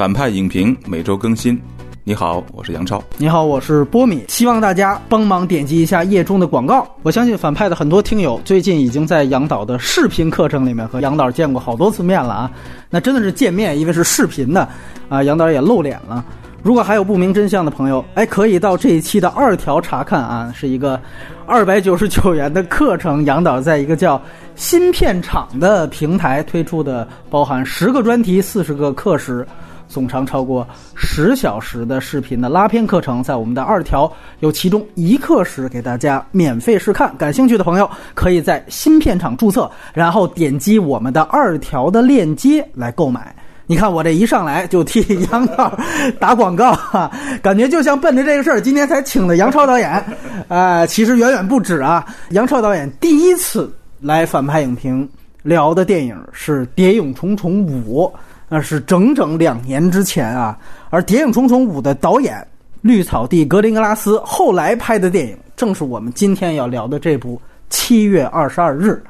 反派影评每周更新。你好，我是杨超。你好，我是波米。希望大家帮忙点击一下页中的广告。我相信反派的很多听友最近已经在杨导的视频课程里面和杨导见过好多次面了啊。那真的是见面，因为是视频的啊，杨导也露脸了。如果还有不明真相的朋友，哎，可以到这一期的二条查看啊，是一个二百九十九元的课程。杨导在一个叫新片场的平台推出的，包含十个专题、四十个课时。总长超过十小时的视频的拉片课程，在我们的二条有其中一课时给大家免费试看。感兴趣的朋友可以在新片场注册，然后点击我们的二条的链接来购买。你看我这一上来就替杨导打广告，哈，感觉就像奔着这个事儿，今天才请的杨超导演。呃，其实远远不止啊。杨超导演第一次来反派影评聊的电影是《谍影重重五》。那是整整两年之前啊，而《谍影重重五》的导演绿草地格林格拉斯后来拍的电影，正是我们今天要聊的这部《七月二十二日》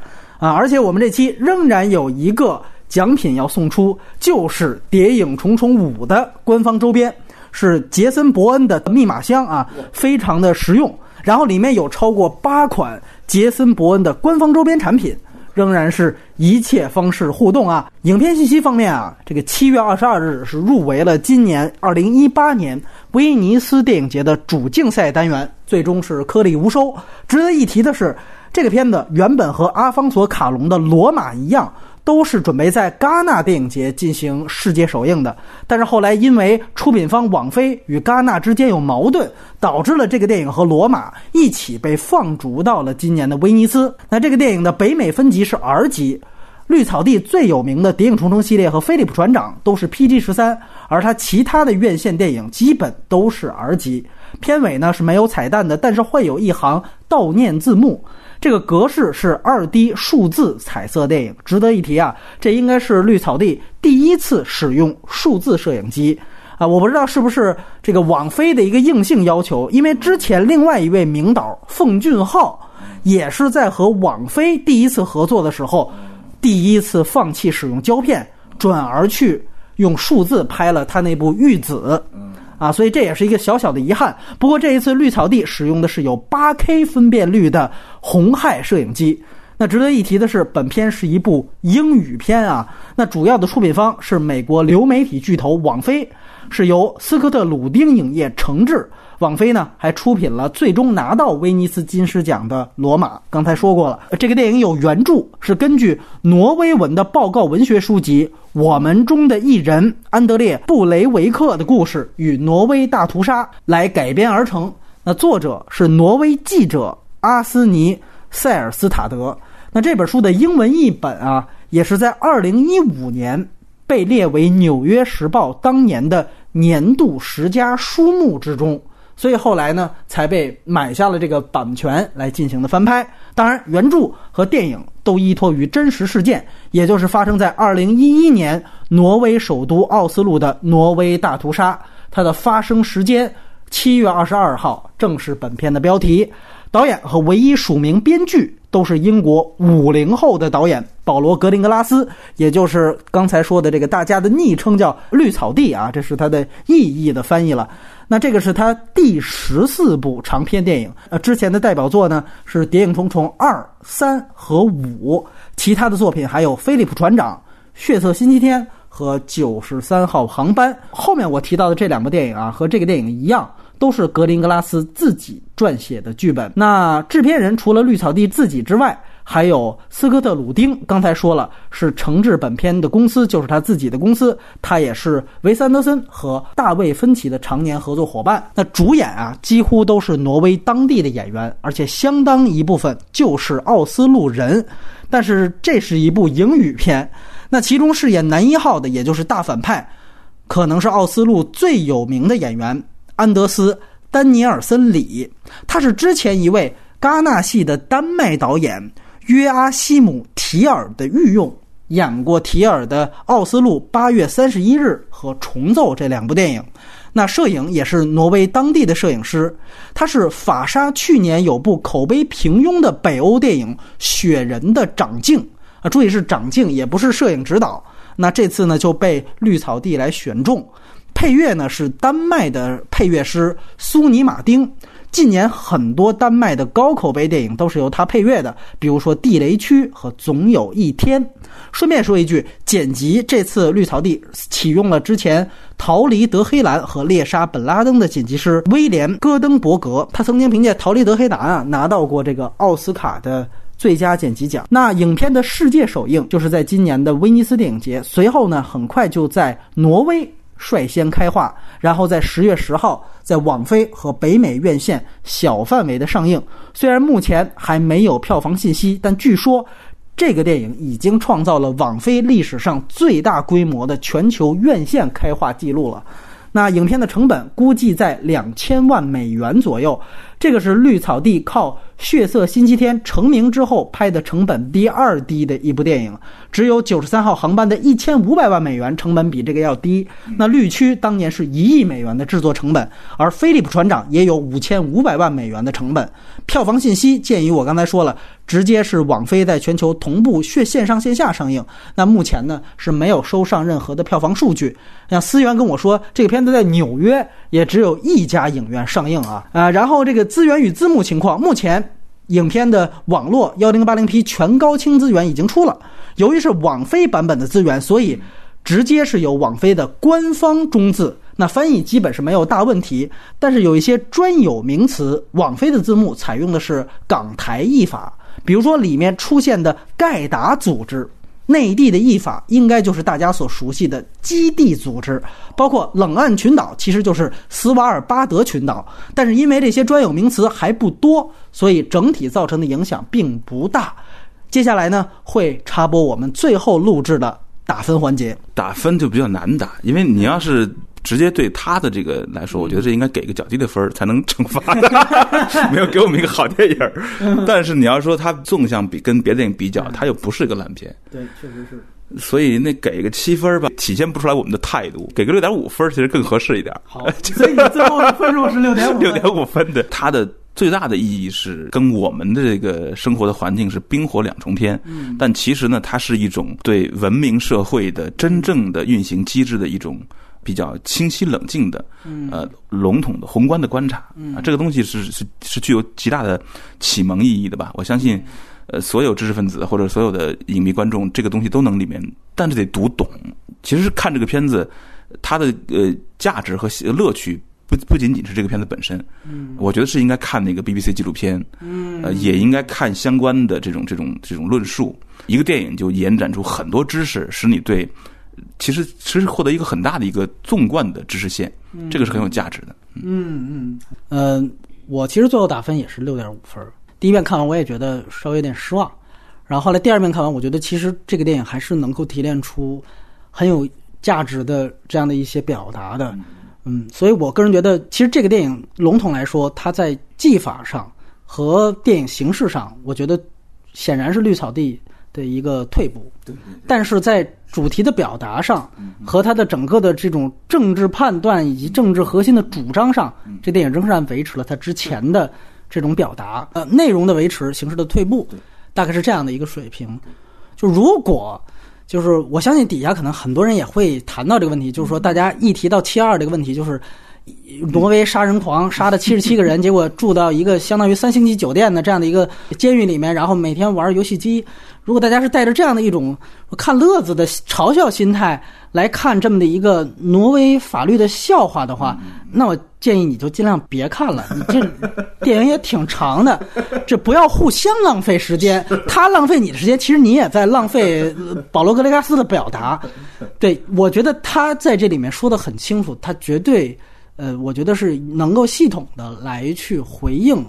啊！而且我们这期仍然有一个奖品要送出，就是《谍影重重五》的官方周边，是杰森·伯恩的密码箱啊，非常的实用。然后里面有超过八款杰森·伯恩的官方周边产品。仍然是一切方式互动啊！影片信息方面啊，这个七月二十二日是入围了今年二零一八年威尼斯电影节的主竞赛单元，最终是颗粒无收。值得一提的是，这个片子原本和阿方索卡隆的《罗马》一样。都是准备在戛纳电影节进行世界首映的，但是后来因为出品方网飞与戛纳之间有矛盾，导致了这个电影和《罗马》一起被放逐到了今年的威尼斯。那这个电影的北美分级是 R 级，绿草地最有名的《谍影重重》系列和《飞利浦船长》都是 PG 十三，而它其他的院线电影基本都是 R 级。片尾呢是没有彩蛋的，但是会有一行悼念字幕。这个格式是二 D 数字彩色电影，值得一提啊！这应该是绿草地第一次使用数字摄影机啊！我不知道是不是这个网飞的一个硬性要求，因为之前另外一位名导奉俊昊也是在和网飞第一次合作的时候，第一次放弃使用胶片，转而去用数字拍了他那部《玉子》。啊，所以这也是一个小小的遗憾。不过这一次绿草地使用的是有 8K 分辨率的红海摄影机。那值得一提的是，本片是一部英语片啊。那主要的出品方是美国流媒体巨头网飞，是由斯科特·鲁丁影业承制。网飞呢还出品了最终拿到威尼斯金狮奖的《罗马》。刚才说过了，这个电影有原著，是根据挪威文的报告文学书籍《我们中的一人》安德烈·布雷维克的故事与挪威大屠杀来改编而成。那作者是挪威记者阿斯尼·塞尔斯塔德。那这本书的英文译本啊，也是在2015年被列为《纽约时报》当年的年度十佳书目之中。所以后来呢，才被买下了这个版权来进行的翻拍。当然，原著和电影都依托于真实事件，也就是发生在二零一一年挪威首都奥斯陆的挪威大屠杀。它的发生时间七月二十二号，正是本片的标题。导演和唯一署名编剧都是英国五零后的导演保罗·格林格拉斯，也就是刚才说的这个大家的昵称叫“绿草地”啊，这是他的意义的翻译了。那这个是他第十四部长篇电影，呃，之前的代表作呢是《谍影重重二》、三和五，其他的作品还有《飞利浦船长》、《血色星期天》和《九十三号航班》。后面我提到的这两部电影啊，和这个电影一样，都是格林格拉斯自己撰写的剧本。那制片人除了绿草地自己之外，还有斯科特·鲁丁，刚才说了是承制本片的公司，就是他自己的公司。他也是维斯安德森和大卫芬奇的常年合作伙伴。那主演啊，几乎都是挪威当地的演员，而且相当一部分就是奥斯陆人。但是这是一部英语片，那其中饰演男一号的，也就是大反派，可能是奥斯陆最有名的演员安德斯·丹尼尔森·里，他是之前一位戛纳系的丹麦导演。约阿希姆·提尔的御用，演过提尔的《奥斯陆八月三十一日》和《重奏》这两部电影。那摄影也是挪威当地的摄影师，他是法沙去年有部口碑平庸的北欧电影《雪人》的长镜啊，注意是长镜，也不是摄影指导。那这次呢就被绿草地来选中。配乐呢是丹麦的配乐师苏尼马丁。近年很多丹麦的高口碑电影都是由他配乐的，比如说《地雷区》和《总有一天》。顺便说一句，剪辑这次绿草地启用了之前《逃离德黑兰》和《猎杀本拉登》的剪辑师威廉·戈登伯格，他曾经凭借《逃离德黑兰》啊拿到过这个奥斯卡的最佳剪辑奖。那影片的世界首映就是在今年的威尼斯电影节，随后呢，很快就在挪威。率先开画，然后在十月十号在网飞和北美院线小范围的上映。虽然目前还没有票房信息，但据说这个电影已经创造了网飞历史上最大规模的全球院线开画记录了。那影片的成本估计在两千万美元左右。这个是绿草地靠《血色星期天》成名之后拍的成本第二低的一部电影，只有九十三号航班的一千五百万美元成本比这个要低。那绿区当年是一亿美元的制作成本，而《菲利普船长》也有五千五百万美元的成本。票房信息鉴于我刚才说了，直接是网飞在全球同步血线上线下上映。那目前呢是没有收上任何的票房数据。像思源跟我说，这个片子在纽约也只有一家影院上映啊啊，然后这个。资源与字幕情况，目前影片的网络幺零八零 P 全高清资源已经出了。由于是网飞版本的资源，所以直接是有网飞的官方中字，那翻译基本是没有大问题。但是有一些专有名词，网飞的字幕采用的是港台译法，比如说里面出现的盖达组织。内地的译法应该就是大家所熟悉的基地组织，包括冷岸群岛其实就是斯瓦尔巴德群岛，但是因为这些专有名词还不多，所以整体造成的影响并不大。接下来呢，会插播我们最后录制的打分环节。打分就比较难打，因为你要是。直接对他的这个来说，我觉得这应该给个较低的分儿才能惩罚他，没有给我们一个好电影。但是你要说他纵向比跟别的电影比较，他又不是一个烂片。对，确实是。所以那给个七分吧，体现不出来我们的态度。给个六点五分其实更合适一点。好，所以最后的分数是六点五。六点五分的，它的最大的意义是跟我们的这个生活的环境是冰火两重天。嗯。但其实呢，它是一种对文明社会的真正的运行机制的一种。比较清晰冷静的，呃，笼统的宏观的观察，啊，这个东西是是是具有极大的启蒙意义的吧？我相信，呃，所有知识分子或者所有的影迷观众，这个东西都能里面，但是得读懂。其实是看这个片子，它的呃价值和乐趣不不仅仅是这个片子本身。嗯，我觉得是应该看那个 BBC 纪录片，嗯，呃，也应该看相关的这种这种这种论述。一个电影就延展出很多知识，使你对。其实，其实获得一个很大的一个纵贯的知识线，这个是很有价值的。嗯嗯嗯，我其实最后打分也是六点五分。第一遍看完，我也觉得稍微有点失望。然后后来第二遍看完，我觉得其实这个电影还是能够提炼出很有价值的这样的一些表达的。嗯，所以我个人觉得，其实这个电影笼统来说，它在技法上和电影形式上，我觉得显然是绿草地。的一个退步，对，但是在主题的表达上和他的整个的这种政治判断以及政治核心的主张上，这电影仍然维持了他之前的这种表达，呃，内容的维持，形式的退步，大概是这样的一个水平。就如果，就是我相信底下可能很多人也会谈到这个问题，就是说大家一提到七二这个问题，就是。挪威杀人狂杀的七十七个人，结果住到一个相当于三星级酒店的这样的一个监狱里面，然后每天玩游戏机。如果大家是带着这样的一种看乐子的嘲笑心态来看这么的一个挪威法律的笑话的话，那我建议你就尽量别看了。你 这电影也挺长的，这不要互相浪费时间。他浪费你的时间，其实你也在浪费保罗·格雷加斯的表达。对我觉得他在这里面说的很清楚，他绝对。呃，我觉得是能够系统的来去回应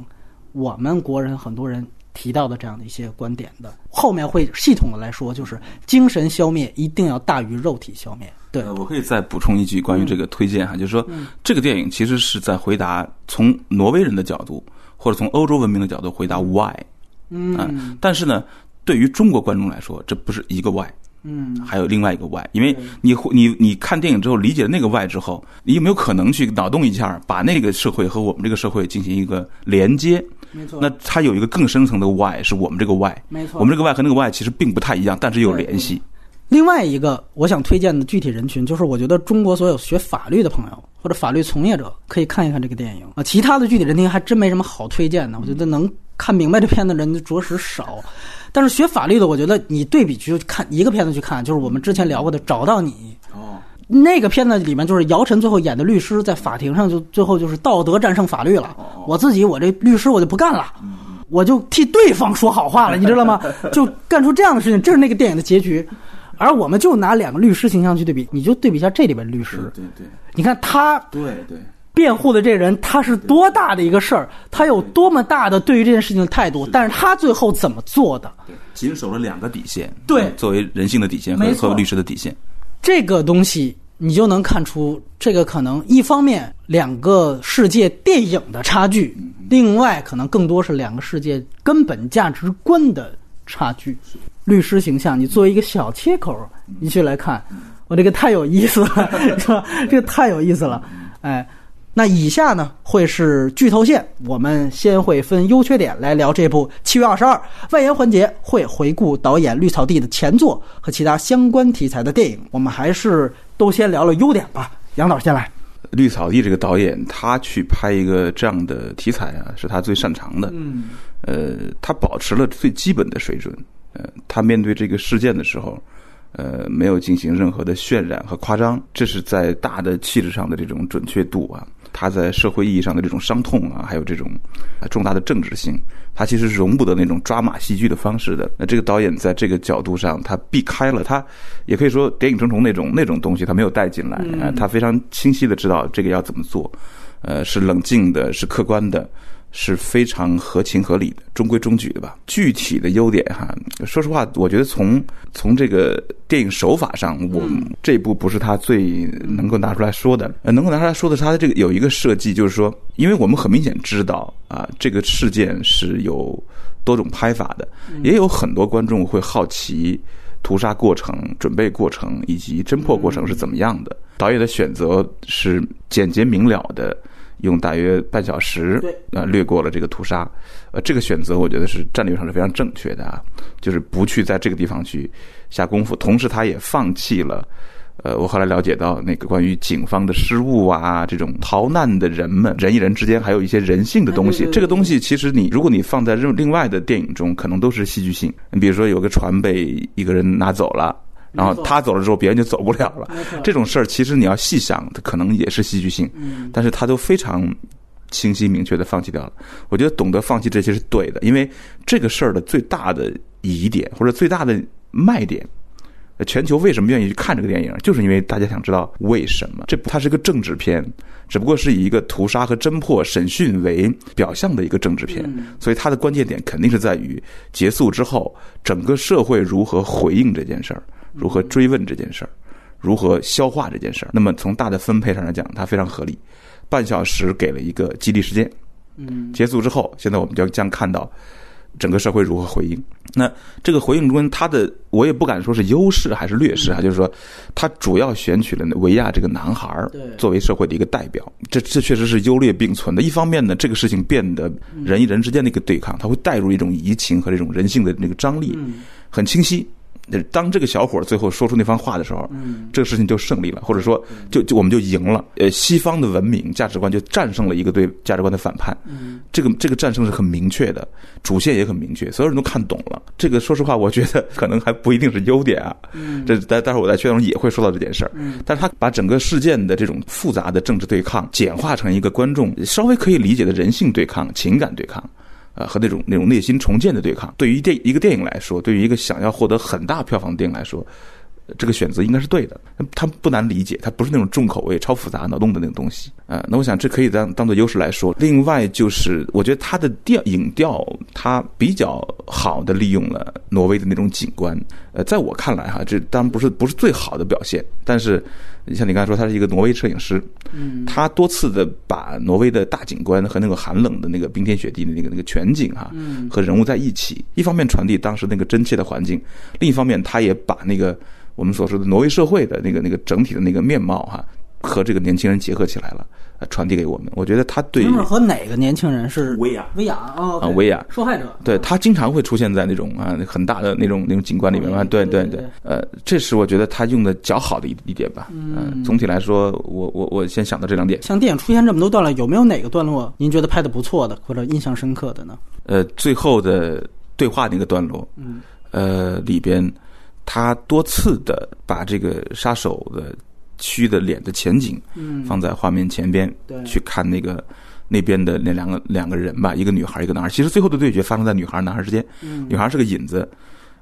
我们国人很多人提到的这样的一些观点的，后面会系统的来说，就是精神消灭一定要大于肉体消灭。对，我可以再补充一句关于这个推荐哈，就是说这个电影其实是在回答从挪威人的角度或者从欧洲文明的角度回答 why，嗯，但是呢，对于中国观众来说，这不是一个 why。嗯，还有另外一个 why，因为你你你看电影之后理解了那个 why 之后，你有没有可能去脑洞一下，把那个社会和我们这个社会进行一个连接？没错。那它有一个更深层的 why，是我们这个 Y。没错。我们这个 why 和那个 why 其实并不太一样，但是有联系。另外一个我想推荐的具体人群，就是我觉得中国所有学法律的朋友或者法律从业者可以看一看这个电影啊。其他的具体人群还真没什么好推荐的，我觉得能看明白这片的人着实少。但是学法律的，我觉得你对比去看一个片子去看，就是我们之前聊过的《找到你》。哦，那个片子里面就是姚晨最后演的律师，在法庭上就最后就是道德战胜法律了。我自己我这律师我就不干了，我就替对方说好话了，你知道吗？就干出这样的事情，这是那个电影的结局。而我们就拿两个律师形象去对比，你就对比一下这里边律师，对对你看他对对，辩护的这人，他是多大的一个事儿，他有多么大的对于这件事情的态度，但是他最后怎么做的？谨守了两个底线，对。作为人性的底线和作为律师的底线。这个东西，你就能看出这个可能一方面两个世界电影的差距，另外可能更多是两个世界根本价值观的差距。律师形象，你作为一个小切口，你去来看，我这个太有意思了，是吧？这个太有意思了，哎。那以下呢会是剧透线，我们先会分优缺点来聊这部《七月二十二》。外延环节会回顾导演绿草地的前作和其他相关题材的电影。我们还是都先聊聊优点吧。杨导先来。绿草地这个导演，他去拍一个这样的题材啊，是他最擅长的。嗯，呃，他保持了最基本的水准。呃，他面对这个事件的时候，呃，没有进行任何的渲染和夸张，这是在大的气质上的这种准确度啊。他在社会意义上的这种伤痛啊，还有这种啊重大的政治性，他其实是容不得那种抓马戏剧的方式的。那这个导演在这个角度上，他避开了，他也可以说谍影重重那种那种东西，他没有带进来啊。他非常清晰的知道这个要怎么做，呃，是冷静的，是客观的。是非常合情合理的，中规中矩的吧。具体的优点哈，说实话，我觉得从从这个电影手法上，我这部不是他最能够拿出来说的。呃，能够拿出来说的是他的这个有一个设计，就是说，因为我们很明显知道啊，这个事件是有多种拍法的，也有很多观众会好奇屠杀过程、准备过程以及侦破过程是怎么样的。导演的选择是简洁明了的。用大约半小时，呃，略过了这个屠杀，呃，这个选择我觉得是战略上是非常正确的啊，就是不去在这个地方去下功夫，同时他也放弃了，呃，我后来了解到那个关于警方的失误啊，这种逃难的人们，人与人之间还有一些人性的东西，这个东西其实你如果你放在另另外的电影中，可能都是戏剧性，你比如说有个船被一个人拿走了。然后他走了之后，别人就走不了了。这种事儿其实你要细想，它可能也是戏剧性，但是他都非常清晰明确的放弃掉了。我觉得懂得放弃这些是对的，因为这个事儿的最大的疑点或者最大的卖点，全球为什么愿意去看这个电影，就是因为大家想知道为什么。这它是个政治片，只不过是以一个屠杀和侦破、审讯为表象的一个政治片，所以它的关键点肯定是在于结束之后，整个社会如何回应这件事儿。如何追问这件事儿，如何消化这件事儿？那么从大的分配上来讲，它非常合理。半小时给了一个激励时间，嗯，结束之后，现在我们就将看到整个社会如何回应。那这个回应中，它的我也不敢说是优势还是劣势啊，就是说，它主要选取了维亚这个男孩儿作为社会的一个代表，这这确实是优劣并存的。一方面呢，这个事情变得人与人之间的一个对抗，它会带入一种移情和这种人性的那个张力，很清晰。当这个小伙最后说出那番话的时候，这个事情就胜利了，或者说，就就我们就赢了。呃，西方的文明价值观就战胜了一个对价值观的反叛。这个这个战胜是很明确的，主线也很明确，所有人都看懂了。这个说实话，我觉得可能还不一定是优点啊。这待待会儿我在圈中也会说到这件事儿。但是他把整个事件的这种复杂的政治对抗简化成一个观众稍微可以理解的人性对抗、情感对抗。啊，和那种那种内心重建的对抗，对于电一个电影来说，对于一个想要获得很大票房的电影来说，这个选择应该是对的。它不难理解，它不是那种重口味、超复杂、脑洞的那种东西。啊，那我想这可以当当做优势来说。另外就是，我觉得它的调影调，它比较好的利用了挪威的那种景观。呃，在我看来哈，这当然不是不是最好的表现，但是。像你刚才说，他是一个挪威摄影师，嗯，他多次的把挪威的大景观和那个寒冷的那个冰天雪地的那个那个全景哈，嗯，和人物在一起，一方面传递当时那个真切的环境，另一方面他也把那个我们所说的挪威社会的那个那个整体的那个面貌哈，和这个年轻人结合起来了，呃，传递给我们。我觉得他对那是和哪个年轻人是维亚维亚哦啊维亚受害者，对他经常会出现在那种啊很大的那种那种景观里面啊，对对对，呃，这是我觉得他用的较好的一一点吧。嗯，总体来说，我我我先想到这两点。像电影出现这么多段落，有没有哪个段落您觉得拍的不错的或者印象深刻的呢？呃，最后的对话那个段落，嗯，呃，里边他多次的把这个杀手的虚的脸的前景，嗯放在画面前边，对去看那个那边的那两个两个人吧，一个女孩，一个男孩。其实最后的对决发生在女孩男孩之间，嗯女孩是个引子，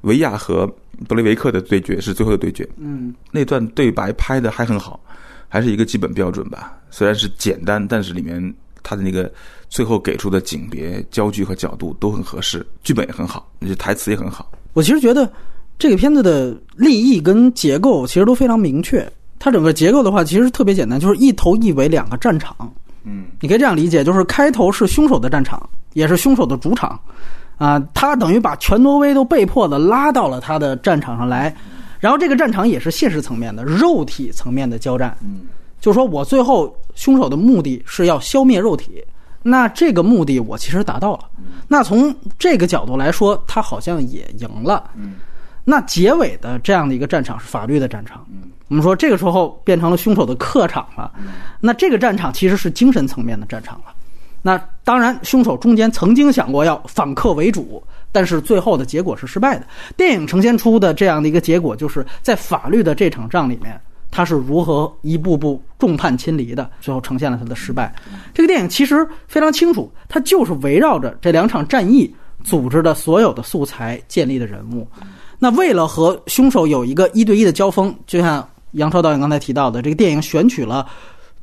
维亚和布雷维克的对决是最后的对决。嗯那段对白拍的还很好，还是一个基本标准吧。虽然是简单，但是里面他的那个最后给出的景别、焦距和角度都很合适，剧本也很好，那台词也很好。我其实觉得这个片子的立意跟结构其实都非常明确。它整个结构的话，其实特别简单，就是一头一尾两个战场。嗯，你可以这样理解，就是开头是凶手的战场，也是凶手的主场，啊，他等于把全挪威都被迫的拉到了他的战场上来，然后这个战场也是现实层面的、肉体层面的交战。嗯，就是说我最后凶手的目的是要消灭肉体，那这个目的我其实达到了。那从这个角度来说，他好像也赢了。嗯，那结尾的这样的一个战场是法律的战场。嗯，我们说这个时候变成了凶手的客场了。那这个战场其实是精神层面的战场了。那当然，凶手中间曾经想过要反客为主，但是最后的结果是失败的。电影呈现出的这样的一个结果，就是在法律的这场仗里面，他是如何一步步众叛亲离的，最后呈现了他的失败。这个电影其实非常清楚，它就是围绕着这两场战役组织的所有的素材建立的人物。那为了和凶手有一个一对一的交锋，就像杨超导演刚才提到的，这个电影选取了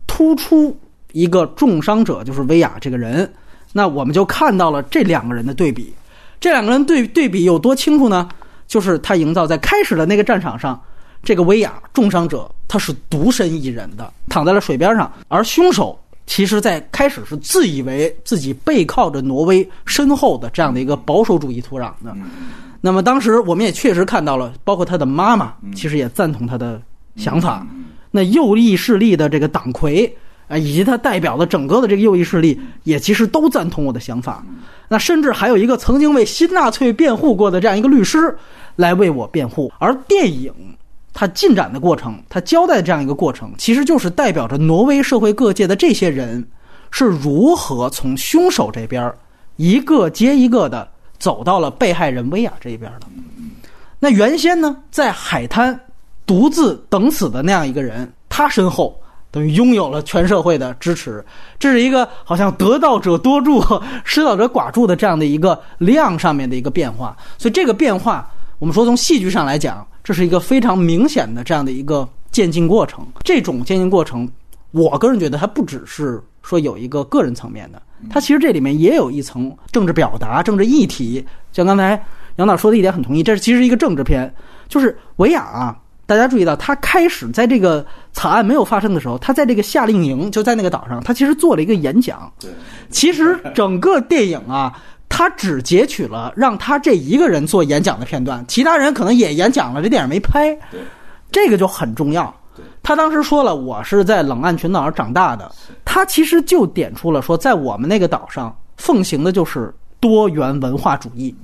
突出一个重伤者，就是薇娅这个人。那我们就看到了这两个人的对比，这两个人对对比有多清楚呢？就是他营造在开始的那个战场上，这个薇娅重伤者他是独身一人的，躺在了水边上，而凶手其实在开始是自以为自己背靠着挪威深厚的这样的一个保守主义土壤的。那么当时我们也确实看到了，包括他的妈妈其实也赞同他的想法。那右翼势力的这个党魁啊，以及他代表的整个的这个右翼势力，也其实都赞同我的想法。那甚至还有一个曾经为新纳粹辩护过的这样一个律师来为我辩护。而电影它进展的过程，它交代这样一个过程，其实就是代表着挪威社会各界的这些人是如何从凶手这边一个接一个的走到了被害人薇娅这一边的。那原先呢，在海滩独自等死的那样一个人，他身后等于拥有了全社会的支持，这是一个好像得道者多助，失道者寡助的这样的一个量上面的一个变化。所以这个变化，我们说从戏剧上来讲，这是一个非常明显的这样的一个渐进过程。这种渐进过程，我个人觉得它不只是说有一个个人层面的，它其实这里面也有一层政治表达、政治议题。像刚才杨导说的一点很同意，这是其实一个政治片，就是维亚啊。大家注意到，他开始在这个惨案没有发生的时候，他在这个夏令营就在那个岛上，他其实做了一个演讲。其实整个电影啊，他只截取了让他这一个人做演讲的片段，其他人可能也演讲了，这电影没拍。这个就很重要。他当时说了，我是在冷岸群岛上长大的，他其实就点出了说，在我们那个岛上奉行的就是多元文化主义。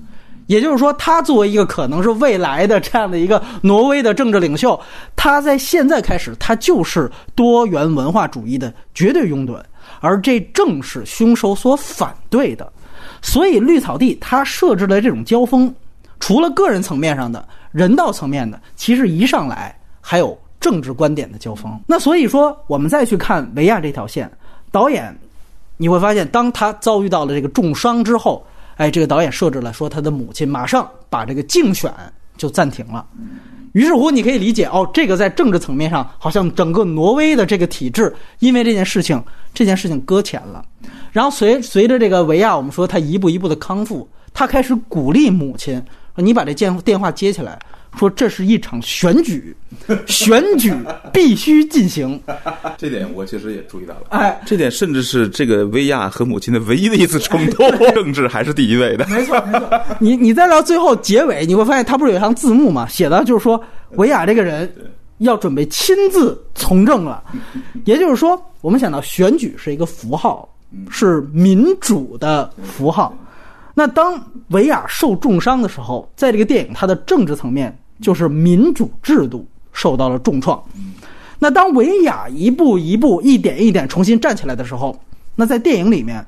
也就是说，他作为一个可能是未来的这样的一个挪威的政治领袖，他在现在开始，他就是多元文化主义的绝对拥趸，而这正是凶手所反对的。所以，绿草地他设置的这种交锋，除了个人层面上的、人道层面的，其实一上来还有政治观点的交锋。那所以说，我们再去看维亚这条线，导演你会发现，当他遭遇到了这个重伤之后。哎，这个导演设置了说，他的母亲马上把这个竞选就暂停了。于是乎，你可以理解哦，这个在政治层面上，好像整个挪威的这个体制，因为这件事情，这件事情搁浅了。然后随随着这个维亚，我们说他一步一步的康复，他开始鼓励母亲说：“你把这电电话接起来。”说这是一场选举，选举必须进行。这点我其实也注意到了。哎，这点甚至是这个薇娅和母亲的唯一的一次冲突，政治还是第一位的。没错，没错。你你再到最后结尾，你会发现他不是有一行字幕嘛？写的就是说维亚这个人要准备亲自从政了。也就是说，我们想到选举是一个符号，是民主的符号。那当维亚受重伤的时候，在这个电影它的政治层面就是民主制度受到了重创。那当维亚一步一步、一点一点重新站起来的时候，那在电影里面，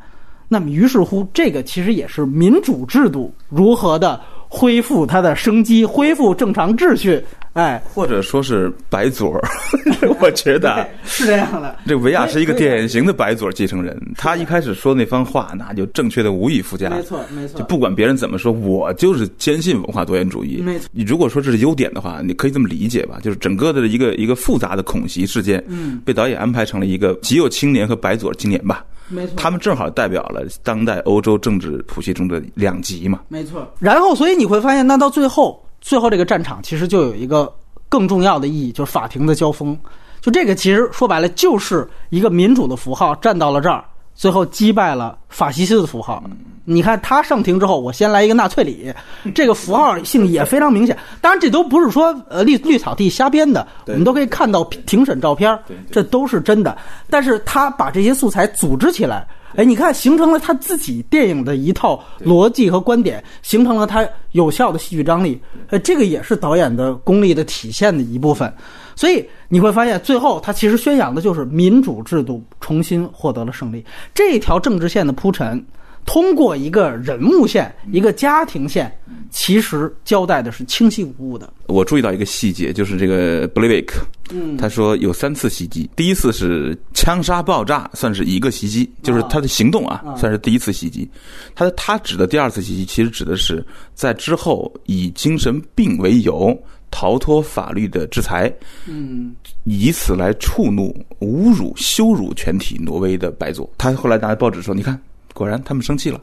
那么于是乎，这个其实也是民主制度如何的恢复它的生机，恢复正常秩序。哎，或者说是白左儿，我觉得是这样的。这维亚是一个典型的白左继承人。他一开始说那番话，那就正确的无以复加。没错，没错。就不管别人怎么说，我就是坚信文化多元主义。没错。你如果说这是优点的话，你可以这么理解吧？就是整个的一个一个复杂的恐袭事件，嗯，被导演安排成了一个极右青年和白左青年吧。没错，他们正好代表了当代欧洲政治谱系中的两极嘛。没错。然后，所以你会发现，那到最后，最后这个战场其实就有一个更重要的意义，就是法庭的交锋。就这个，其实说白了，就是一个民主的符号站到了这儿，最后击败了法西斯的符号。你看他上庭之后，我先来一个纳粹里，这个符号性也非常明显。当然，这都不是说呃绿绿草地瞎编的，我们都可以看到庭审照片，这都是真的。但是他把这些素材组织起来。哎，你看，形成了他自己电影的一套逻辑和观点，形成了他有效的戏剧张力。呃，这个也是导演的功力的体现的一部分。所以你会发现，最后他其实宣扬的就是民主制度重新获得了胜利。这条政治线的铺陈，通过一个人物线、一个家庭线，其实交代的是清晰无误的。我注意到一个细节，就是这个布雷维克，嗯，他说有三次袭击，第一次是枪杀爆炸，算是一个袭击，就是他的行动啊，算是第一次袭击。他他指的第二次袭击，其实指的是在之后以精神病为由逃脱法律的制裁，嗯，以此来触怒、侮辱、羞辱全体挪威的白左。他后来拿报纸说：“你看，果然他们生气了，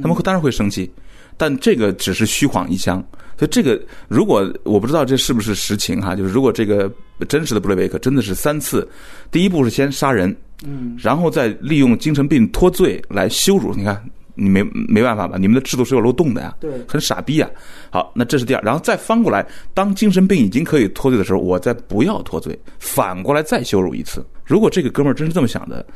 他们会当然会生气。”但这个只是虚晃一枪，所以这个如果我不知道这是不是实情哈，就是如果这个真实的布雷维克真的是三次，第一步是先杀人，嗯，然后再利用精神病脱罪来羞辱，你看你没没办法吧？你们的制度是有漏洞的呀，对很傻逼啊。好，那这是第二，然后再翻过来，当精神病已经可以脱罪的时候，我再不要脱罪，反过来再羞辱一次。如果这个哥们儿真是这么想的。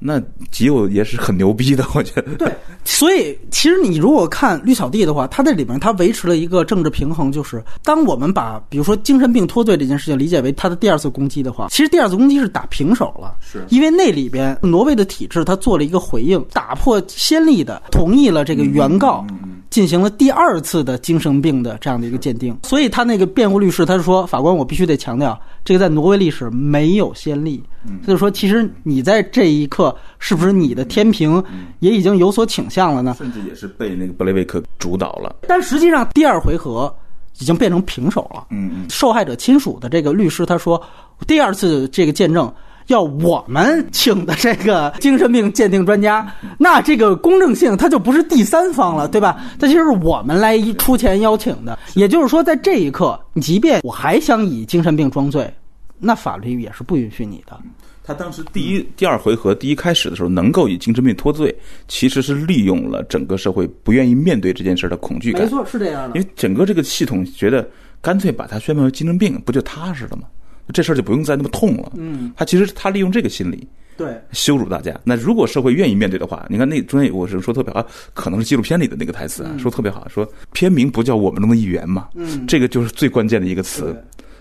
那极右也是很牛逼的，我觉得。对，所以其实你如果看绿草地的话，它在里面它维持了一个政治平衡，就是当我们把比如说精神病脱罪这件事情理解为它的第二次攻击的话，其实第二次攻击是打平手了，是因为那里边挪威的体制它做了一个回应，打破先例的，同意了这个原告。进行了第二次的精神病的这样的一个鉴定，所以他那个辩护律师他就说，法官我必须得强调，这个在挪威历史没有先例。他就说，其实你在这一刻是不是你的天平也已经有所倾向了呢？甚至也是被那个布雷维克主导了。但实际上第二回合已经变成平手了。嗯嗯，受害者亲属的这个律师他说，第二次这个见证。要我们请的这个精神病鉴定专家，那这个公正性它就不是第三方了，对吧？它其实是我们来出钱邀请的。也就是说，在这一刻，即便我还想以精神病装罪，那法律也是不允许你的。他当时第一、第二回合第一开始的时候，能够以精神病脱罪，其实是利用了整个社会不愿意面对这件事的恐惧感。没错，是这样的。因为整个这个系统觉得，干脆把他宣判为精神病，不就踏实了吗？这事儿就不用再那么痛了。嗯，他其实他利用这个心理，对，羞辱大家。那如果社会愿意面对的话，你看那中间有我是说特别好，可能是纪录片里的那个台词啊，说特别好，说片名不叫我们中的一员嘛，嗯，这个就是最关键的一个词，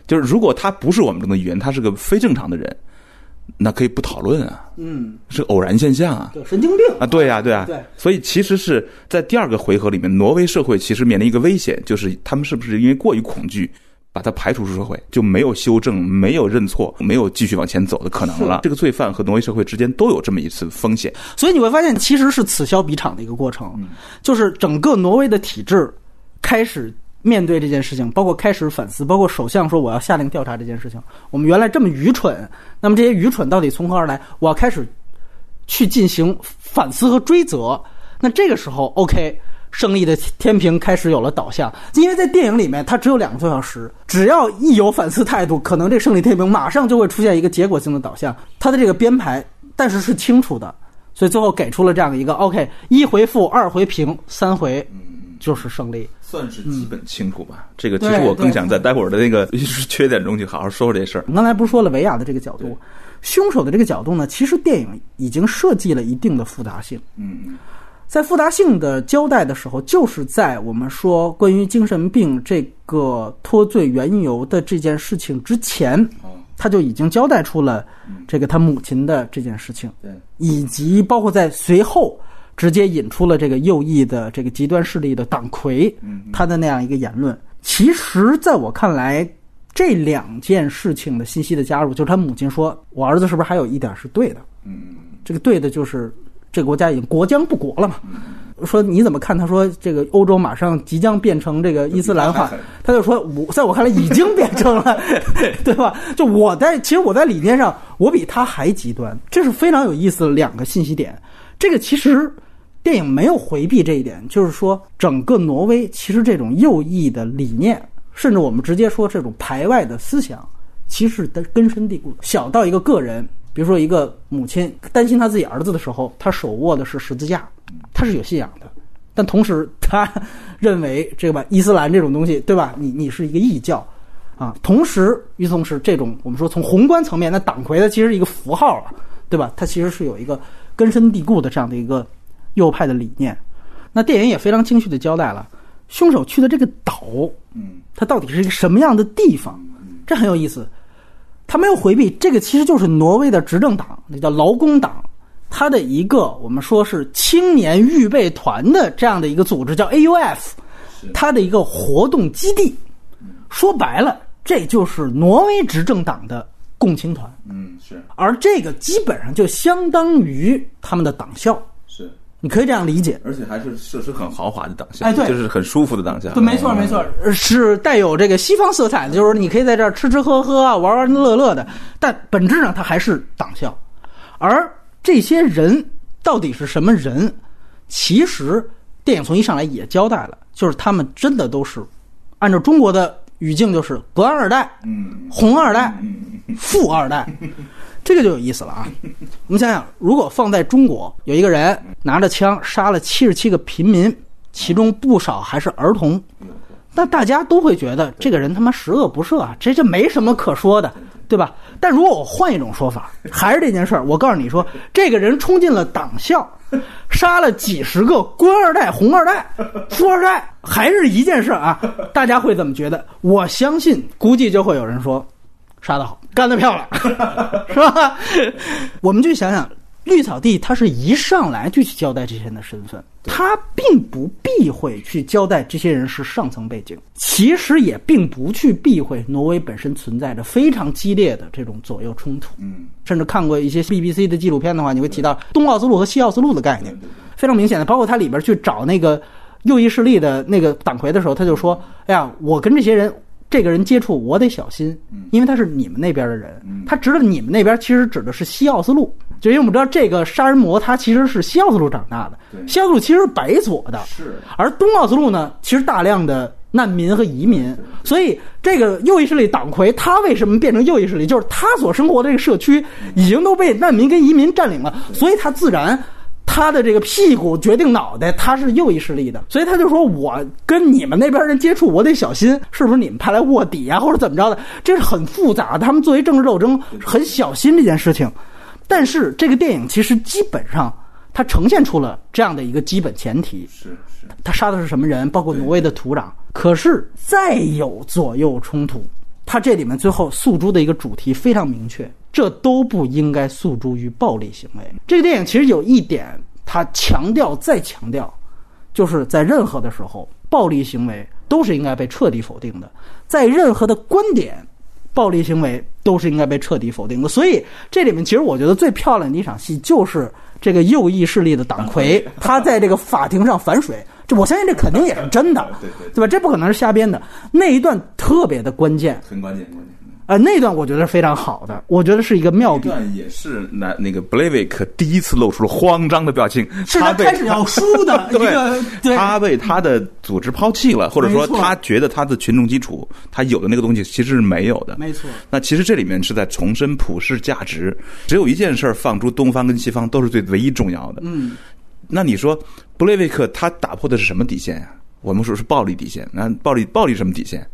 就是如果他不是我们中的一员，他是个非正常的人，那可以不讨论啊，嗯，是偶然现象啊，对，神经病啊，对呀，对啊，对，所以其实是在第二个回合里面，挪威社会其实面临一个危险，就是他们是不是因为过于恐惧。把他排除出社会，就没有修正、没有认错、没有继续往前走的可能了。这个罪犯和挪威社会之间都有这么一次风险，所以你会发现，其实是此消彼长的一个过程，就是整个挪威的体制开始面对这件事情，包括开始反思，包括首相说我要下令调查这件事情。我们原来这么愚蠢，那么这些愚蠢到底从何而来？我要开始去进行反思和追责。那这个时候，OK。胜利的天平开始有了导向，因为在电影里面它只有两个多小时，只要一有反思态度，可能这胜利天平马上就会出现一个结果性的导向。它的这个编排，但是是清楚的，所以最后给出了这样一个 OK：一回负，二回平，三回就是胜利。算是基本清楚吧。这个其实我更想在待会儿的那个缺点中去好好说说这事儿。我刚才不是说了维亚的这个角度，凶手的这个角度呢，其实电影已经设计了一定的复杂性。嗯在复杂性的交代的时候，就是在我们说关于精神病这个脱罪缘由的这件事情之前，哦，他就已经交代出了这个他母亲的这件事情，对，以及包括在随后直接引出了这个右翼的这个极端势力的党魁嗯他的那样一个言论。其实，在我看来，这两件事情的信息的加入，就是他母亲说：“我儿子是不是还有一点是对的？”嗯。这个对的就是这个国家已经国将不国了嘛。说你怎么看？他说这个欧洲马上即将变成这个伊斯兰化，他就说我在我看来已经变成了，对吧？就我在其实我在理念上我比他还极端，这是非常有意思的两个信息点。这个其实电影没有回避这一点，就是说整个挪威其实这种右翼的理念，甚至我们直接说这种排外的思想，其实是根深蒂固的。小到一个个人，比如说一个母亲担心他自己儿子的时候，他手握的是十字架，他是有信仰的，但同时他认为这个吧，伊斯兰这种东西，对吧？你你是一个异教。啊，同时，与此同时，这种我们说从宏观层面，那党魁的其实是一个符号了，对吧？它其实是有一个根深蒂固的这样的一个右派的理念。那电影也非常精确的交代了凶手去的这个岛，嗯它到底是一个什么样的地方，这很有意思。他没有回避，这个其实就是挪威的执政党，那叫劳工党，它的一个我们说是青年预备团的这样的一个组织，叫 AUF，它的一个活动基地。说白了，这就是挪威执政党的共青团，嗯是。而这个基本上就相当于他们的党校，是，你可以这样理解。而且还是设施很豪华的党校，哎对就是很舒服的党校。对，没错没错，呃是带有这个西方色彩的，就是你可以在这儿吃吃喝喝啊，玩玩乐乐的，但本质上它还是党校。而这些人到底是什么人？其实电影从一上来也交代了，就是他们真的都是按照中国的语境，就是官二代、嗯红二代、嗯富二代，这个就有意思了啊！我们想想，如果放在中国，有一个人拿着枪杀了七十七个平民，其中不少还是儿童，那大家都会觉得这个人他妈十恶不赦啊，这这没什么可说的，对吧？但如果我换一种说法，还是这件事儿，我告诉你说，这个人冲进了党校，杀了几十个官二代、红二代、富二代，还是一件事儿啊，大家会怎么觉得？我相信，估计就会有人说，杀得好，干得漂亮，是吧？我们就想想，绿草地他是一上来就去交代这些人的身份，他并不避讳去交代这些人是上层背景，其实也并不去避讳挪威本身存在着非常激烈的这种左右冲突。嗯甚至看过一些 BBC 的纪录片的话，你会提到东奥斯陆和西奥斯陆的概念，非常明显的。包括它里边去找那个右翼势力的那个党魁的时候，他就说：“哎呀，我跟这些人。”这个人接触我得小心，因为他是你们那边的人，他指的你们那边其实指的是西奥斯陆，就因为我们知道这个杀人魔他其实是西奥斯陆长大的，西奥斯陆其实是白左的，是。而东奥斯陆呢，其实大量的难民和移民，所以这个右翼势力党魁他为什么变成右翼势力？就是他所生活的这个社区已经都被难民跟移民占领了，所以他自然。他的这个屁股决定脑袋，他是右翼势力的，所以他就说：“我跟你们那边人接触，我得小心，是不是你们派来卧底啊，或者怎么着的？这是很复杂。他们作为政治斗争，很小心这件事情。但是这个电影其实基本上它呈现出了这样的一个基本前提：是是，他杀的是什么人，包括挪威的土壤。可是再有左右冲突，他这里面最后诉诸的一个主题非常明确，这都不应该诉诸于暴力行为。这个电影其实有一点，它强调再强调，就是在任何的时候，暴力行为都是应该被彻底否定的，在任何的观点。暴力行为都是应该被彻底否定的，所以这里面其实我觉得最漂亮的一场戏就是这个右翼势力的党魁，他在这个法庭上反水，这我相信这肯定也是真的，对吧？这不可能是瞎编的。那一段特别的关键，很关键关键。呃，那段我觉得是非常好的，我觉得是一个妙笔。也是那那个布雷维克第一次露出了慌张的表情，是他开始要输的一对个，对，他被他的组织抛弃了，或者说他觉得他的群众基础，他有的那个东西其实是没有的。没错，那其实这里面是在重申普世价值，只有一件事儿放出东方跟西方都是最唯一重要的。嗯，那你说布雷维克他打破的是什么底线呀、我们说是暴力底线。那暴力暴力什么底线？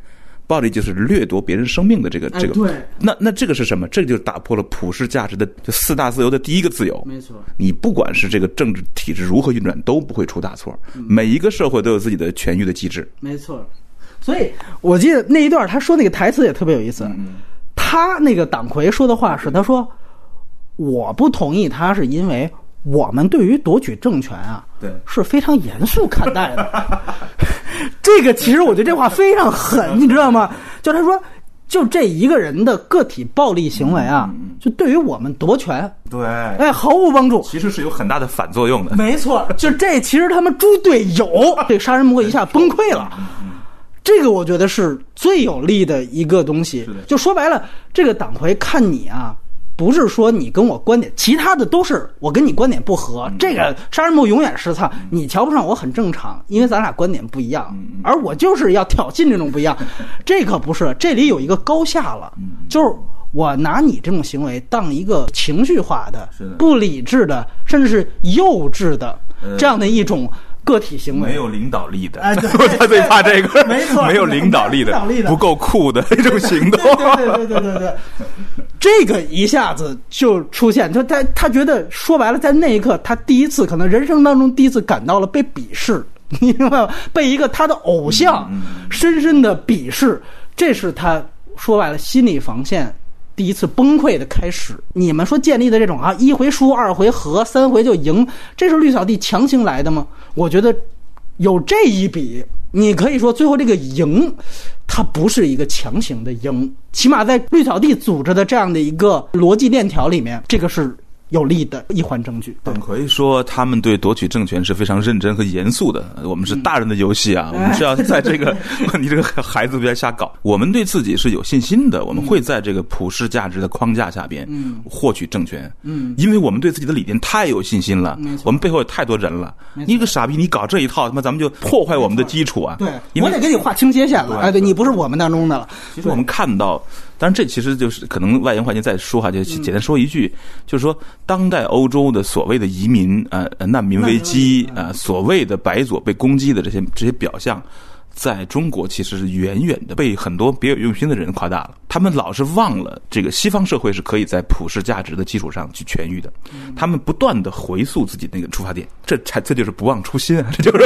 暴力就是掠夺别人生命的这个这个。对，那那这个是什么？这个就打破了普世价值的就四大自由的第一个自由。没错，你不管是这个政治体制如何运转，都不会出大错。每一个社会都有自己的痊愈的机制。没错，所以我记得那一段他说那个台词也特别有意思。他那个党魁说的话是：“他说我不同意，他是因为我们对于夺取政权啊，对是非常严肃看待的。这个其实我觉得这话非常狠，你知道吗？就他说，就这一个人的个体暴力行为啊，就对于我们夺权，对，哎，毫无帮助。其实是有很大的反作用的。没错，就这其实他们猪队友，这杀人魔一下崩溃了。这个我觉得是最有利的一个东西。就说白了，这个党魁看你啊。不是说你跟我观点，其他的都是我跟你观点不合。这个杀人魔永远是他，你瞧不上我很正常，因为咱俩观点不一样。而我就是要挑衅这种不一样，这可不是。这里有一个高下了，就是我拿你这种行为当一个情绪化的、不理智的，甚至是幼稚的这样的一种。个体行为没有领导力的，他 最怕这个，没错，没有领导力的，不够酷的一种行动。对对对对对对，这个一下子就出现，就他他觉得说白了，在那一刻，他第一次可能人生当中第一次感到了被鄙视，你明白吗？被一个他的偶像深深的鄙视，这是他说白了心理防线。第一次崩溃的开始，你们说建立的这种啊，一回输，二回和，三回就赢，这是绿草地强行来的吗？我觉得有这一笔，你可以说最后这个赢，它不是一个强行的赢，起码在绿草地组织的这样的一个逻辑链条里面，这个是。有力的一环证据。本奎说，他们对夺取政权是非常认真和严肃的。我们是大人的游戏啊，我们是要在这个 你这个孩子别瞎搞。我们对自己是有信心的，我们会在这个普世价值的框架下边获取政权。嗯，因为我们对自己的理念太有信心了。我们背后有太多人了。你个傻逼，你搞这一套，他妈咱们就破坏我们的基础啊！对，我得给你划清界限了。哎，对你不是我们当中的了。其实我们看到。但是这其实就是可能外延环节再说哈，就简单说一句，就是说当代欧洲的所谓的移民呃难民危机啊，所谓的白左被攻击的这些这些表象，在中国其实是远远的被很多别有用心的人夸大了。他们老是忘了这个西方社会是可以在普世价值的基础上去痊愈的。他们不断的回溯自己那个出发点，这才这就是不忘初心啊！这就是。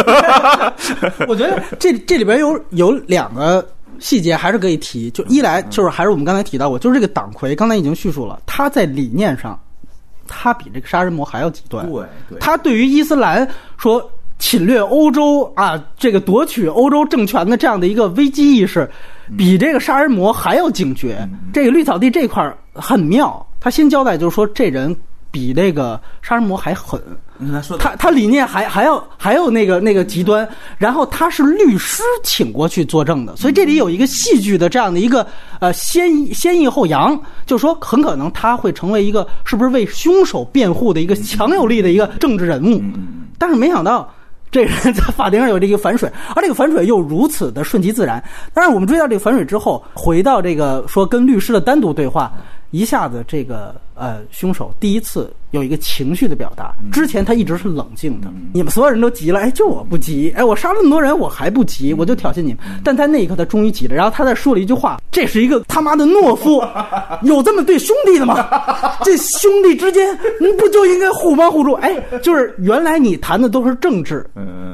我觉得这这里边有有两个。细节还是可以提，就一来就是还是我们刚才提到过，就是这个党魁刚才已经叙述了，他在理念上，他比这个杀人魔还要极端。对，他对于伊斯兰说侵略欧洲啊，这个夺取欧洲政权的这样的一个危机意识，比这个杀人魔还要警觉。这个绿草地这块很妙，他先交代就是说这人比那个杀人魔还狠。他他理念还还要还有那个那个极端，然后他是律师请过去作证的，所以这里有一个戏剧的这样的一个呃先先抑后扬，就说很可能他会成为一个是不是为凶手辩护的一个强有力的一个政治人物，但是没想到这人在法庭上有这个反水，而这个反水又如此的顺其自然。但是我们追到这个反水之后，回到这个说跟律师的单独对话，一下子这个呃凶手第一次。有一个情绪的表达，之前他一直是冷静的，你们所有人都急了，哎，就我不急，哎，我杀了那么多人，我还不急，我就挑衅你们。但在那一刻，他终于急了，然后他在说了一句话：“这是一个他妈的懦夫，有这么对兄弟的吗？这兄弟之间，你不就应该互帮互助？哎，就是原来你谈的都是政治，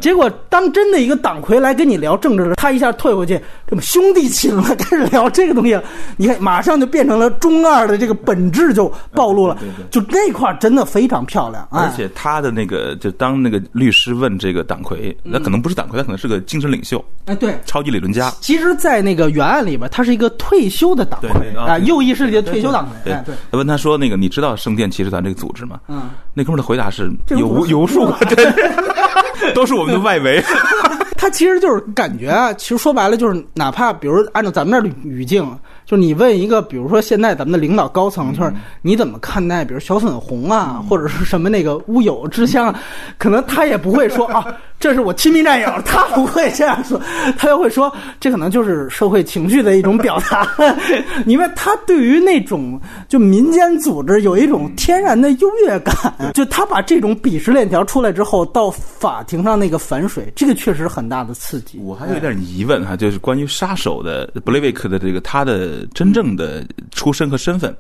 结果当真的一个党魁来跟你聊政治了，他一下退回去，这么兄弟情了，开始聊这个东西，你看马上就变成了中二的这个本质就暴露了，就那块。真的非常漂亮，而且他的那个，就当那个律师问这个党魁，那可能不是党魁，他可能是个精神领袖，哎，对，超级理论家。其实，在那个原案里边，他是一个退休的党魁啊，右翼势力的退休党魁。对，他问他说：“那个，你知道圣殿骑士团这个组织吗？”嗯，那哥们的回答是有无有数，对，都是我们的外围。他其实就是感觉啊，其实说白了就是，哪怕比如按照咱们这语境。就你问一个，比如说现在咱们的领导高层，就是你怎么看待，比如小粉红啊，或者是什么那个乌有之乡，可能他也不会说 啊。这是我亲密战友，他不会这样说，他又会说，这可能就是社会情绪的一种表达，因为他对于那种就民间组织有一种天然的优越感，就他把这种鄙视链条出来之后，到法庭上那个反水，这个确实很大。的刺激。我还有点疑问哈，就是关于杀手的布雷维克的这个他的真正的出身和身份，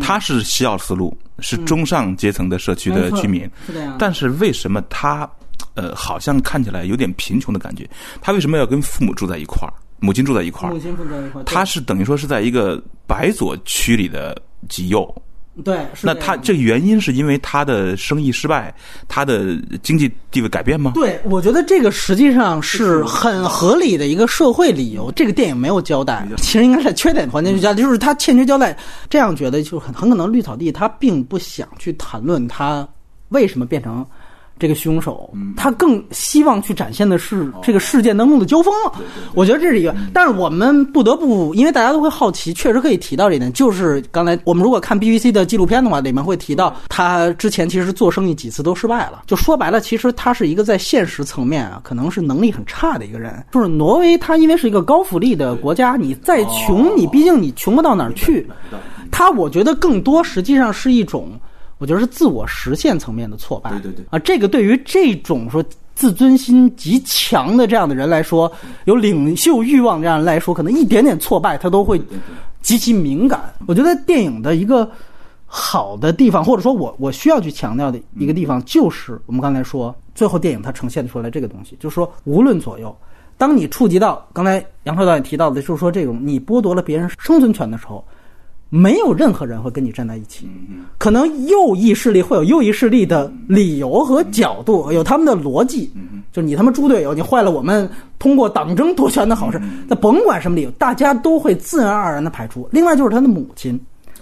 他是西奥斯路，是中上阶层的社区的居民。但是为什么他呃好像看起来有点贫穷的感觉？他为什么要跟父母住在一块儿？母亲住在一块儿？母亲住在一块儿，他是等于说是在一个白左区里的极右。对，那他这个原因是因为他的生意失败，他的经济地位改变吗？对，我觉得这个实际上是很合理的一个社会理由。这个电影没有交代，其实应该在缺点环节去交代，就是他欠缺交代。这样觉得就很很可能绿草地他并不想去谈论他为什么变成。这个凶手，他更希望去展现的是这个事件当中的交锋。我觉得这是一个，但是我们不得不，因为大家都会好奇，确实可以提到这一点。就是刚才我们如果看 BBC 的纪录片的话，里面会提到他之前其实做生意几次都失败了。就说白了，其实他是一个在现实层面啊，可能是能力很差的一个人。就是挪威，它因为是一个高福利的国家，你再穷，你毕竟你穷不到哪儿去。他我觉得更多实际上是一种。我觉得是自我实现层面的挫败。对对对。啊，这个对于这种说自尊心极强的这样的人来说，有领袖欲望这样来说，可能一点点挫败他都会极其敏感。我觉得电影的一个好的地方，或者说我我需要去强调的一个地方，就是我们刚才说，最后电影它呈现出来这个东西，就是说无论左右，当你触及到刚才杨超导演提到的，就是说这种你剥夺了别人生存权的时候。没有任何人会跟你站在一起，可能右翼势力会有右翼势力的理由和角度，有他们的逻辑。就你他妈猪队友，你坏了我们通过党争夺权的好事。那甭管什么理由，大家都会自然而然的排除。另外就是他的母亲，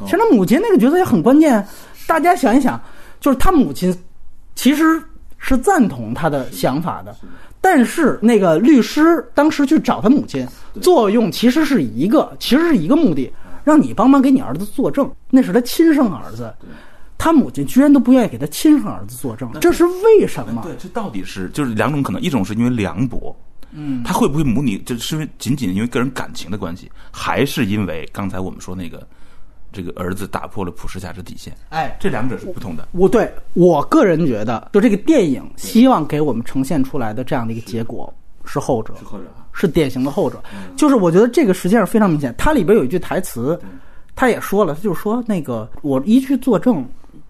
其实他母亲那个角色也很关键。大家想一想，就是他母亲其实是赞同他的想法的，但是那个律师当时去找他母亲，作用其实是一个，其实是一个目的。让你帮忙给你儿子作证，那是他亲生儿子，他母亲居然都不愿意给他亲生儿子作证，这是为什么？对，这到底是就是两种可能，一种是因为凉薄，嗯，他会不会母女就是因为仅仅因为个人感情的关系，还是因为刚才我们说那个这个儿子打破了普世价值底线？哎，这两者是不同的。我对我个人觉得，就这个电影希望给我们呈现出来的这样的一个结果是后者，是后者。是典型的后者，就是我觉得这个实际上非常明显。它里边有一句台词，他也说了，他就说那个我一去作证，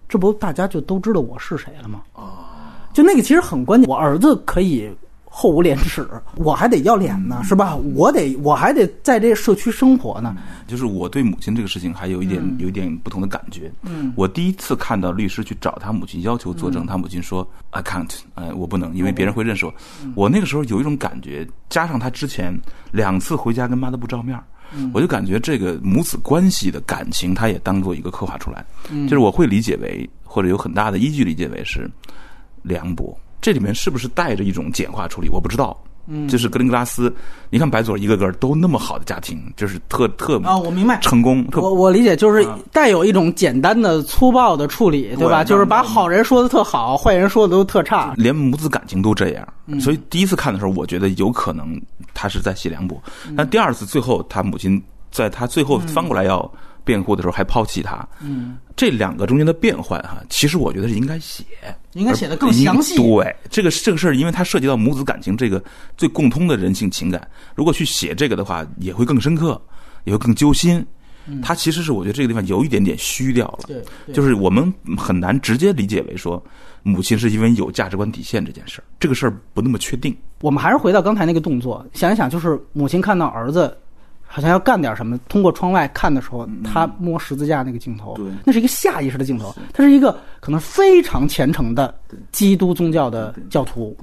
这不大家就都知道我是谁了吗？啊，就那个其实很关键。我儿子可以。厚无廉耻，我还得要脸呢，是吧？我得，我还得在这社区生活呢。就是我对母亲这个事情还有一点，有一点不同的感觉。嗯，我第一次看到律师去找他母亲要求作证，他母亲说 “I can't”，哎，我不能，因为别人会认识我。我那个时候有一种感觉，加上他之前两次回家跟妈都不照面我就感觉这个母子关系的感情，他也当做一个刻画出来。就是我会理解为，或者有很大的依据理解为是凉薄。这里面是不是带着一种简化处理？我不知道。嗯，就是格林格拉斯，你看白左一个个都那么好的家庭，就是特特啊，我明白成功。我我理解，就是带有一种简单的粗暴的处理，对吧？就是把好人说的特好，坏人说的都特差，连母子感情都这样。所以第一次看的时候，我觉得有可能他是在写两部。但第二次最后，他母亲在他最后翻过来要。辩护的时候还抛弃他，嗯，这两个中间的变换哈，其实我觉得是应该写，应该写的更详细。对，这个这个事儿，因为它涉及到母子感情这个最共通的人性情感，如果去写这个的话，也会更深刻，也会更揪心。他其实是我觉得这个地方有一点点虚掉了，对，就是我们很难直接理解为说母亲是因为有价值观底线这件事儿，这个事儿不那么确定。我们还是回到刚才那个动作，想一想，就是母亲看到儿子。好像要干点什么，通过窗外看的时候，他摸十字架那个镜头，那是一个下意识的镜头。他是一个可能非常虔诚的基督宗教的教徒。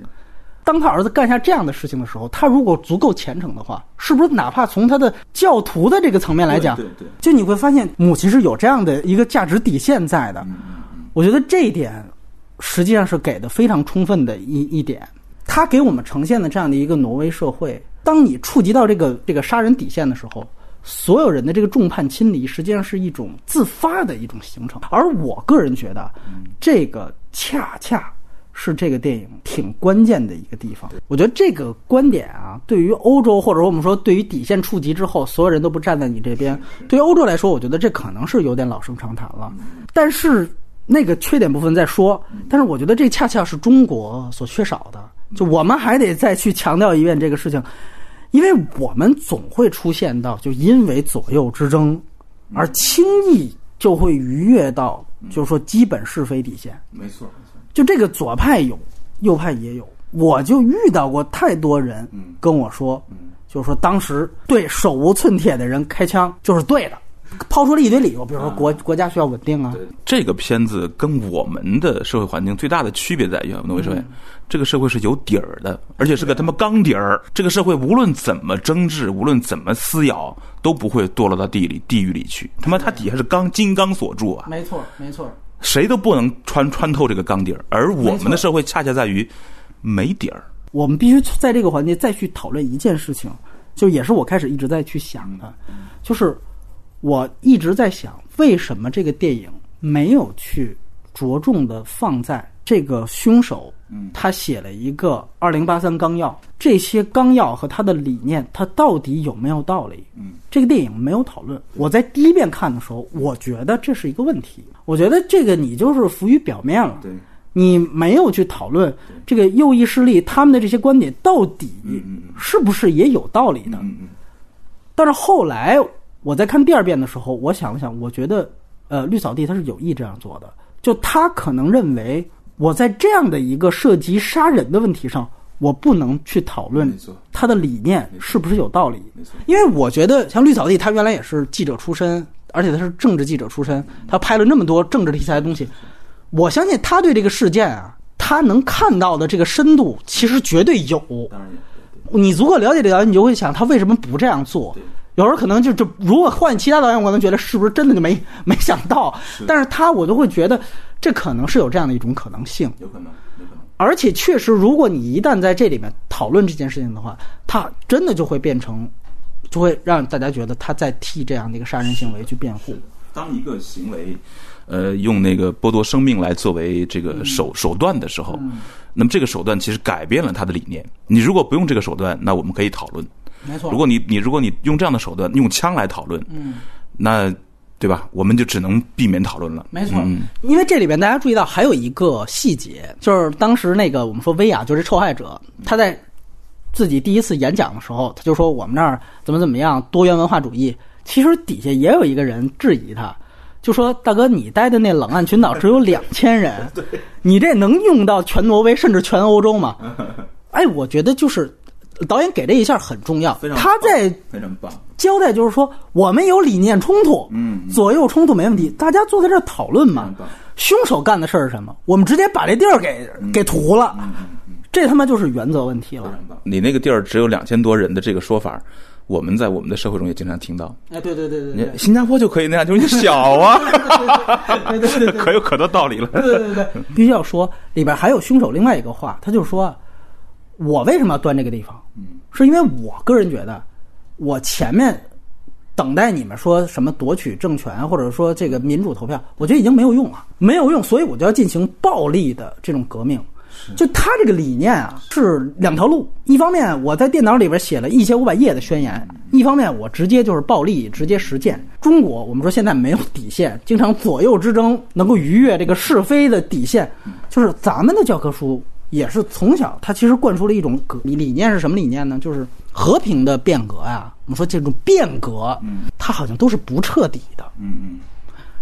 当他儿子干下这样的事情的时候，他如果足够虔诚的话，是不是哪怕从他的教徒的这个层面来讲，就你会发现母亲是有这样的一个价值底线在的。我觉得这一点实际上是给的非常充分的一一点。他给我们呈现的这样的一个挪威社会。当你触及到这个这个杀人底线的时候，所有人的这个众叛亲离，实际上是一种自发的一种形成。而我个人觉得，这个恰恰是这个电影挺关键的一个地方。我觉得这个观点啊，对于欧洲，或者说我们说对于底线触及之后，所有人都不站在你这边，对于欧洲来说，我觉得这可能是有点老生常谈了。但是那个缺点部分再说，但是我觉得这恰恰是中国所缺少的。就我们还得再去强调一遍这个事情，因为我们总会出现到，就因为左右之争，而轻易就会逾越到，就是说基本是非底线。没错，就这个左派有，右派也有，我就遇到过太多人跟我说，就是说当时对手无寸铁的人开枪就是对的。抛出了一堆理由，比如说国国家需要稳定啊。这个片子跟我们的社会环境最大的区别在于，挪威社会，这个社会是有底儿的，而且是个他妈钢底儿。这个社会无论怎么争执，无论怎么撕咬，都不会堕落到地里地狱里去。他妈，它底下是钢金刚锁住啊！没错，没错，谁都不能穿穿透这个钢底儿。而我们的社会恰恰在于没底儿。我们必须在这个环节再去讨论一件事情，就也是我开始一直在去想的，就是。我一直在想，为什么这个电影没有去着重的放在这个凶手，他写了一个二零八三纲要，这些纲要和他的理念，他到底有没有道理？这个电影没有讨论。我在第一遍看的时候，我觉得这是一个问题。我觉得这个你就是浮于表面了，你没有去讨论这个右翼势力他们的这些观点到底是不是也有道理的。但是后来。我在看第二遍的时候，我想了想，我觉得，呃，绿扫地他是有意这样做的，就他可能认为我在这样的一个涉及杀人的问题上，我不能去讨论他的理念是不是有道理，因为我觉得像绿草地，他原来也是记者出身，而且他是政治记者出身，他拍了那么多政治题材的东西，我相信他对这个事件啊，他能看到的这个深度其实绝对有。你足够了解这导演，你就会想他为什么不这样做。有时候可能就就如果换其他导演，我可能觉得是不是真的就没没想到，但是他我都会觉得这可能是有这样的一种可能性，有可能，有可能。而且确实，如果你一旦在这里面讨论这件事情的话，他真的就会变成，就会让大家觉得他在替这样的一个杀人行为去辩护。当一个行为，呃，用那个剥夺生命来作为这个手手段的时候，那么这个手段其实改变了他的理念。你如果不用这个手段，那我们可以讨论。没错，如果你你如果你用这样的手段用枪来讨论，嗯，那对吧？我们就只能避免讨论了。没错，嗯因为这里边大家注意到还有一个细节，就是当时那个我们说薇娅就是受害者，他在自己第一次演讲的时候，他就说我们那儿怎么怎么样多元文化主义。其实底下也有一个人质疑他，就说大哥，你待的那冷岸群岛只有两千人，你这能用到全挪威甚至全欧洲吗？哎，我觉得就是。导演给这一下很重要，他在非常棒交代，就是说我们有理念冲突，嗯，左右冲突没问题，大家坐在这讨论嘛。凶手干的事儿是什么？我们直接把这地儿给给屠了，这他妈就是原则问题了。你那个地儿只有两千多人的这个说法，我们在我们的社会中也经常听到。哎，对对对对，新加坡就可以那样，就是小啊，对对对，可有可多道理了。对对对，必须要说里边还有凶手另外一个话，他就说。我为什么要端这个地方？嗯，是因为我个人觉得，我前面等待你们说什么夺取政权，或者说这个民主投票，我觉得已经没有用了，没有用，所以我就要进行暴力的这种革命。就他这个理念啊，是两条路：一方面我在电脑里边写了一千五百页的宣言；一方面我直接就是暴力，直接实践。中国我们说现在没有底线，经常左右之争能够逾越这个是非的底线，就是咱们的教科书。也是从小，他其实灌输了一种理理念是什么理念呢？就是和平的变革呀。我们说这种变革，它好像都是不彻底的。嗯嗯。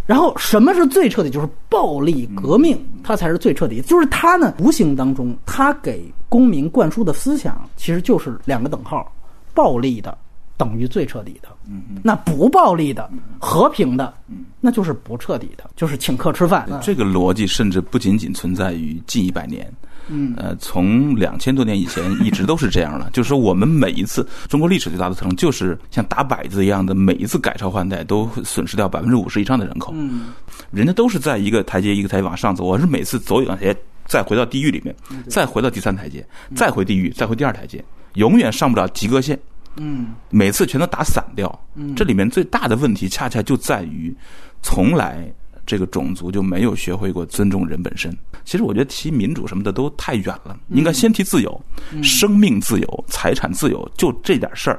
然后什么是最彻底？就是暴力革命，它才是最彻底。就是他呢，无形当中，他给公民灌输的思想其实就是两个等号：暴力的等于最彻底的。嗯嗯。那不暴力的、和平的，那就是不彻底的，就是请客吃饭。这个逻辑甚至不仅仅存在于近一百年。嗯，呃，从两千多年以前一直都是这样的，就是说我们每一次中国历史最大的特征，就是像打摆子一样的，每一次改朝换代都损失掉百分之五十以上的人口。嗯，人家都是在一个台阶一个台阶往上走，我是每次走一个台阶，再回到地狱里面，再回到第三台阶，再回地狱，再回第二台阶，永远上不了及格线。嗯，每次全都打散掉。嗯，这里面最大的问题，恰恰就在于从来。这个种族就没有学会过尊重人本身。其实我觉得提民主什么的都太远了，应该先提自由、生命自由、财产自由，就这点事儿，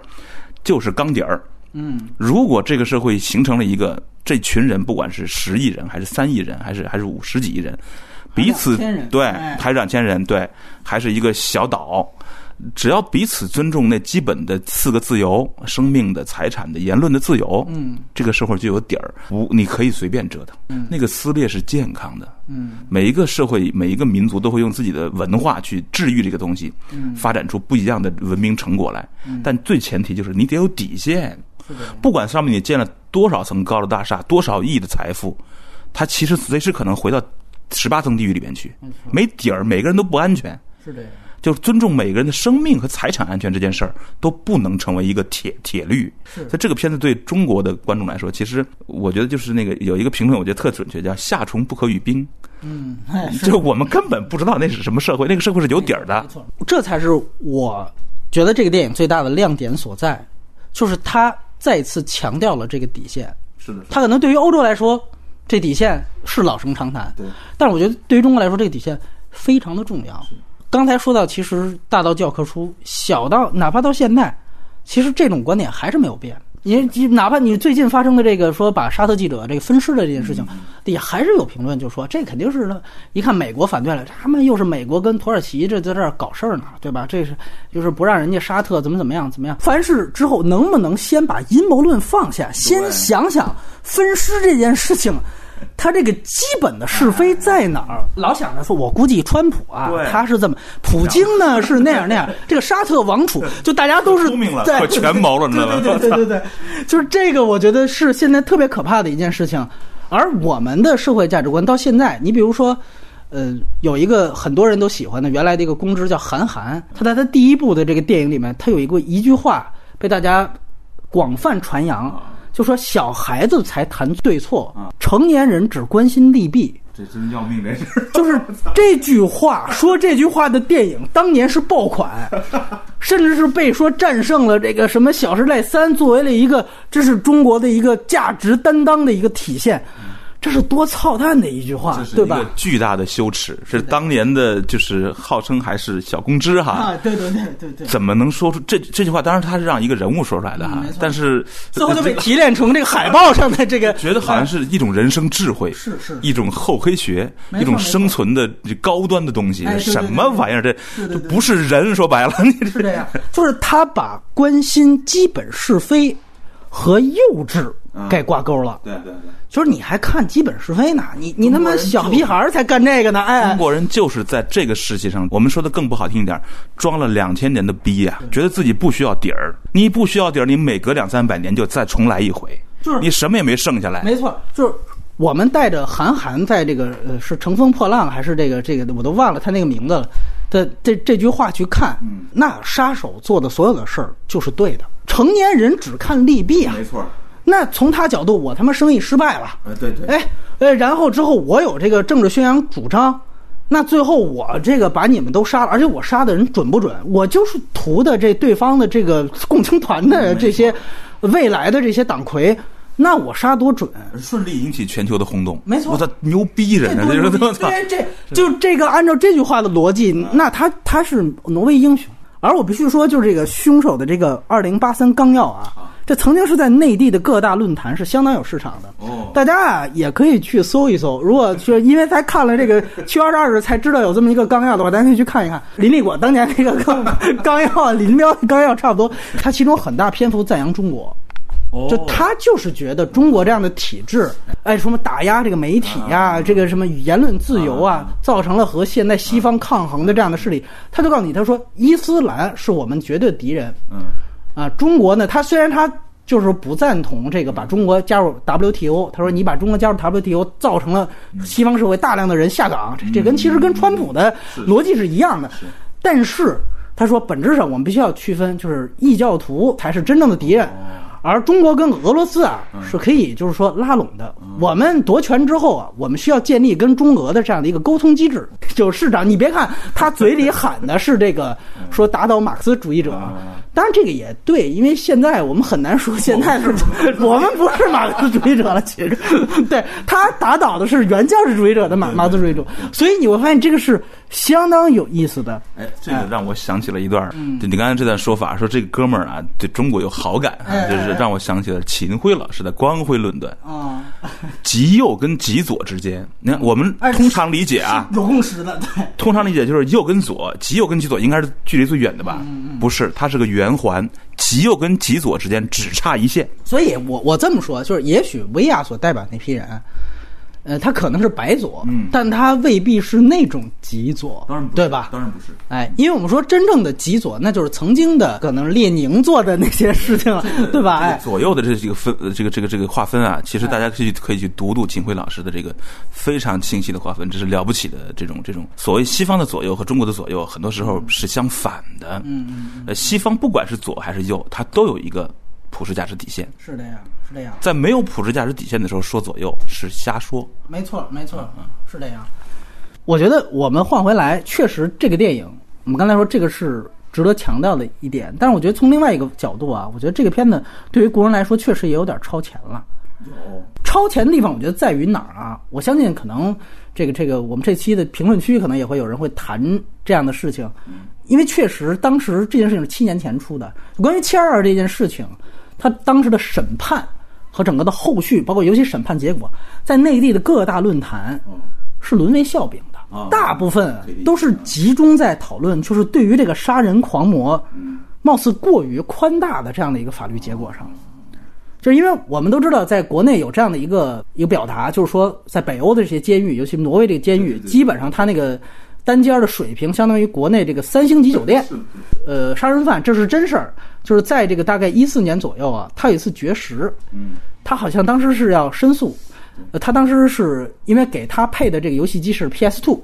就是钢底儿。嗯如果这个社会形成了一个这群人，不管是十亿人，还是三亿人，还是还是五十几亿人，彼此对哎还是两千人，对，还是一个小岛，只要彼此尊重那基本的四个自由：生命的、财产的、言论的自由，嗯这个社会就有底儿，不，你可以随便折腾。嗯那个撕裂是健康的。嗯每一个社会、每一个民族都会用自己的文化去治愈这个东西，嗯发展出不一样的文明成果来。但最前提就是你得有底线，不管上面你建了多少层高楼大厦、多少亿的财富，它其实随时可能回到十八层地狱里面去，没底儿，每个人都不安全。是这样。就是尊重每个人的生命和财产安全这件事儿，都不能成为一个铁铁律。是所以这个片子对中国的观众来说，其实我觉得就是那个有一个评论，我觉得特准确，叫“夏虫不可语冰嗯，哎”，是就我们根本不知道那是什么社会，那个社会是有底儿的这才是我觉得这个电影最大的亮点所在，就是他再次强调了这个底线。是的，他可能对于欧洲来说，这底线是老生常谈，对，但是我觉得对于中国来说，这个底线非常的重要。刚才说到，其实大到教科书，小到哪怕到现在，其实这种观点还是没有变。你你哪怕你最近发生的这个说把沙特记者这个分尸的这件事情，也还是有评论就说这肯定是呢一看美国反对了，他们又是美国跟土耳其这在这儿搞事儿呢，对吧？这是就是不让人家沙特怎么怎么样怎么样。凡事之后能不能先把阴谋论放下，先想想分尸这件事情。他这个基本的是非在哪儿？老想着说，我估计川普啊，他是这么，普京呢是那样那样，这个沙特王储就大家都是聪明了对可权谋了你知道吗对对对对对，就是这个，我觉得是现在特别可怕的一件事情。而我们的社会价值观到现在，你比如说，呃，有一个很多人都喜欢的原来的一个公知叫韩寒，他在他第一部的这个电影里面，他有一个一句话被大家广泛传扬，就说小孩子才谈对错啊，成年人只关心利弊。这真要命，这是。就是 这句话，说这句话的电影当年是爆款，甚至是被说战胜了这个什么《小时代三》，作为了一个这是中国的一个价值担当的一个体现。这是多操蛋的一句话对吧？巨大的羞耻，是当年的，就是号称还是小公知哈，啊，对对对对对，怎么能说出这这句话？当然，他是让一个人物说出来的哈但是最后就被提炼成这个海报上的这个，觉得好像是一种人生智慧，是是。一种厚黑学，一种生存的高端的东西什么玩意儿？这这不是人，说白了，你是这样，就是他把关心基本是非和幼稚给挂钩了。对对对。就是你还看基本是非呢？你你他妈小屁孩儿才干这个呢！哎中，国人就是在这个世界上，我们说的更不好听一点，装了两千年的逼呀、觉得自己不需要底儿。你不需要底儿，你每隔两三百年就再重来一回，就是你什么也没剩下来。没错，就是我们带着韩寒在这个呃是乘风破浪还是这个这个我都忘了他那个名字了的这这句话去看，嗯那杀手做的所有的事儿就是对的。成年人只看利弊啊，没错，那从他角度，我他妈生意失败了，哎，对对，哎呃，然后之后我有这个政治宣扬主张。那最后我这个把你们都杀了，而且我杀的人准不准？我就是图的这对方的这个共青团的这些未来的这些党魁，那我杀多准？顺利引起全球的轰动。没错我操，牛逼人啊！这这就这个按照这句话的逻辑，那他他是挪威英雄。而我必须说，就是这个凶手的这个二零八三纲要啊，这曾经是在内地的各大论坛是相当有市场的。哦大家啊也可以去搜一搜。如果是因为才看了这个七月二十二日才知道有这么一个纲要的话，大家可以去看一看林立果当年那个纲 纲要，林彪纲要差不多。他其中很大篇幅赞扬中国。就他就是觉得中国这样的体制，哎，什么打压这个媒体呀、这个什么言论自由啊，造成了和现在西方抗衡的这样的势力。他就告诉你，他说伊斯兰是我们绝对敌人嗯，啊。中国呢，他虽然他就是不赞同这个把中国加入 WTO，他说你把中国加入 WTO，造成了西方社会大量的人下岗，这这跟其实跟川普的逻辑是一样的。但是他说，本质上我们必须要区分，就是异教徒才是真正的敌人。而中国跟俄罗斯啊是可以就是说拉拢的。我们夺权之后啊，我们需要建立跟中俄的这样的一个沟通机制。就市长，你别看他嘴里喊的是这个说打倒马克思主义者，当然这个也对，因为现在我们很难说现在是 我们不是马克思主义者了，其实。对他打倒的是原教旨主义者的马马克思主义者，所以你会发现这个是相当有意思的。哎，这个让我想起了一段儿，就你刚才这段说法，说这个哥们儿啊对中国有好感就是让我想起了秦晖老师的光辉论断，啊，极右跟极左之间，你看我们哎通常理解啊，有共识的，对。通常理解就是右跟左，极右跟极左应该是距离最远的吧？不是，它是个圆连环，极右跟极左之间只差一线。所以我我这么说，就是也许维亚所代表那批人，呃，他可能是白左，嗯但他未必是那种极左当然不，对吧？当然不是。哎，因为我们说真正的极左，那就是曾经的可能列宁做的那些事情了，对吧？哎，左右的这几个分，呃这个这个这个划分啊，其实大家可以可以去读读秦晖老师的这个非常清晰的划分，这是了不起的这种这种所谓西方的左右和中国的左右，很多时候是相反的。嗯嗯。呃，西方不管是左还是右，它都有一个普世价值底线。是这样，是这样，在没有普世价值底线的时候说左右是瞎说。没错，没错，嗯是这样。我觉得我们换回来，确实这个电影，我们刚才说这个是值得强调的一点，但是我觉得从另外一个角度啊，我觉得这个片子对于国人来说确实也有点超前了。有超前的地方，我觉得在于哪儿啊？我相信可能这个这个我们这期的评论区可能也会有人会谈这样的事情，因为确实当时这件事情是七年前出的。关于七二二这件事情，他当时的审判和整个的后续，包括尤其审判结果，在内地的各大论坛是沦为笑柄的哦，大部分都是集中在讨论，就是对于这个杀人狂魔，貌似过于宽大的这样的一个法律结果上。就是因为我们都知道，在国内有这样的一个一个表达，就是说，在北欧的这些监狱，尤其挪威这个监狱，基本上他那个单间的水平相当于国内这个三星级酒店。呃，杀人犯这是真事儿，就是在这个大概一四年左右啊，他有一次绝食，嗯，他好像当时是要申诉，呃，他当时是因为给他配的这个游戏机是 PS Two，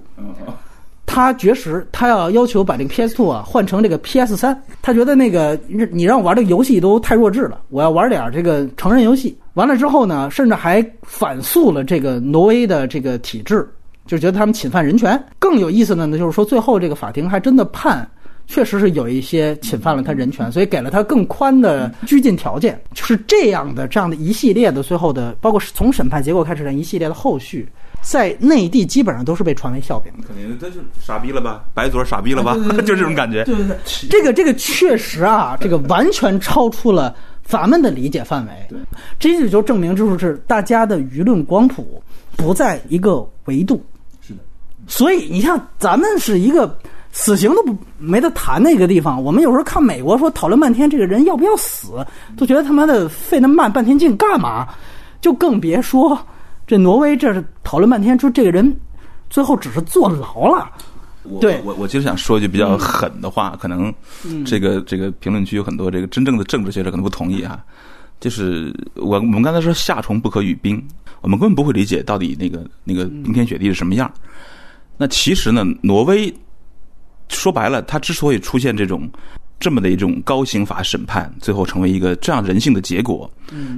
他绝食，他要要求把这个 PS Two 啊换成这个 PS 三，他觉得那个你你让我玩这个游戏都太弱智了，我要玩点这个成人游戏。完了之后呢，甚至还反诉了这个挪威的这个体制，就觉得他们侵犯人权。更有意思的呢，就是说最后这个法庭还真的判。确实是有一些侵犯了他人权，所以给了他更宽的拘禁条件。就是这样的，这样的一系列的最后的，包括从审判结果开始的一系列的后续，在内地基本上都是被传为笑柄的。肯定，他就傻逼了吧？白左傻逼了吧？就这种感觉。对对对，这个这个确实啊，这个完全超出了咱们的理解范围。对，这就就证明就是大家的舆论光谱不在一个维度。所以你像咱们是一个死刑都不没得谈的一个地方，我们有时候看美国说讨论半天这个人要不要死，都觉得他妈的费那慢半天劲干嘛？就更别说这挪威这是讨论半天，说这个人最后只是坐牢了。我对我我其实想说一句比较狠的话，可能这个这个评论区有很多这个真正的政治学者可能不同意啊。就是我我们刚才说夏虫不可语冰，我们根本不会理解到底那个那个冰天雪地是什么样。那其实呢，挪威说白了，它之所以出现这种这么的一种高刑法审判，最后成为一个这样人性的结果，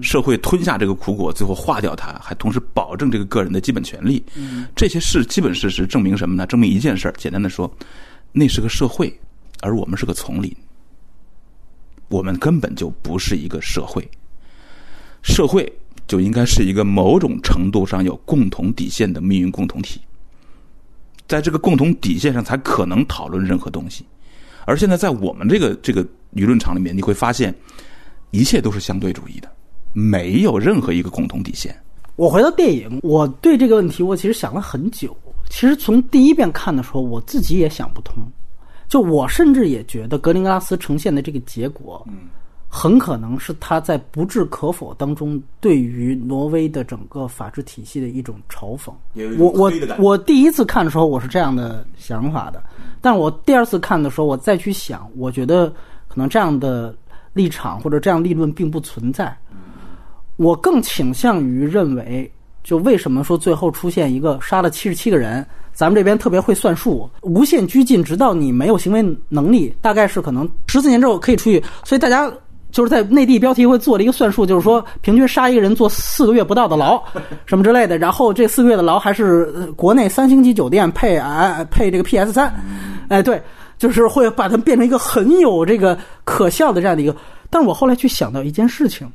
社会吞下这个苦果，最后化掉它，还同时保证这个个人的基本权利。这些事基本事实证明什么呢？证明一件事儿，简单的说，那是个社会，而我们是个丛林。我们根本就不是一个社会，社会就应该是一个某种程度上有共同底线的命运共同体。在这个共同底线上，才可能讨论任何东西。而现在，在我们这个这个舆论场里面，你会发现，一切都是相对主义的，没有任何一个共同底线。我回到电影，我对这个问题我其实想了很久。其实从第一遍看的时候，我自己也想不通。就我甚至也觉得格林格拉斯呈现的这个结果，嗯，很可能是他在不置可否当中对于挪威的整个法治体系的一种嘲讽。我我我第一次看的时候，我是这样的想法的，但我第二次看的时候，我再去想，我觉得可能这样的立场或者这样立论并不存在。我更倾向于认为，就为什么说最后出现一个杀了七十七个人，咱们这边特别会算数，无限拘禁，直到你没有行为能力，大概是可能十四年之后可以出去，所以大家。就是在内地标题会做了一个算术，就是说平均杀一个人坐四个月不到的牢，什么之类的。然后这四个月的牢还是呃国内三星级酒店配啊配这个 PS 三，哎对，就是会把它变成一个很有这个可笑的这样的一个。但是我后来去想到一件事情，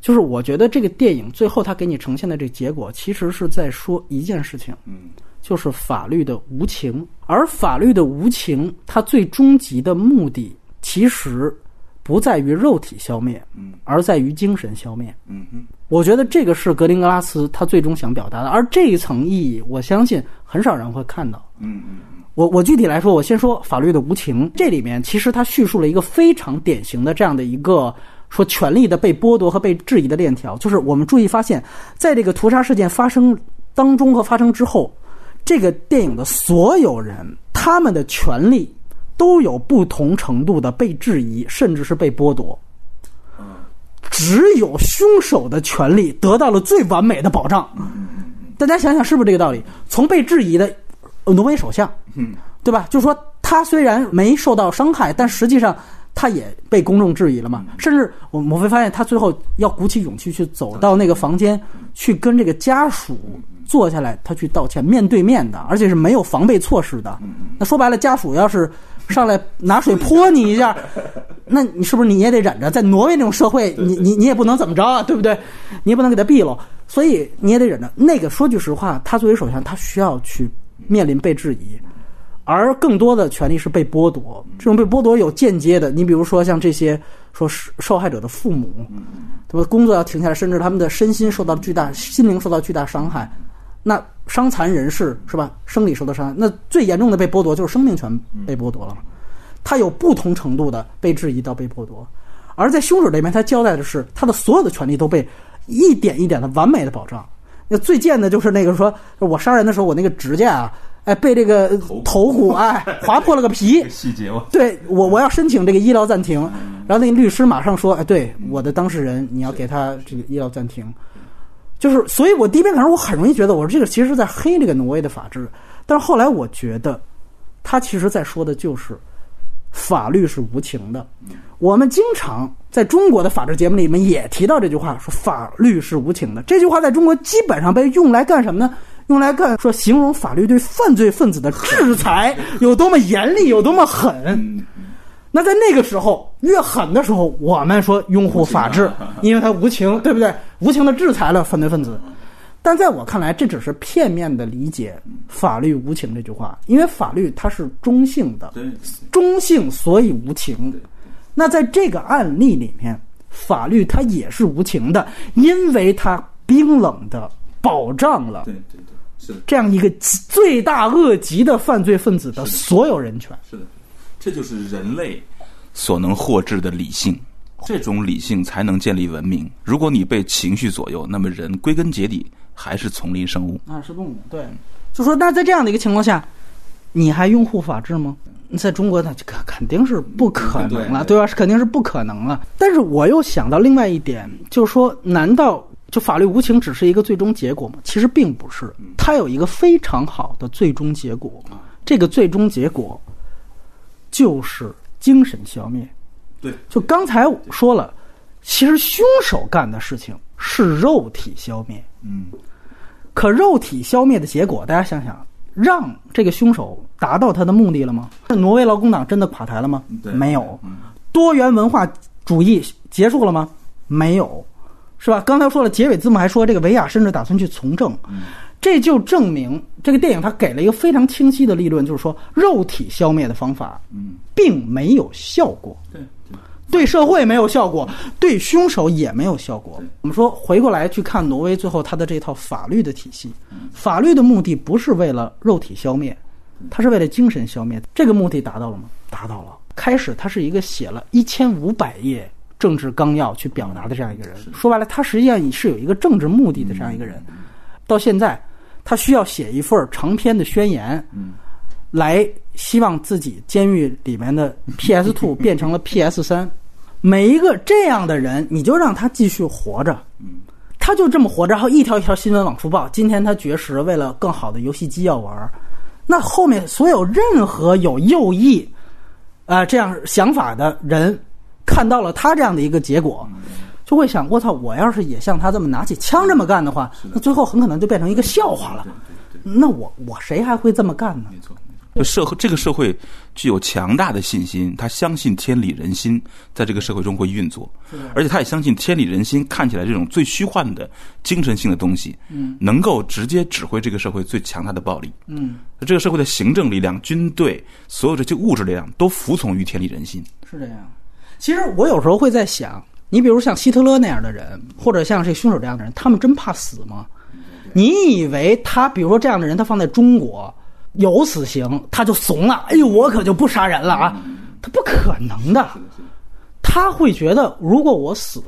就是我觉得这个电影最后他给你呈现的这结果，其实是在说一件事情，嗯就是法律的无情。而法律的无情，它最终极的目的，其实不在于肉体消灭，嗯而在于精神消灭。嗯哼我觉得这个是格林格拉斯他最终想表达的，而这一层意义，我相信很少人会看到。嗯嗯我我具体来说，我先说法律的无情。这里面其实他叙述了一个非常典型的这样的一个说权力的被剥夺和被质疑的链条，就是我们注意发现，在这个屠杀事件发生当中和发生之后，这个电影的所有人他们的权利都有不同程度的被质疑，甚至是被剥夺。只有凶手的权利得到了最完美的保障。大家想想是不是这个道理？从被质疑的呃挪威首相，嗯对吧？就是说他虽然没受到伤害，但实际上他也被公众质疑了嘛。甚至我我会发现，他最后要鼓起勇气去走到那个房间，去跟这个家属坐下来，他去道歉，面对面的，而且是没有防备措施的。那说白了，家属要是上来拿水泼你一下，那你是不是你也得忍着？在挪威那种社会，你你你也不能怎么着啊，对不对？你也不能给他毙了，所以你也得忍着。那个说句实话，他作为首相，他需要去面临被质疑，而更多的权利是被剥夺。这种被剥夺有间接的，你比如说像这些说是受害者的父母，对吧？工作要停下来，甚至他们的身心受到巨大、心灵受到巨大伤害。那伤残人士是吧？生理受到伤害，那最严重的被剥夺就是生命权被剥夺了嘛。他有不同程度的被质疑到被剥夺，而在凶手这边，他交代的是他的所有的权利都被一点一点的完美的保障。那最贱的就是那个说，我杀人的时候，我那个指甲啊，哎，被这个头头骨哎划破了个皮，细节嘛，对我，我要申请这个医疗暂停，然后那个律师马上说：“哎，对，我的当事人，你要给他这个医疗暂停。”就是，所以我第一遍看的时候，我很容易觉得我说这个其实是在黑这个挪威的法治，但是后来我觉得，他其实在说的就是法律是无情的。我们经常在中国的法治节目里面也提到这句话，说法律是无情的。这句话在中国基本上被用来干什么呢？用来干说形容法律对犯罪分子的制裁有多么严厉，有多么狠。嗯那在那个时候，越狠的时候，我们说拥护法治，因为它无情，对不对？无情的制裁了犯罪分子。但在我看来，这只是片面的理解“法律无情”这句话，因为法律它是中性的，中性所以无情。那在这个案例里面，法律它也是无情的，因为它冰冷的保障了对对对，是的，这样一个罪大恶极的犯罪分子的所有人权。是的，这就是人类所能获致的理性。这种理性才能建立文明。如果你被情绪左右，那么人归根结底还是丛林生物。啊，是动物。对，就说那在这样的一个情况下，你还拥护法治吗？在中国，那就肯肯定是不可能了，对对吧？是肯定是不可能了。但是我又想到另外一点，就是说，难道就法律无情只是一个最终结果吗？其实并不是，它有一个非常好的最终结果。这个最终结果就是精神消灭。对，就刚才我说了，其实凶手干的事情是肉体消灭。嗯，可肉体消灭的结果，大家想想，让这个凶手达到他的目的了吗？是挪威劳工党真的垮台了吗？对没有。嗯多元文化主义结束了吗？没有，是吧？刚才说了，结尾字幕还说这个维亚甚至打算去从政，这就证明这个电影它给了一个非常清晰的立论，就是说肉体消灭的方法嗯，并没有效果。对对，对社会没有效果，对凶手也没有效果。我们说回过来去看挪威最后他的这套法律的体系，法律的目的不是为了肉体消灭，它是为了精神消灭。这个目的达到了吗？达到了。开始他是一个写了一千五百页政治纲要去表达的这样一个人，说白了，他实际上是有一个政治目的的这样一个人。到现在，他需要写一份长篇的宣言，嗯来希望自己监狱里面的 PS Two 变成了 PS 三。每一个这样的人，你就让他继续活着，嗯他就这么活着，然后一条一条新闻往出报。今天他绝食，为了更好的游戏机要玩。那后面所有任何有右翼啊、这样想法的人，看到了他这样的一个结果，就会想：我操！我要是也像他这么拿起枪这么干的话，那最后很可能就变成一个笑话了。那我我谁还会这么干呢？没错没错。社会这个社会具有强大的信心，他相信天理人心在这个社会中会运作，而且他也相信天理人心看起来这种最虚幻的精神性的东西，嗯，能够直接指挥这个社会最强大的暴力。嗯，这个社会的行政力量、军队，所有这些物质力量都服从于天理人心。是这样。其实我有时候会在想，你比如像希特勒那样的人，或者像这凶手这样的人，他们真怕死吗？你以为他，比如说这样的人，他放在中国有死刑，他就怂了？哎呦，我可就不杀人了啊！他不可能的，他会觉得，如果我死，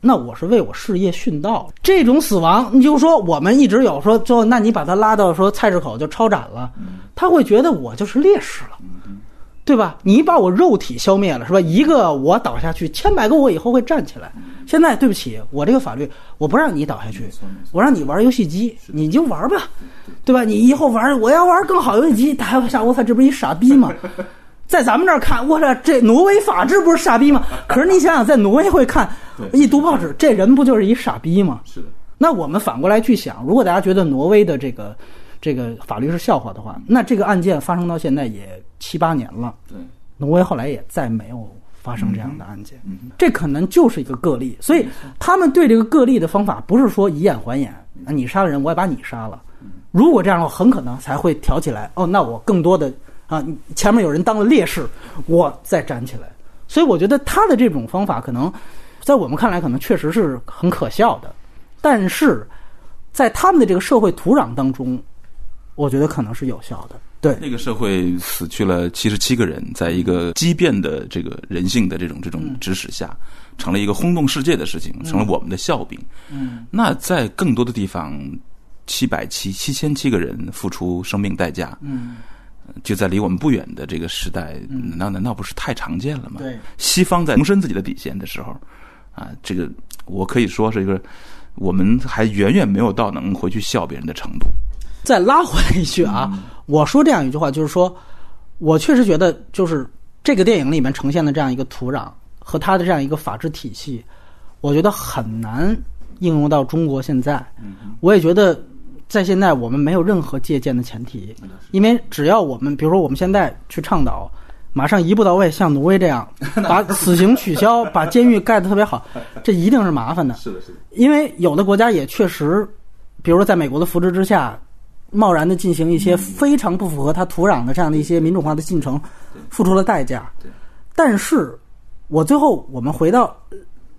那我是为我事业殉道。这种死亡，你就说我们一直有说，最后那你把他拉到说菜市口就抄斩了，他会觉得我就是烈士了。对吧？你把我肉体消灭了，是吧？一个我倒下去，千百个我以后会站起来。现在对不起，我这个法律我不让你倒下去，我让你玩游戏机，你就玩吧，对吧？你以后玩，我要玩更好游戏机，大家想，我操，这不是一傻逼吗？在咱们这儿看，我操，这挪威法治不是傻逼吗？可是你想想，在挪威会看，一读报纸，这人不就是一傻逼吗？是的。那我们反过来去想，如果大家觉得挪威的这个。这个法律是笑话的话，那这个案件发生到现在也七八年了。对，挪威后来也再没有发生这样的案件。这可能就是一个个例，所以他们对这个个例的方法不是说以眼还眼，啊，你杀了人，我也把你杀了。如果这样的话，很可能才会挑起来。哦，那我更多的啊，前面有人当了烈士，我再站起来。所以我觉得他的这种方法，可能在我们看来，可能确实是很可笑的，但是在他们的这个社会土壤当中。我觉得可能是有效的。对，那个社会死去了七十七个人，在一个畸变的这个人性的这种这种指使下，成了一个轰动世界的事情，成了我们的笑柄。嗯，那在更多的地方，七百七七千七个人付出生命代价。嗯，就在离我们不远的这个时代，那难道不是太常见了吗？对，西方在重申自己的底线的时候，啊，这个我可以说是一个，我们还远远没有到能回去笑别人的程度。再拉回来一句啊，我说这样一句话，就是说，我确实觉得，就是这个电影里面呈现的这样一个土壤和它的这样一个法治体系，我觉得很难应用到中国现在。我也觉得，在现在我们没有任何借鉴的前提，因为只要我们，比如说我们现在去倡导，马上一步到位，像挪威这样 把死刑取消，把监狱盖得特别好，这一定是麻烦的。是的，是的。因为有的国家也确实，比如说在美国的扶持之下。贸然的进行一些非常不符合它土壤的这样的一些民主化的进程，付出了代价。但是，我最后我们回到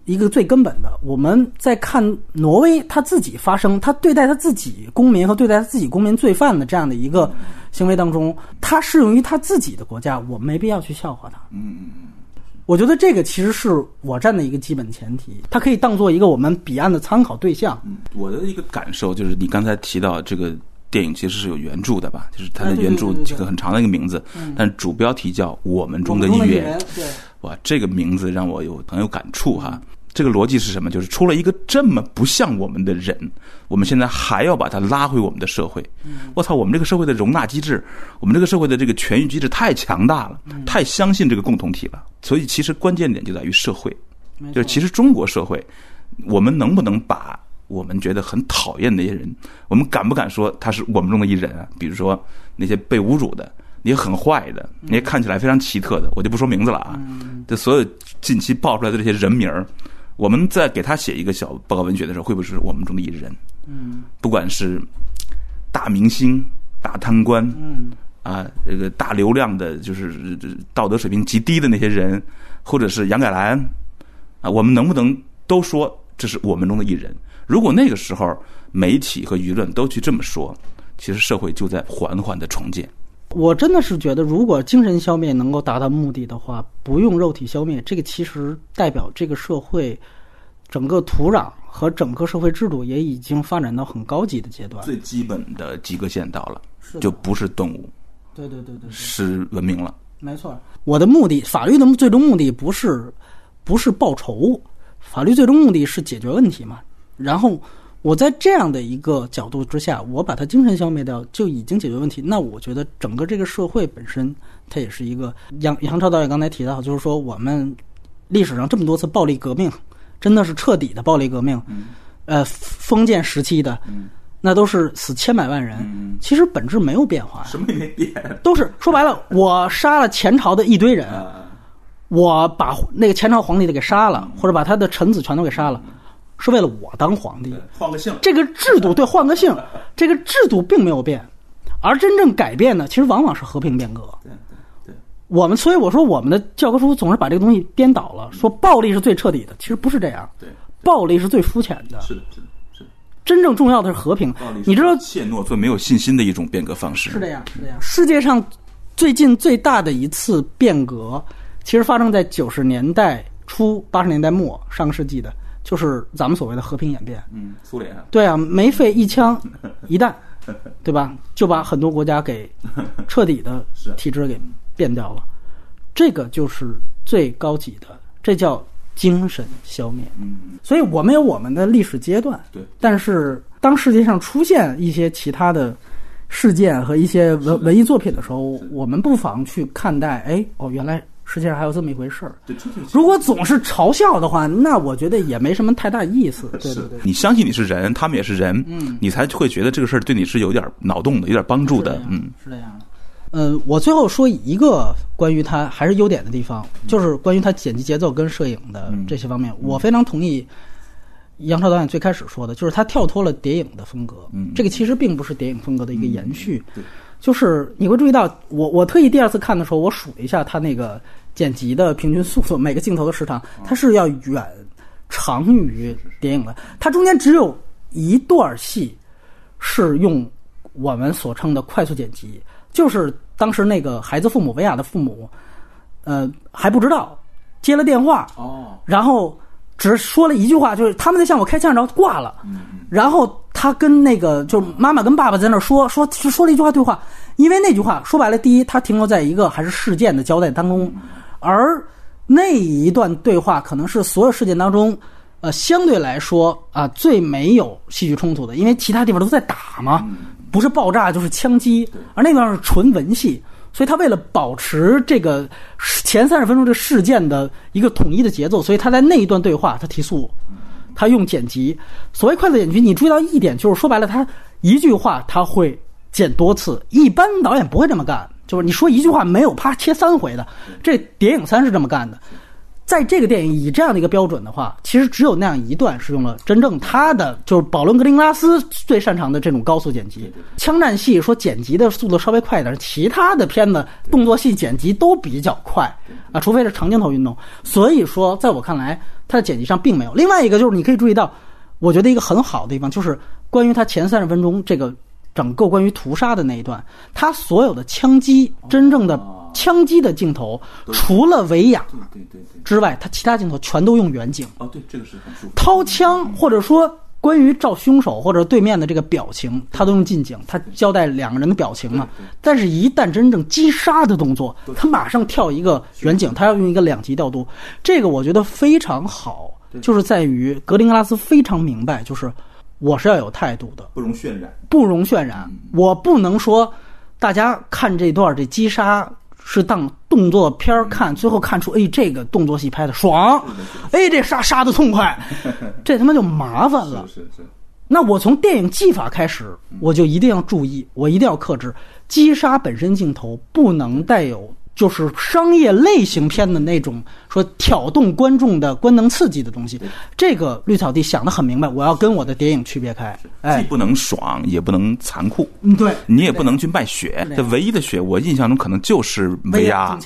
一个最根本的，我们在看挪威他自己发生，他对待他自己公民和对待他自己公民罪犯的这样的一个行为当中，他适用于他自己的国家，我没必要去笑话他。嗯嗯嗯，我觉得这个其实是我站的一个基本前提，它可以当做一个我们彼岸的参考对象。我的一个感受就是，你刚才提到这个。电影其实是有原著的吧？就是它的原著这个很长的一个名字，但主标题叫《我们中的一员》。对，哇，这个名字让我有很有感触哈。这个逻辑是什么？就是出了一个这么不像我们的人，我们现在还要把他拉回我们的社会。我操，我们这个社会的容纳机制，我们这个社会的这个权益机制太强大了，太相信这个共同体了。所以其实关键点就在于社会，就是其实中国社会，我们能不能把？我们觉得很讨厌那些人，我们敢不敢说他是我们中的一人啊？比如说那些被侮辱的，那些很坏的，那些看起来非常奇特的，我就不说名字了啊。这所有近期爆出来的这些人名儿，我们在给他写一个小报告文学的时候，会不会是我们中的一人？嗯，不管是大明星、大贪官，嗯，啊，这个大流量的，就是道德水平极低的那些人，或者是杨改兰，啊，我们能不能都说这是我们中的一人？如果那个时候媒体和舆论都去这么说，其实社会就在缓缓的重建。我真的是觉得，如果精神消灭能够达到目的的话，不用肉体消灭，这个其实代表这个社会整个土壤和整个社会制度也已经发展到很高级的阶段。最基本的及格线到了，就不是动物。对对对对，是文明了。没错，我的目的，法律的最终目的不是不是报仇，法律最终目的是解决问题嘛。然后，我在这样的一个角度之下，我把他精神消灭掉，就已经解决问题。那我觉得整个这个社会本身，它也是一个杨杨超导演刚才提到，就是说我们历史上这么多次暴力革命，真的是彻底的暴力革命，呃，封建时期的，那都是死千百万人，嗯。其实本质没有变化。呀，什么也没变。都是说白了，我杀了前朝的一堆人，啊，我把那个前朝皇帝的给杀了，或者把他的臣子全都给杀了，是为了我当皇帝。换个姓，这个制度对换个姓，这个制度并没有变，而真正改变的，其实往往是和平变革。对对对，我们所以我说我们的教科书总是把这个东西颠倒了，说暴力是最彻底的，其实不是这样，对，暴力是最肤浅的，是的，是的，是的，真正重要的是和平暴力。你知道怯懦最没有信心的一种变革方式。是这样，是这样。世界上最近最大的一次变革，其实发生在九十年代初、八十年代末上个世纪的，就是咱们所谓的和平演变。嗯，苏联啊，对啊，没费一枪一弹，对吧？就把很多国家给 彻底的体制给变掉了。这个就是最高级的，这叫精神消灭。嗯，所以我们有我们的历史阶段，对，但是当世界上出现一些其他的事件和一些文文艺作品的时候，我们不妨去看待，哎，哦，原来世界上还有这么一回事儿。如果总是嘲笑的话，那我觉得也没什么太大意思。对对对。你相信你是人，他们也是人，嗯，你才会觉得这个事儿对你是有点脑洞的，有点帮助的，嗯，是这样的。呃，我最后说一个关于他还是优点的地方，就是关于他剪辑节奏跟摄影的这些方面，我非常同意杨超导演最开始说的，就是他跳脱了谍影的风格。嗯这个其实并不是谍影风格的一个延续。对，就是你会注意到，我我特意第二次看的时候，我数了一下他那个剪辑的平均速度，每个镜头的时长，它是要远长于电影的。它中间只有一段戏是用我们所称的快速剪辑，就是当时那个孩子父母维亚的父母，呃还不知道接了电话，哦，然后只说了一句话，就是他们在向我开枪，然后挂了。然后他跟那个就妈妈跟爸爸在那儿说说就说了一句话对话，因为那句话说白了，第一，它停留在一个还是事件的交代当中，而那一段对话可能是所有事件当中，呃，相对来说啊最没有戏剧冲突的，因为其他地方都在打嘛，不是爆炸就是枪击，而那段是纯文戏。所以他为了保持这个前三十分钟这个事件的一个统一的节奏，所以他在那一段对话他提速，他用剪辑。所谓快速剪辑，你注意到一点，就是说白了，他一句话他会剪多次，一般导演不会这么干。就是你说一句话没有啪切三回的，这《谍影三》是这么干的。在这个电影以这样的一个标准的话，其实只有那样一段是用了真正他的就是保伦格林拉斯最擅长的这种高速剪辑。枪战戏说剪辑的速度稍微快一点，其他的片子动作戏剪辑都比较快啊，除非是长镜头运动。所以说，在我看来，它的剪辑上并没有。另外一个就是你可以注意到，我觉得一个很好的地方就是关于他前三十分钟这个整个关于屠杀的那一段，他所有的枪击真正的枪击的镜头，除了维亚之外，他其他镜头全都用远景，哦，对，这个是很舒服，掏枪或者说关于照凶手或者对面的这个表情，他都用近景，他交代两个人的表情嘛。但是，一旦真正击杀的动作，他马上跳一个远景，他要用一个两级调度，这个我觉得非常好，就是在于格林格拉斯非常明白，就是我是要有态度的，不容渲染，不容渲染，我不能说大家看这段这击杀。是当动作片儿看，最后看出，哎，这个动作戏拍的爽，哎，这杀杀的痛快，这他妈就麻烦了。是是，那我从电影技法开始，我就一定要注意，我一定要克制。击杀本身镜头不能带有就是商业类型片的那种说挑动观众的官能刺激的东西。这个绿草地想得很明白，我要跟我的谍影区别开。哎既，不能爽，也不能残酷，嗯，对，你也不能去卖血。这唯一的血，我印象中可能就是维亚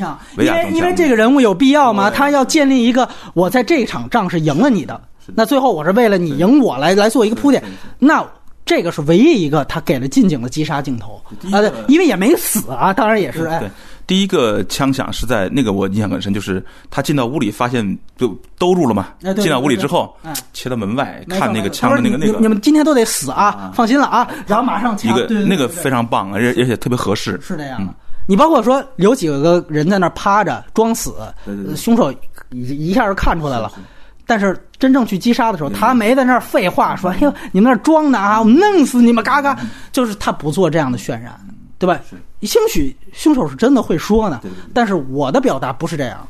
因为这个人物有必要吗？他要建立一个我在这场仗是赢了你的，那最后我是为了你赢我来来做一个铺垫那。这个是唯一一个他给了近景的击杀镜头啊，对，因为也没死啊，当然也是对哎，，第一个枪响是在那个我印象很深，就是他进到屋里发现就兜住了嘛，进到屋里之后切到门外看那个枪的那个那个你你们今天都得死啊，放心了啊，然后马上一，个那个非常棒，而且而且特别合适。是这样的。你包括说有几个人在那趴着装死，凶手一一下就看出来了。但是真正去击杀的时候，他没在那儿废话说：“哎呦，你们那儿装的啊，我弄死你们！”嘎嘎，就是他不做这样的渲染，对吧？兴许凶手是真的会说呢但是我的表达不是这样。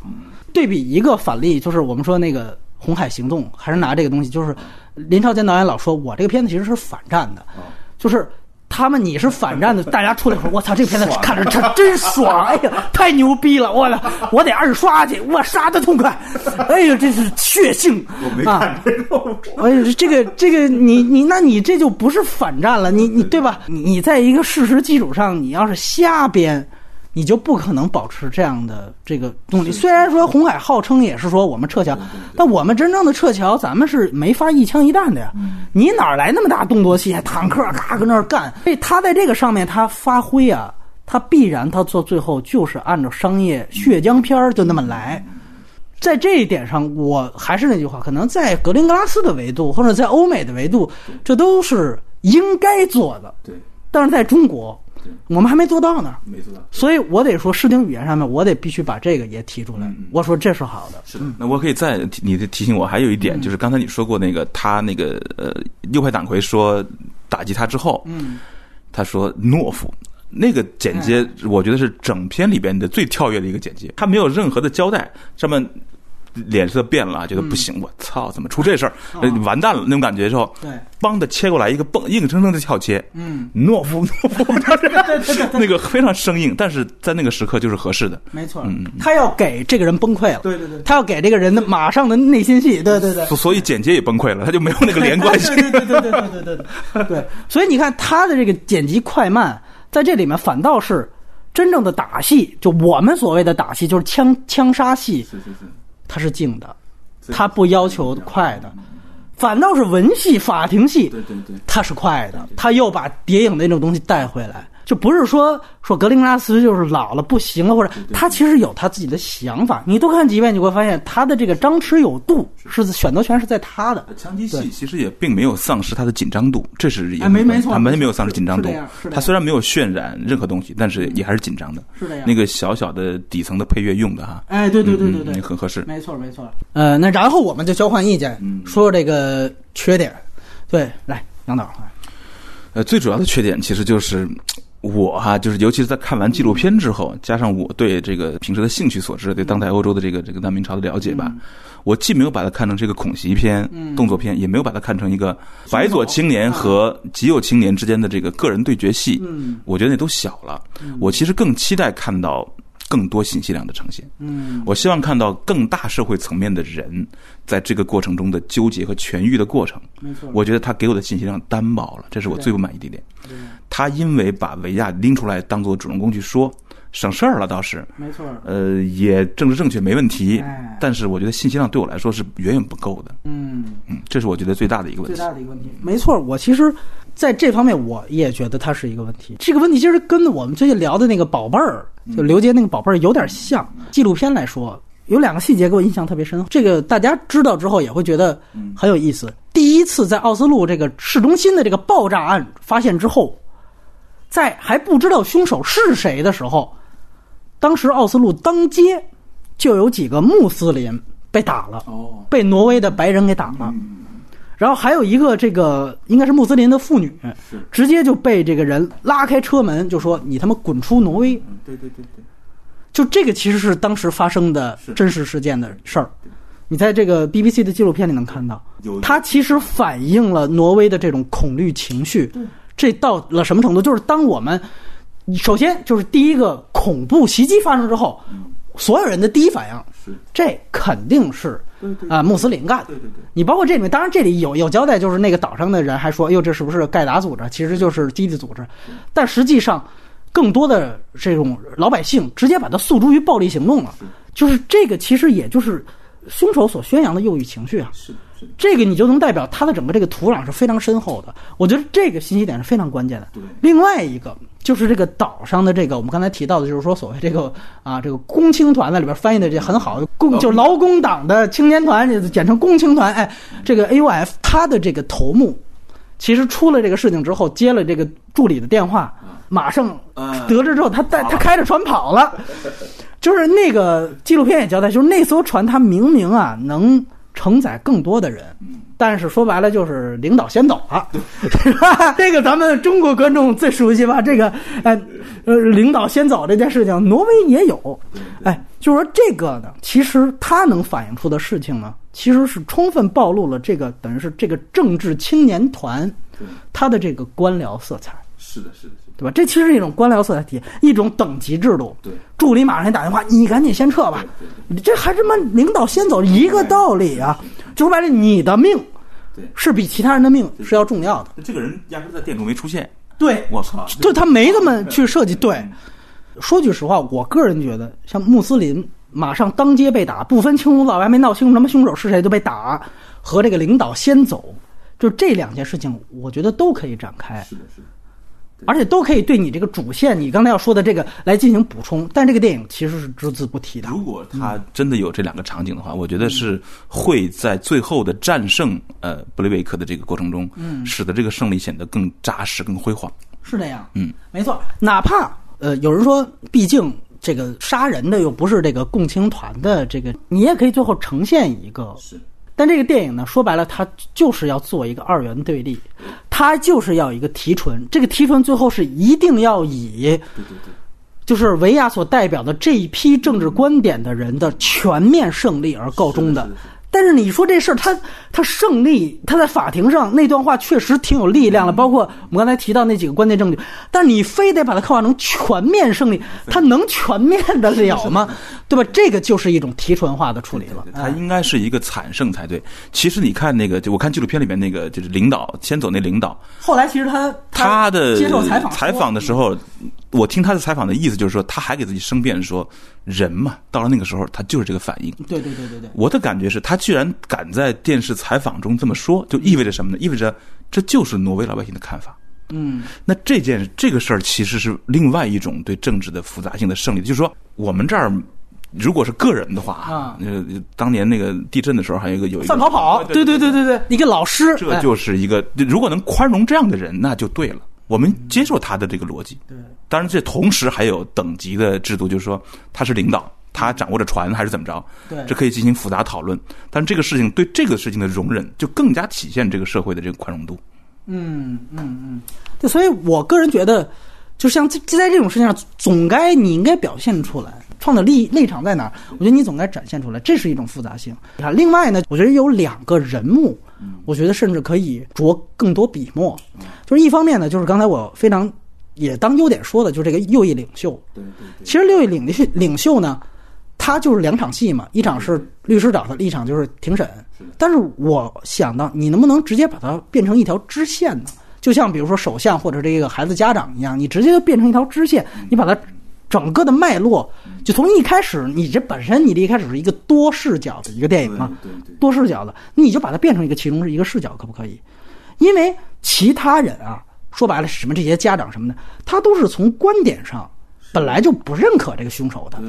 对比一个反例，就是我们说那个《红海行动》，还是拿这个东西，就是林超贤导演老说我这个片子其实是反战的。就是。他们你是反战的，大家出来说，我操，这片子看着真真爽，哎呀，太牛逼了，我操，我得二刷去，我杀的痛快，哎呦，这是血性啊！哎呦，这个这个，你你那你这就不是反战了，你你对吧？你你在一个事实基础上，你要是瞎编。你就不可能保持这样的这个动力。虽然说红海号称也是说我们撤侨，但我们真正的撤侨，咱们是没法一枪一弹的呀。你哪来那么大动作戏？坦克嘎搁那儿干？所以他在这个上面他发挥啊，他必然他做最后就是按照商业血浆片儿就那么来。在这一点上，我还是那句话，可能在格林格拉斯的维度或者在欧美的维度，这都是应该做的。对，但是在中国。我们还没做到呢，没做到，所以我得说视听语言上面，我得必须把这个也提出来。我说这是好的，是的。那我可以再你的提醒我，还有一点就是刚才你说过那个他那个呃右派党魁说打击他之后，嗯，他说懦夫，那个剪接我觉得是整篇里边的最跳跃的一个剪接，他没有任何的交代，上面。脸色变了，觉得不行，我操，怎么出这事儿？完蛋了，那种感觉之后，对，帮的切过来一个蹦，硬生生的跳切，嗯，懦夫，懦夫，那个非常生硬，但是在那个时刻就是合适的，没错，他要给这个人崩溃了，对对对，他要给这个人的马上的内心戏，对对对，所以剪接也崩溃了，他就没有那个连贯性，对对对对对对对对，所以你看他的这个剪辑快慢，在这里面反倒是真正的打戏，就我们所谓的打戏，就是枪枪杀戏，是是是。它是静的，它不要求快的，反倒是文戏、法庭戏，对对对，它是快的，它又把谍影那种东西带回来。就不是说说格林拉斯就是老了不行了，或者他其实有他自己的想法。你多看几遍，你会发现他的这个张弛有度是选择权是在他的。强击戏其实也并没有丧失他的紧张度，这是也没没错，他完全没有丧失紧张度。他虽然没有渲染任何东西，但是也还是紧张的。是的呀。那个小小的底层的配乐用的哈。哎，对对对对对，很合适。没错没错。呃，那然后我们就交换意见，说说这个缺点。对，来杨导。呃，最主要的缺点其实就是。我哈就是，尤其是在看完纪录片之后，加上我对这个平时的兴趣所致，对当代欧洲的这个这个难民潮的了解吧，我既没有把它看成这个恐袭片、动作片，也没有把它看成一个白左青年和极右青年之间的这个个人对决戏。我觉得那都小了。我其实更期待看到。更多信息量的呈现，嗯，我希望看到更大社会层面的人在这个过程中的纠结和痊愈的过程。没错，我觉得他给我的信息量单薄了，这是我最不满意的一点。他因为把维亚拎出来当做主人公去说，省事儿了倒是，没错，呃，也政治正确没问题，但是我觉得信息量对我来说是远远不够的。嗯嗯，这是我觉得最大的一个问题。最大的一个问题，没错，我其实。在这方面，我也觉得它是一个问题。这个问题其实跟我们最近聊的那个宝贝儿，就刘杰那个宝贝儿有点像。纪录片来说，有两个细节给我印象特别深。这个大家知道之后也会觉得很有意思。第一次在奥斯陆这个市中心的这个爆炸案发现之后，在还不知道凶手是谁的时候，当时奥斯陆当街就有几个穆斯林被打了，被挪威的白人给打了。然后还有一个这个应该是穆斯林的妇女，直接就被这个人拉开车门，就说你他妈滚出挪威。对对对对，就这个其实是当时发生的真实事件的事儿。你在这个 BBC 的纪录片里能看到，它其实反映了挪威的这种恐惧情绪。这到了什么程度？就是当我们首先就是第一个恐怖袭击发生之后，所有人的第一反应是这肯定是。啊，穆斯林干的。对对对，你包括这里面，当然这里有有交代，就是那个岛上的人还说，哟，这是不是盖达组织？其实就是基地组织。但实际上，更多的这种老百姓直接把它诉诸于暴力行动了。就是这个，其实也就是凶手所宣扬的右翼情绪啊。是是，这个你就能代表它的整个这个土壤是非常深厚的。我觉得这个信息点是非常关键的。对，另外一个。就是这个岛上的这个，我们刚才提到的，就是说所谓这个啊，这个工青团在里边翻译的这很好，工就是劳工党的青年团，简称工青团。哎，这个 AUF 他的这个头目，其实出了这个事情之后，接了这个助理的电话，马上得知之后，他带他开着船跑了。就是那个纪录片也交代，就是那艘船，它明明啊能承载更多的人。但是说白了就是领导先走了？这个咱们中国观众最熟悉吧？这个，呃，呃，领导先走这件事情，挪威也有。哎，就是说这个呢，其实它能反映出的事情呢，其实是充分暴露了这个等于是这个政治青年团它的这个官僚色彩，是的，是的，对吧？这其实是一种官僚色彩体，一种等级制度。对，助理马上给你打电话，你赶紧先撤吧，你这还他妈领导先走一个道理啊！就说白了，你的命对是比其他人的命是要重要的。这个人压根在店中没出现，对，我操，就他没这么去设计。对，说句实话，我个人觉得，像穆斯林马上当街被打，不分青红皂白，没闹清楚什么凶手是谁就被打，和这个领导先走，就这两件事情，我觉得都可以展开。是的，是的，而且都可以对你这个主线，你刚才要说的这个来进行补充，但这个电影其实是只字不提的。如果他真的有这两个场景的话，我觉得是会在最后的战胜呃布雷维克的这个过程中，嗯，使得这个胜利显得更扎实、更辉煌。是这样，嗯，没错。哪怕呃，有人说，毕竟这个杀人的又不是这个共青团的这个，你也可以最后呈现一个。是，但这个电影呢，说白了，它就是要做一个二元对立，它就是要一个提纯。这个提纯最后是一定要以就是维亚所代表的这一批政治观点的人的全面胜利而告终的。但是你说这事儿，他他胜利，他在法庭上那段话确实挺有力量的，包括我们刚才提到那几个关键证据。但你非得把它刻画成全面胜利，他能全面的了吗？对吧？这个就是一种提纯化的处理了。他应该是一个惨胜才对。其实你看那个，就我看纪录片里面那个，就是领导先走那领导，后来其实他他的接受采访采访的时候，我听他的采访的意思就是说，他还给自己申辩说，人嘛，到了那个时候，他就是这个反应。对对对对对，我的感觉是他居然敢在电视采访中这么说，就意味着什么呢？意味着这就是挪威老百姓的看法。嗯，那这件这个事儿其实是另外一种对政治的复杂性的胜利，就是说我们这儿。如果是个人的话啊呃，当年那个地震的时候，还有一个有一个范跑跑，对对对对对，一个老师，这就是一个，如果能宽容这样的人，那就对了。我们接受他的这个逻辑。对，当然这同时还有等级的制度，就是说他是领导，他掌握着船还是怎么着，对这可以进行复杂讨论。但这个事情对这个事情的容忍，就更加体现这个社会的这个宽容度。嗯嗯嗯，对，所以我个人觉得，就像这在这种事情上，总该你应该表现出来，创的立立场在哪儿？我觉得你总该展现出来，这是一种复杂性。你看，另外呢，我觉得有两个人物，我觉得甚至可以着更多笔墨。就是一方面呢，就是刚才我非常也当优点说的，就是这个右翼领袖。对对其实右翼领袖领袖呢，他就是两场戏嘛，一场是律师找他，一场就是庭审。但是我想到，你能不能直接把它变成一条支线呢？就像比如说首相或者这个孩子家长一样，你直接就变成一条支线，你把它整个的脉络，就从一开始，你这本身你的一开始是一个多视角的一个电影嘛，多视角的，你就把它变成一个其中是一个视角，可不可以？因为其他人啊，说白了，什么这些家长什么的，他都是从观点上本来就不认可这个凶手的，对，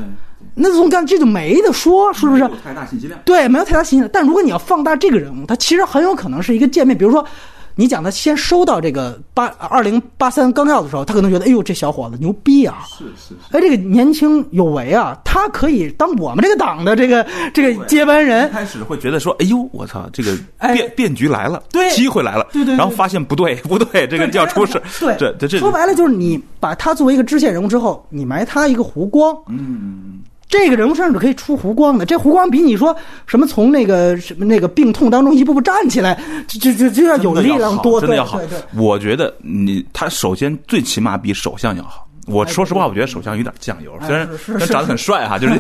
那从干这就没得说，是不是？太大信息量。对，没有太大信息量。但如果你要放大这个人物，他其实很有可能是一个见面，比如说。你讲他先收到这个八二零八三纲要的时候，他可能觉得，哎呦，这小伙子牛逼啊！是是是，哎，这个年轻有为啊，他可以当我们这个党的这个这个接班一人。开始会觉得说，哎呦，我操，这个哎。变变局来了，对。机会来了，对对对。然后发现不对，不对，这个要出事，对，这这这说白了就是你把他作为一个支线人物之后，你埋他一个湖光，嗯，这个人物身上是可以出弧光的。这弧光比你说什么从那个什么那个病痛当中一步步站起来，就就就就要有力量多，真的要好。我觉得你他首先最起码比首相要好。我说实话，我觉得首相有点酱油，虽然长得很帅哈，就是，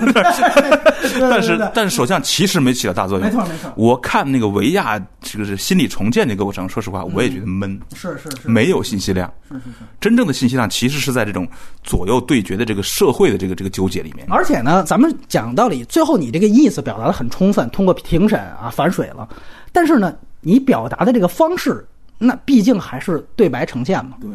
但是但是首相其实没起到大作用。没错没错我看那个维亚这个是心理重建这个过程，说实话，我也觉得闷，是是是，没有信息量。是是是。真正的信息量其实是在这种左右对决的这个社会的这个这个纠结里面。而且呢，咱们讲道理，最后你这个意思表达的很充分，通过庭审啊反水了。但是呢，你表达的这个方式，那毕竟还是对白呈现嘛。对，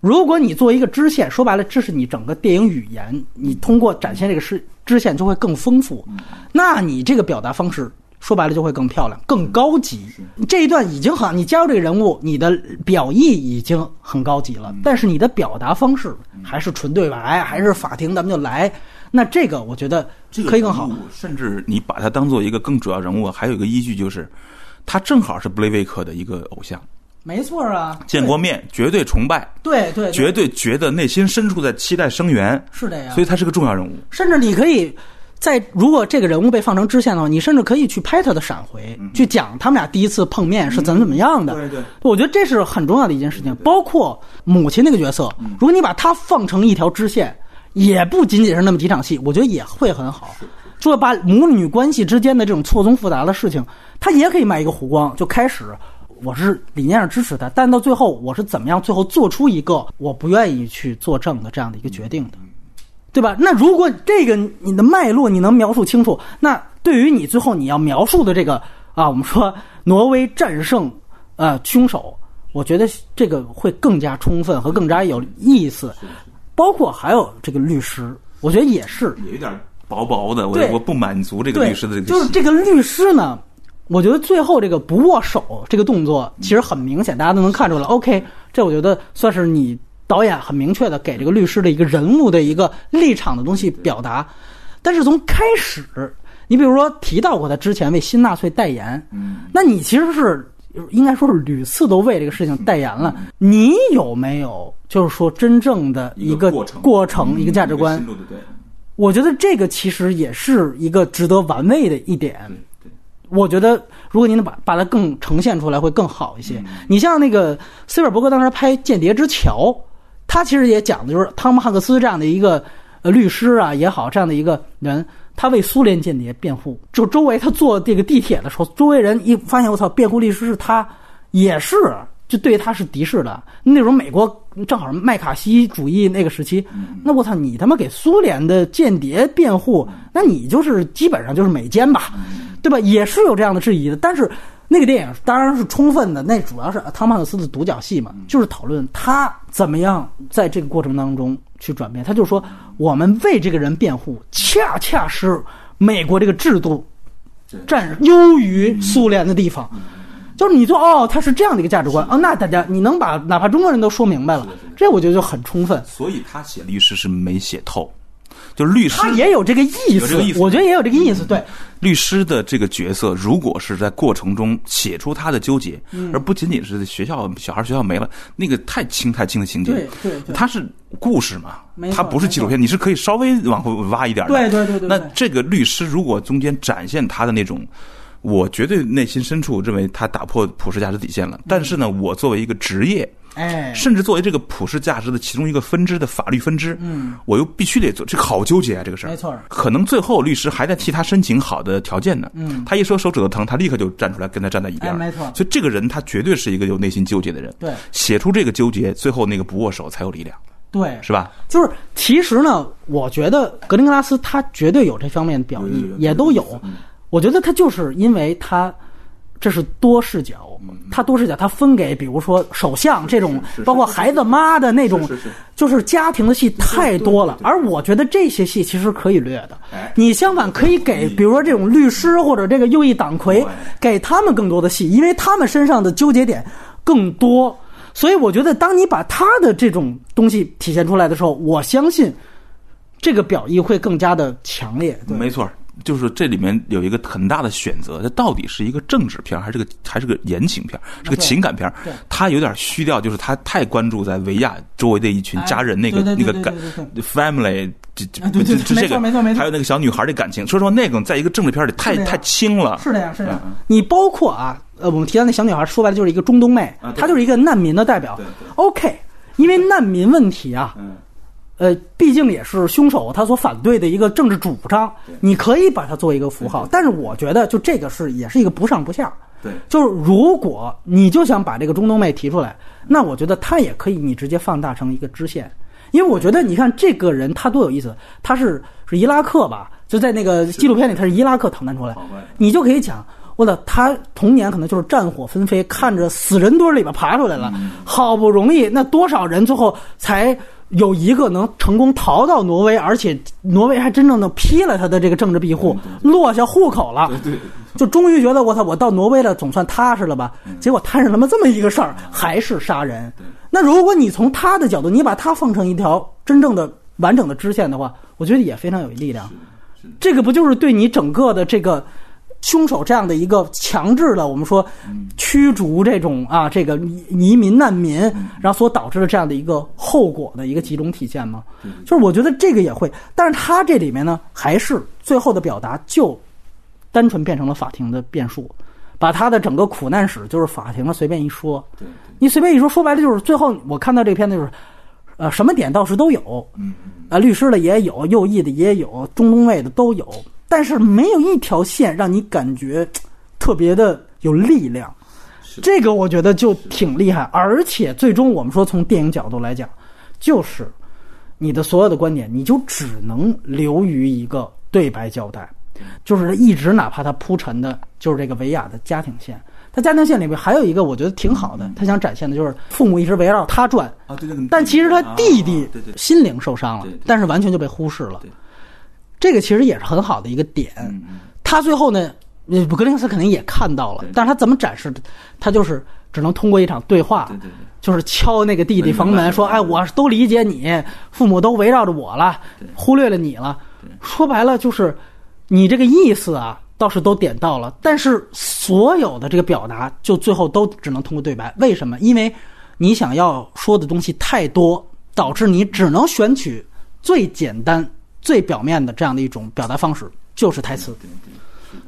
如果你作为一个支线，说白了，这是你整个电影语言，你通过展现这个支支线就会更丰富，那你这个表达方式。说白了就会更漂亮、更高级。这一段已经很，你加入这个人物，你的表意已经很高级了，但是你的表达方式还是纯对白，还是法庭咱们就来。那这个我觉得可以更好甚至你把它当做一个更主要人物，还有一个依据就是，他正好是布雷维克的一个偶像，没错啊，见过面，绝对崇拜，对对，对绝对觉得内心深处在期待生源，是的呀。所以他是个重要人物。甚至你可以在如果这个人物被放成支线的话，你甚至可以去拍他的闪回，去讲他们俩第一次碰面是怎么怎么样的。对对，我觉得这是很重要的一件事情。包括母亲那个角色，如果你把她放成一条支线，也不仅仅是那么几场戏，我觉得也会很好。说把母女关系之间的这种错综复杂的事情，他也可以卖一个弧光，就开始。我是理念上支持他，但到最后我是怎么样？最后做出一个我不愿意去作证的这样的一个决定的，对吧？那如果这个你的脉络你能描述清楚，那对于你最后你要描述的这个啊，我们说挪威战胜呃凶手，我觉得这个会更加充分和更加有意思。包括还有这个律师，我觉得也是有点薄薄的，我我不满足这个律师的这个就是这个律师呢，我觉得最后这个不握手这个动作其实很明显，大家都能看出来。OK，这我觉得算是你导演很明确的给这个律师的一个人物的一个立场的东西表达。但是从开始，你比如说提到过他之前为新纳粹代言，嗯，那你其实是应该说是屡次都为这个事情代言了。你有没有就是说真正的一个过程过程嗯一个价值观我觉得这个其实也是一个值得玩味的一点。对我觉得如果您能把把它更呈现出来，会更好一些。嗯你像那个斯皮尔伯格当时拍《间谍之桥》，他其实也讲的就是汤姆汉克斯这样的一个呃律师啊也好，这样的一个人，他为苏联间谍辩护。就周围他坐这个地铁的时候，周围人一发现我操，辩护律师是他，也是就对他是敌视的。那种美国正好是麦卡锡主义那个时期，那我操，你他妈给苏联的间谍辩护，那你就是基本上就是美奸吧，对吧？也是有这样的质疑的。但是那个电影当然是充分的，那主要是汤姆汉克斯的独角戏嘛，就是讨论他怎么样在这个过程当中去转变。他就说，我们为这个人辩护，恰恰是美国这个制度占优于苏联的地方。就是你说哦，他是这样的一个价值观哦，那大家你能把哪怕中国人都说明白了，这我觉得就很充分。所以他写律师是没写透，就是律师他也有这个意思我觉得也有这个意思。对，律师的这个角色，如果是在过程中写出他的纠结，嗯。而不仅仅是学校小孩学校没了，那个太轻太轻的情节，对对对。它是故事嘛没，错它不是纪录片，你是可以稍微往后挖一点对对对对。那这个律师如果中间展现他的那种。我绝对内心深处认为他打破普世价值底线了，但是呢，我作为一个职业，哎，甚至作为这个普世价值的其中一个分支的法律分支，嗯，我又必须得做，这个好纠结啊，这个事儿。没错可能最后律师还在替他申请好的条件呢，嗯，他一说手指头疼，他立刻就站出来跟他站在一边没错所以这个人他绝对是一个有内心纠结的人，对。写出这个纠结，最后那个不握手才有力量，对，是吧？就是其实呢，我觉得格林格拉斯他绝对有这方面的表意也都有。我觉得他就是因为他这是多视角，他多视角，他分给比如说首相这种包括孩子妈的那种就是家庭的戏太多了。而我觉得这些戏其实可以略的。哎，你相反可以给比如说这种律师或者这个右翼党魁，给他们更多的戏，因为他们身上的纠结点更多。所以我觉得，当你把他的这种东西体现出来的时候，我相信这个表意会更加的强烈。没错儿，就是这里面有一个很大的选择，它到底是一个政治片还是个还是个言情片，是个情感片儿对？他有点虚掉，就是它太关注在维亚周围的一群哎家人那个那个感 family。这这啊对对对没这个错没错没错还有那个小女孩的感情，说实话，那种在一个政治片里太太轻了。是这样，是这样嗯。你包括啊，呃，我们提到那小女孩，说白了就是一个中东妹她就是一个难民的代表。OK，因为难民问题啊，嗯，呃，毕竟也是凶手他所反对的一个政治主张，你可以把它作为一个符号，但是我觉得就这个是也是一个不上不下。对，就是如果你就想把这个中东妹提出来，那我觉得他也可以你直接放大成一个支线，因为我觉得你看这个人他多有意思，他是是伊拉克吧，就在那个纪录片里他是伊拉克逃难出来，你就可以讲。我的他童年可能就是战火纷飞，看着死人堆里边爬出来了，好不容易那多少人最后才有一个能成功逃到挪威，而且挪威还真正的批了他的这个政治庇护，落下户口了。对对，就终于觉得我操，我到挪威了，总算踏实了吧？结果摊上他妈这么一个事儿，还是杀人。那如果你从他的角度，你把他放成一条真正的完整的支线的话，我觉得也非常有力量。这个不就是对你整个的这个凶手这样的一个强制的，我们说驱逐这种啊这个移移民难民，然后所导致的这样的一个后果的一个集中体现吗？就是我觉得这个也会，但是他这里面呢，还是最后的表达就单纯变成了法庭的辩述，把他的整个苦难史就是法庭的随便一说，你随便一说，说白了就是最后我看到这个片子就是，呃，什么点倒是都有，嗯。啊，律师的也有，右翼的也有，中东卫的都有，但是没有一条线让你感觉特别的有力量。这个我觉得就挺厉害，而且最终我们说从电影角度来讲，就是你的所有的观点，你就只能留于一个对白交代，就是一直哪怕他铺陈的就是这个维亚的家庭线。他家庭线里面还有一个我觉得挺好的，他想展现的就是父母一直围绕他转，啊，对对对，但其实他弟弟心灵受伤了但是完全就被忽视了对。这个其实也是很好的一个点。他最后呢，呃格林斯肯定也看到了，但是他怎么展示？他就是只能通过一场对话对，对对，就是敲那个弟弟房门，说：“哎，我都理解你，父母都围绕着我了，忽略了你了。”说白了就是，你这个意思啊，倒是都点到了，但是所有的这个表达，就最后都只能通过对白。为什么？因为你想要说的东西太多，导致你只能选取最简单、最表面的这样的一种表达方式，就是台词。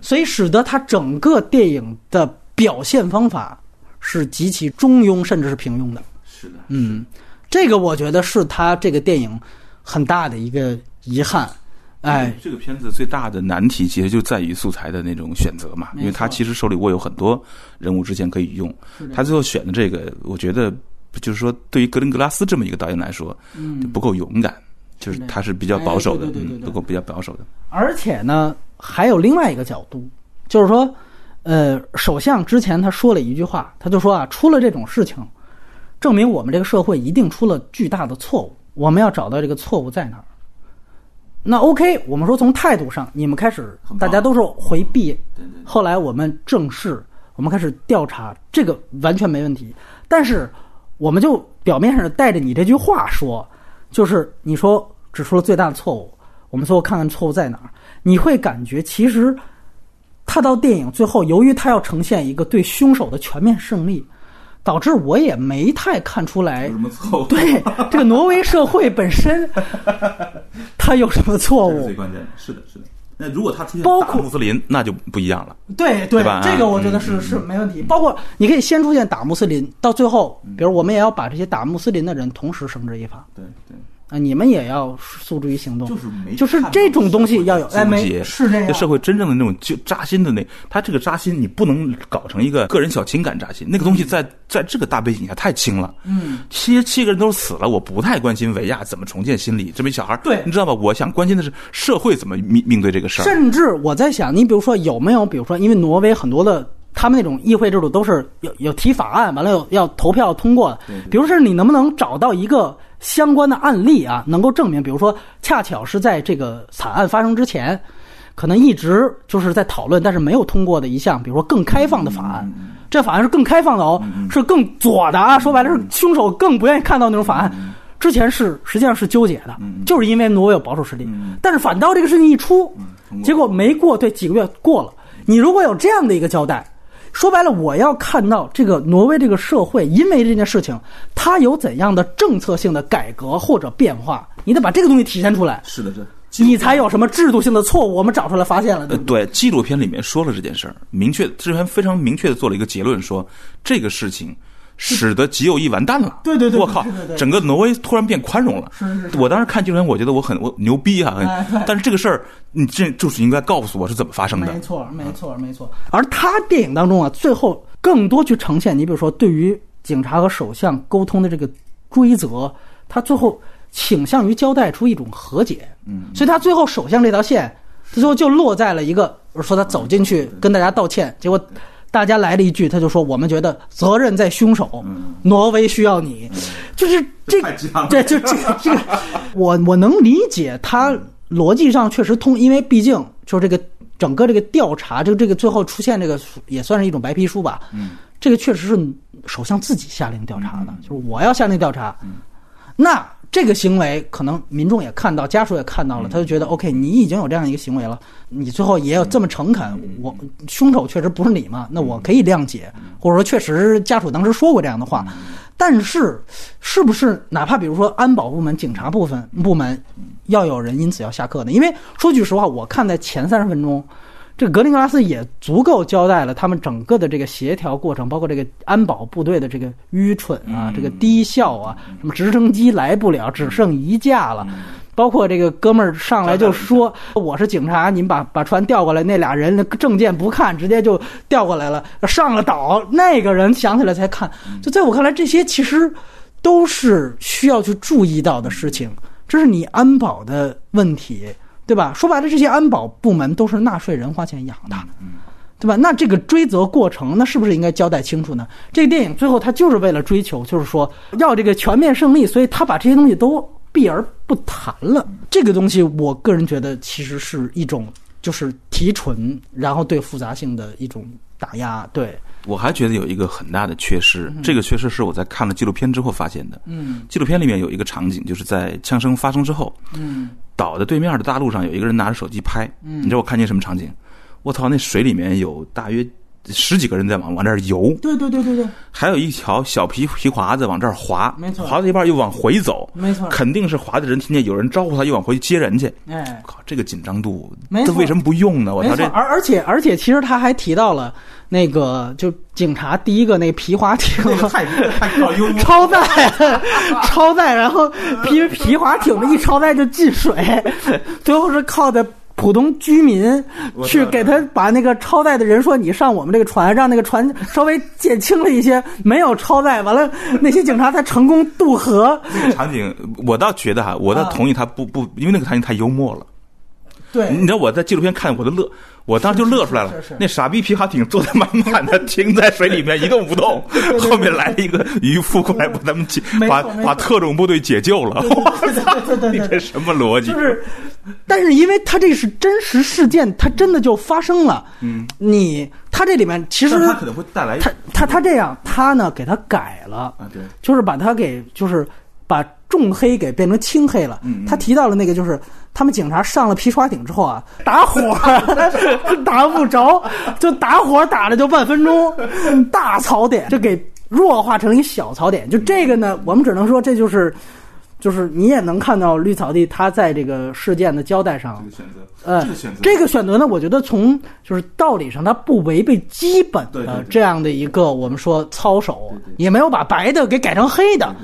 所以使得他整个电影的表现方法是极其中庸，甚至是平庸的。是的，嗯，这个我觉得是他这个电影很大的一个遗憾。哎，这个片子最大的难题其实就在于素材的那种选择嘛，因为他其实手里握有很多人物之前可以用，他最后选的这个，我觉得就是说，对于格林格拉斯这么一个导演来说，就不够勇敢，就是他是比较保守的，哎对对对对对嗯，不够比较保守的。而且呢，还有另外一个角度，就是说，呃，首相之前他说了一句话，他就说啊，出了这种事情，证明我们这个社会一定出了巨大的错误，我们要找到这个错误在哪儿。那 OK，我们说从态度上，你们开始大家都是回避，对对后来我们正视，我们开始调查，这个完全没问题。但是，我们就表面上带着你这句话说，就是你说指出了最大的错误，我们最后看看错误在哪儿，你会感觉其实他到电影最后，由于他要呈现一个对凶手的全面胜利，导致我也没太看出来有什么错误？对这个挪威社会本身，他有什么错误最？关键的。是的，是的。那如果他出现大包括穆斯林，那就不一样了。对对这个我觉得嗯是、嗯是没问题。包括你可以先出现打穆斯林，到最后，比如我们也要把这些打穆斯林的人同时绳之以法对对，啊，你们也要诉诸于行动。就是没就是这种东西要有，哎，没是这样。社会真正的那种就扎心的那，他这个扎心，你不能搞成一个个人小情感扎心，那个东西在在这个大背景下太轻了。嗯，七七个人都死了，我不太关心维亚怎么重建心理，这么一小孩，对你知道吧？我想关心的是社会怎么面面对这个事儿。甚至我在想，你比如说有没有，比如说，因为挪威很多的他们那种议会制度都是有有提法案，完了有要投票通过的。比如说，你能不能找到一个相关的案例啊，能够证明，比如说，恰巧是在这个惨案发生之前，可能一直就是在讨论，但是没有通过的一项，比如说更开放的法案。这法案是更开放的哦，是更左的啊。说白了是凶手更不愿意看到那种法案。之前是实际上是纠结的，就是因为挪威有保守势力，但是反倒这个事情一出，结果没过对几个月过了。你如果有这样的一个交代，说白了，我要看到这个挪威这个社会因为这件事情，它有怎样的政策性的改革或者变化，你得把这个东西体现出来，是的，是你才有什么制度性的错误，我们找出来发现了，对纪录片里面说了这件事儿，明确之前非常明确的做了一个结论，说这个事情使得极右翼完蛋了。对对对我靠整个挪威突然变宽容了。是是是我当时看纪录片，我觉得我很我牛逼啊，但是这个事儿你这就是应该告诉我是怎么发生的没。错，没错，没错。而他电影当中啊，最后更多去呈现，你比如说对于警察和首相沟通的这个规则，他最后倾向于交代出一种和解。嗯，所以他最后首相这条线，最后就落在了一个说他走进去跟大家道歉，结果。大家来了一句，他就说：“我们觉得责任在凶手，挪威需要你。”就是这太鸡汤了对，就这个这个，我我能理解他逻辑上确实通，因为毕竟就是这个整个这个调查，就这个最后出现这个也算是一种白皮书吧。嗯，这个确实是首相自己下令调查的，就是我要下令调查。那这个行为可能民众也看到，家属也看到了，他就觉得 OK，你已经有这样一个行为了，你最后也有这么诚恳，我凶手确实不是你嘛，那我可以谅解，或者说确实家属当时说过这样的话，但是，是不是哪怕比如说安保部门、警察部分部门，要有人因此要下课呢？因为说句实话，我看在前三十分钟，这个格林格拉斯也足够交代了他们整个的这个协调过程，包括这个安保部队的这个愚蠢啊，这个低效啊，什么直升机来不了，只剩一架了。包括这个哥们儿上来就说我是警察，你们把把船调过来。那俩人证件不看，直接就调过来了。上了岛，那个人想起来才看。就在我看来，这些其实都是需要去注意到的事情。这是你安保的问题，对吧？说白了，这些安保部门都是纳税人花钱养的，对吧？那这个追责过程，那是不是应该交代清楚呢？这个电影最后他就是为了追求，就是说要这个全面胜利，所以他把这些东西都。避而不谈了，这个东西，我个人觉得其实是一种就是提纯，然后对复杂性的一种打压。对我还觉得有一个很大的缺失，这个缺失是我在看了纪录片之后发现的。嗯，纪录片里面有一个场景，就是在枪声发生之后，嗯，岛的对面的大陆上有一个人拿着手机拍，嗯，你知道我看见什么场景？我操，那水里面有大约。十几个人在往往这儿游，对对对对对，还有一条小皮皮划子往这儿滑，没错，滑到一半又往回走，没错，肯定是划的人听见有人招呼他，又往回去接人去。哎，靠，这个紧张度，这为什么不用呢？我操，这而而且而且，其实他还提到了那个，就警察第一个那皮划艇，超载，超载，然后皮皮划艇的一超载就进水，最后是靠的。普通居民去给他把那个超载的人说：“你上我们这个船，让那个船 稍微减轻了一些，没有超载。”完了，那些警察才成功渡河。那个场景，我倒觉得哈，我倒同意他不不，因为那个场景太幽默了。对，你知道我在纪录片看我都乐，我当时就乐出来了。那傻逼皮划艇坐的满满的，停在水里面一动不动，后面来了一个渔夫过来把他们解，把把特种部队解救了。我操 你这什么逻辑？就是，但是因为他这是真实事件，他真的就发生了。嗯，你他这里面其实他可能会带来他他他这样，他呢给他改了。啊，对，就是把他给就是把重黑给变成轻黑了。嗯，他提到了那个就是。他们警察上了皮刷顶之后啊，打火 打不着，就打火打了就半分钟，大槽点就给弱化成一小槽点。就这个呢，我们只能说这就是，就是你也能看到绿草地他在这个事件的交代上，呃，这个选择呢，我觉得从就是道理上，它不违背基本的这样的一个我们说操守，也没有把白的给改成黑的。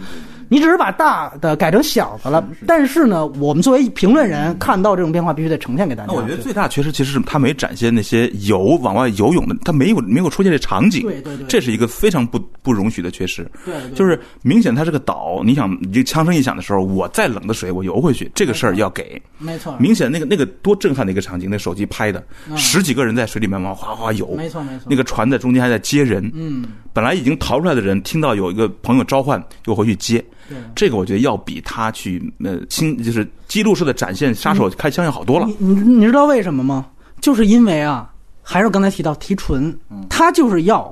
你只是把大的改成小的了，但是呢，我们作为评论人看到这种变化，必须得呈现给大家。那我觉得最大缺失其实是他没展现那些游往外游泳的，他没有没有出现这场景。对对对，这是一个非常不不容许的缺失。对，就是明显它是个岛，你想，这枪声一响的时候，我再冷的水我游回去，这个事儿要给。没错。明显那个那个多震撼的一个场景，那手机拍的，十几个人在水里面往哗哗游。没错没错。那个船在中间还在接人。嗯。本来已经逃出来的人，听到有一个朋友召唤，又回去接。这个我觉得要比他去呃，新就是记录式的展现杀手开枪要好多了。你你知道为什么吗？就是因为啊，还是刚才提到提纯，他就是要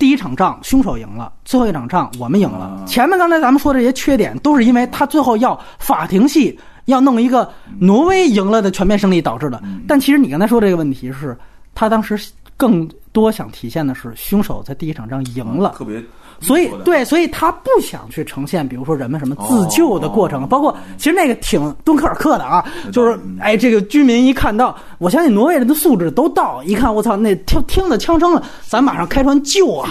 第一场仗凶手赢了，最后一场仗我们赢了。前面刚才咱们说的这些缺点，都是因为他最后要法庭戏，要弄一个挪威赢了的全面胜利导致的。但其实你刚才说这个问题是，他当时更多想体现的是凶手在第一场仗赢了，特别。所以，对，所以他不想去呈现，比如说人们什么自救的过程，包括其实那个挺敦刻尔克的啊，就是哎，这个居民一看到，我相信挪威人的素质都到，一看我操，那听听的枪声了，咱马上开船救啊。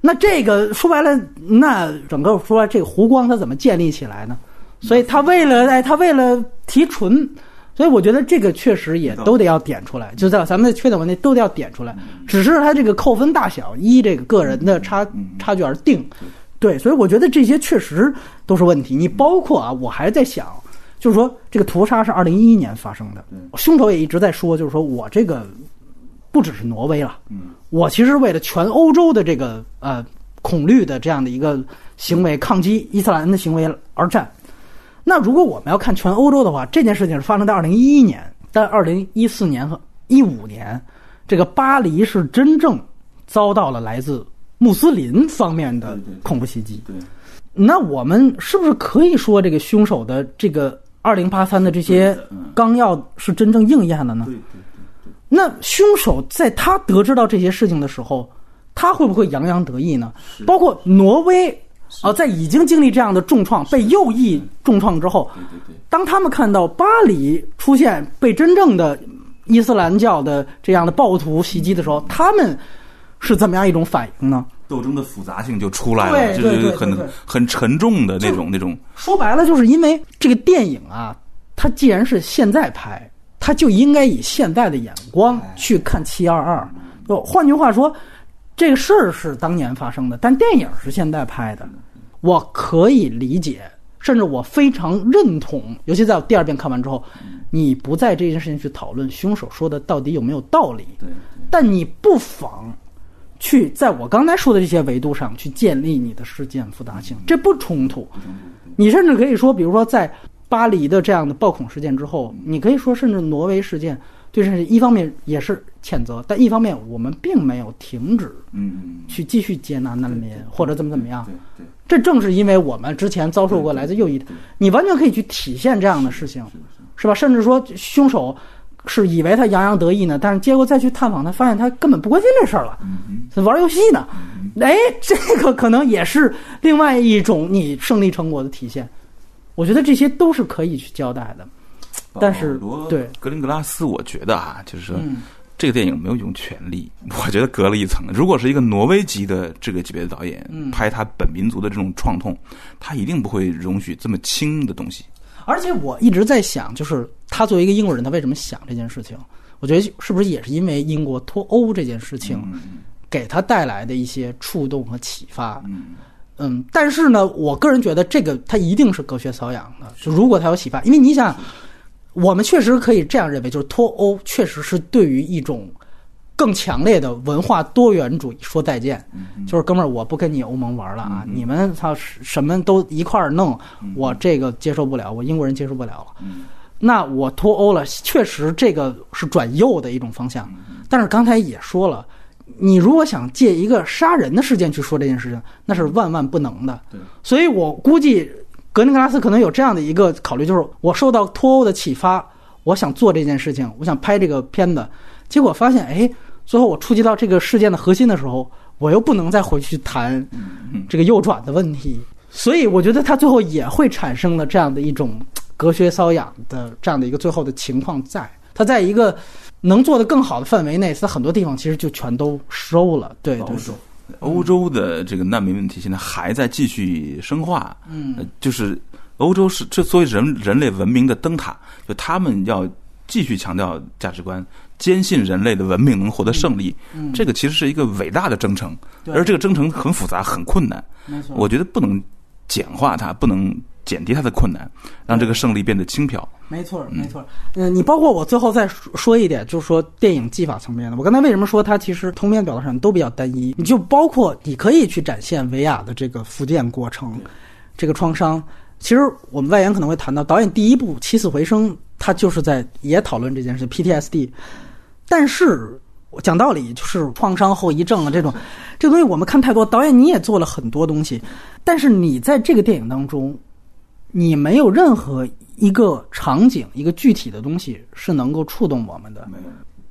那这个说白了，那整个说这个湖光它怎么建立起来呢？所以他为了哎，他为了提纯。所以我觉得这个确实也都得要点出来，就在咱们的缺点问题都得要点出来，只是他这个扣分大小依这个个人的差差距而定。对，所以我觉得这些确实都是问题。你包括啊，我还在想，就是说这个屠杀是二零一一年发生的，凶手也一直在说，就是说我这个不只是挪威了，我其实为了全欧洲的这个呃恐绿的这样的一个行为，抗击伊斯兰的行为而战。那如果我们要看全欧洲的话，这件事情是发生在二零一一年，但二零一四年和一五年，这个巴黎是真正遭到了来自穆斯林方面的恐怖袭击。对，那我们是不是可以说这个凶手的这个二零八三的这些纲要是真正应验了呢？对对对。那凶手在他得知到这些事情的时候，他会不会洋洋得意呢？包括挪威。哦，在已经经历这样的重创、被右翼重创之后，当他们看到巴黎出现被真正的伊斯兰教的这样的暴徒袭击的时候，他们是怎么样一种反应呢？斗争的复杂性就出来了，就是很很沉重的那种那种。说白了，就是因为这个电影啊，它既然是现在拍，它就应该以现在的眼光去看七二二。就换句话说，这个事儿是当年发生的，但电影是现在拍的。我可以理解，甚至我非常认同，尤其在我第二遍看完之后，你不在这件事情去讨论凶手说的到底有没有道理，但你不妨去在我刚才说的这些维度上去建立你的事件复杂性，这不冲突。你甚至可以说，比如说在巴黎的这样的暴恐事件之后，你可以说，甚至挪威事件对这一方面也是谴责，但一方面我们并没有停止嗯，去继续接纳难民或者怎么怎么样。对对，这正是因为我们之前遭受过来自右翼的，你完全可以去体现这样的事情，是吧？甚至说凶手是以为他洋洋得意呢，但是结果再去探访他，发现他根本不关心这事儿了，玩游戏呢。哎，这个可能也是另外一种你胜利成果的体现。我觉得这些都是可以去交代的。但是对格林格拉斯，我觉得啊，就是说。嗯这个电影没有用权力，我觉得隔了一层。如果是一个挪威籍的这个级别的导演、嗯拍他本民族的这种创痛，他一定不会容许这么轻的东西。而且我一直在想，就是他作为一个英国人，他为什么想这件事情？我觉得是不是也是因为英国脱欧这件事情给他带来的一些触动和启发？嗯嗯，但是呢，我个人觉得这个他一定是隔靴搔痒的。就如果他有启发，因为你想，我们确实可以这样认为，就是脱欧确实是对于一种更强烈的文化多元主义说再见。就是哥们儿，我不跟你欧盟玩了啊！你们操什么都一块儿弄，我这个接受不了，我英国人接受不了了。那我脱欧了，确实这个是转右的一种方向。但是刚才也说了，你如果想借一个杀人的事件去说这件事情，那是万万不能的。所以我估计格林格拉斯可能有这样的一个考虑，就是我受到脱欧的启发，我想做这件事情，我想拍这个片子，结果发现，哎，最后我触及到这个事件的核心的时候，我又不能再回去谈这个右转的问题，所以我觉得他最后也会产生了这样的一种隔靴搔痒的这样的一个最后的情况在，他在一个能做的更好的范围内，他很多地方其实就全都收了，对对对。欧洲的这个难民问题现在还在继续深化，嗯，就是欧洲是这作为人人类文明的灯塔，就他们要继续强调价值观，坚信人类的文明能获得胜利，嗯这个其实是一个伟大的征程，而这个征程很复杂很困难，没错。我觉得不能简化它，不能减低它的困难，让这个胜利变得轻飘。没错，没错。嗯、你包括我最后再说说一点，就是说电影技法层面的。我刚才为什么说它其实通篇表达上都比较单一？你就包括你可以去展现维亚的这个复健过程，这个创伤。其实我们外延可能会谈到，导演第一部《起死回生》，他就是在也讨论这件事 PTSD。但是讲道理，就是创伤后遗症啊这种，这个东西我们看太多。导演你也做了很多东西，但是你在这个电影当中，你没有任何一个场景、一个具体的东西是能够触动我们的。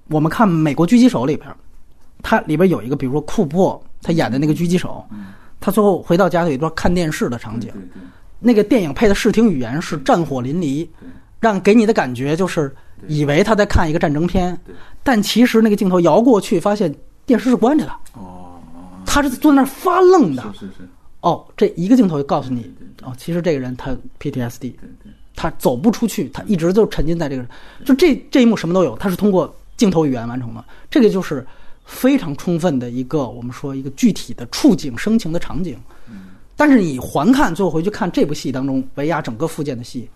我们看《美国狙击手》里边，它里边有一个，比如说库珀他演的那个狙击手，他最后回到家有一段看电视的场景，那个电影配的视听语言是战火淋漓，让给你的感觉就是以为他在看一个战争片，但其实那个镜头摇过去，发现电视是关着的，哦，他是坐那儿发愣的。是是，哦，这一个镜头就告诉你，哦，其实这个人他 PTSD，他走不出去，他一直就沉浸在这个，就这这一幕什么都有，他是通过镜头语言完成的，这个就是非常充分的一个我们说一个具体的触景生情的场景。但是你环看，最后回去看这部戏当中，维亚整个复健的戏，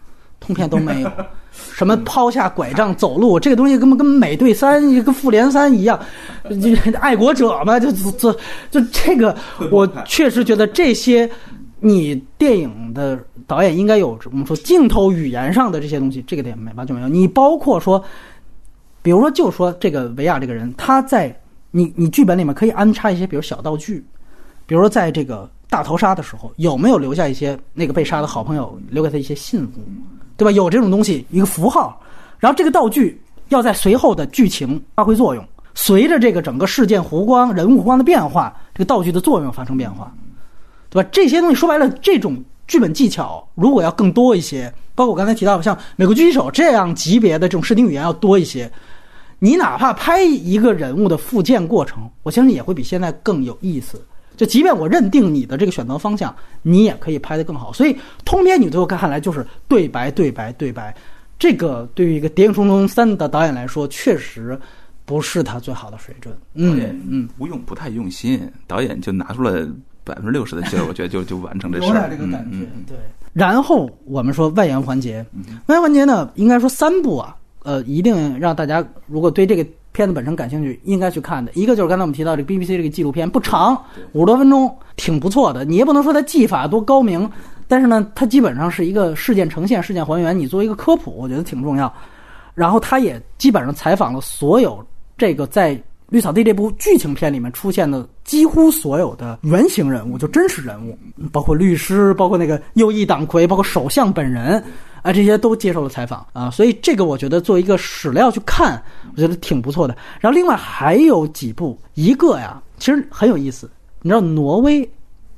通篇都没有，什么抛下拐杖走路，这个东西根本跟美队三、跟复联三一样，就 爱国者嘛，就就就就这个，我确实觉得这些，你电影的导演应该有我们说镜头语言上的这些东西，这个电影没完全没有。你包括说，比如说就说这个维亚这个人，他在你你剧本里面可以安插一些，比如小道具，比如说在这个大逃杀的时候，有没有留下一些那个被杀的好朋友留给他一些信物，对吧？有这种东西，一个符号，然后这个道具要在随后的剧情发挥作用，随着这个整个事件弧光、人物弧光的变化，这个道具的作用发生变化。对吧？这些东西说白了，这种剧本技巧如果要更多一些，包括我刚才提到的像《美国狙击手》这样级别的这种视听语言要多一些，你哪怕拍一个人物的复建过程，我相信也会比现在更有意思。就即便我认定你的这个选择方向，你也可以拍得更好。所以通篇你最后看来就是对白、对白、对白，这个对于一个《谍影重重三》的导演来说，确实不是他最好的水准。导嗯嗯，不用不太用心，导演就拿出了百分之六十的劲儿，我觉得就 就完成这事有儿。点这个感觉，对。然后我们说外延环节，外延环节呢，应该说三部啊，呃，一定让大家如果对这个片子本身感兴趣，应该去看的。一个就是刚才我们提到这个 BBC 这个纪录片，不长，五十多分钟，挺不错的。你也不能说它技法多高明，但是呢，它基本上是一个事件呈现、事件还原，你作为一个科普，我觉得挺重要。然后他也基本上采访了所有这个在《绿草地》这部剧情片里面出现的几乎所有的原型人物，就真实人物，包括律师，包括那个右翼党魁，包括首相本人啊，这些都接受了采访啊。所以这个我觉得作为一个史料去看，我觉得挺不错的。然后另外还有几部，一个呀，其实很有意思，你知道挪威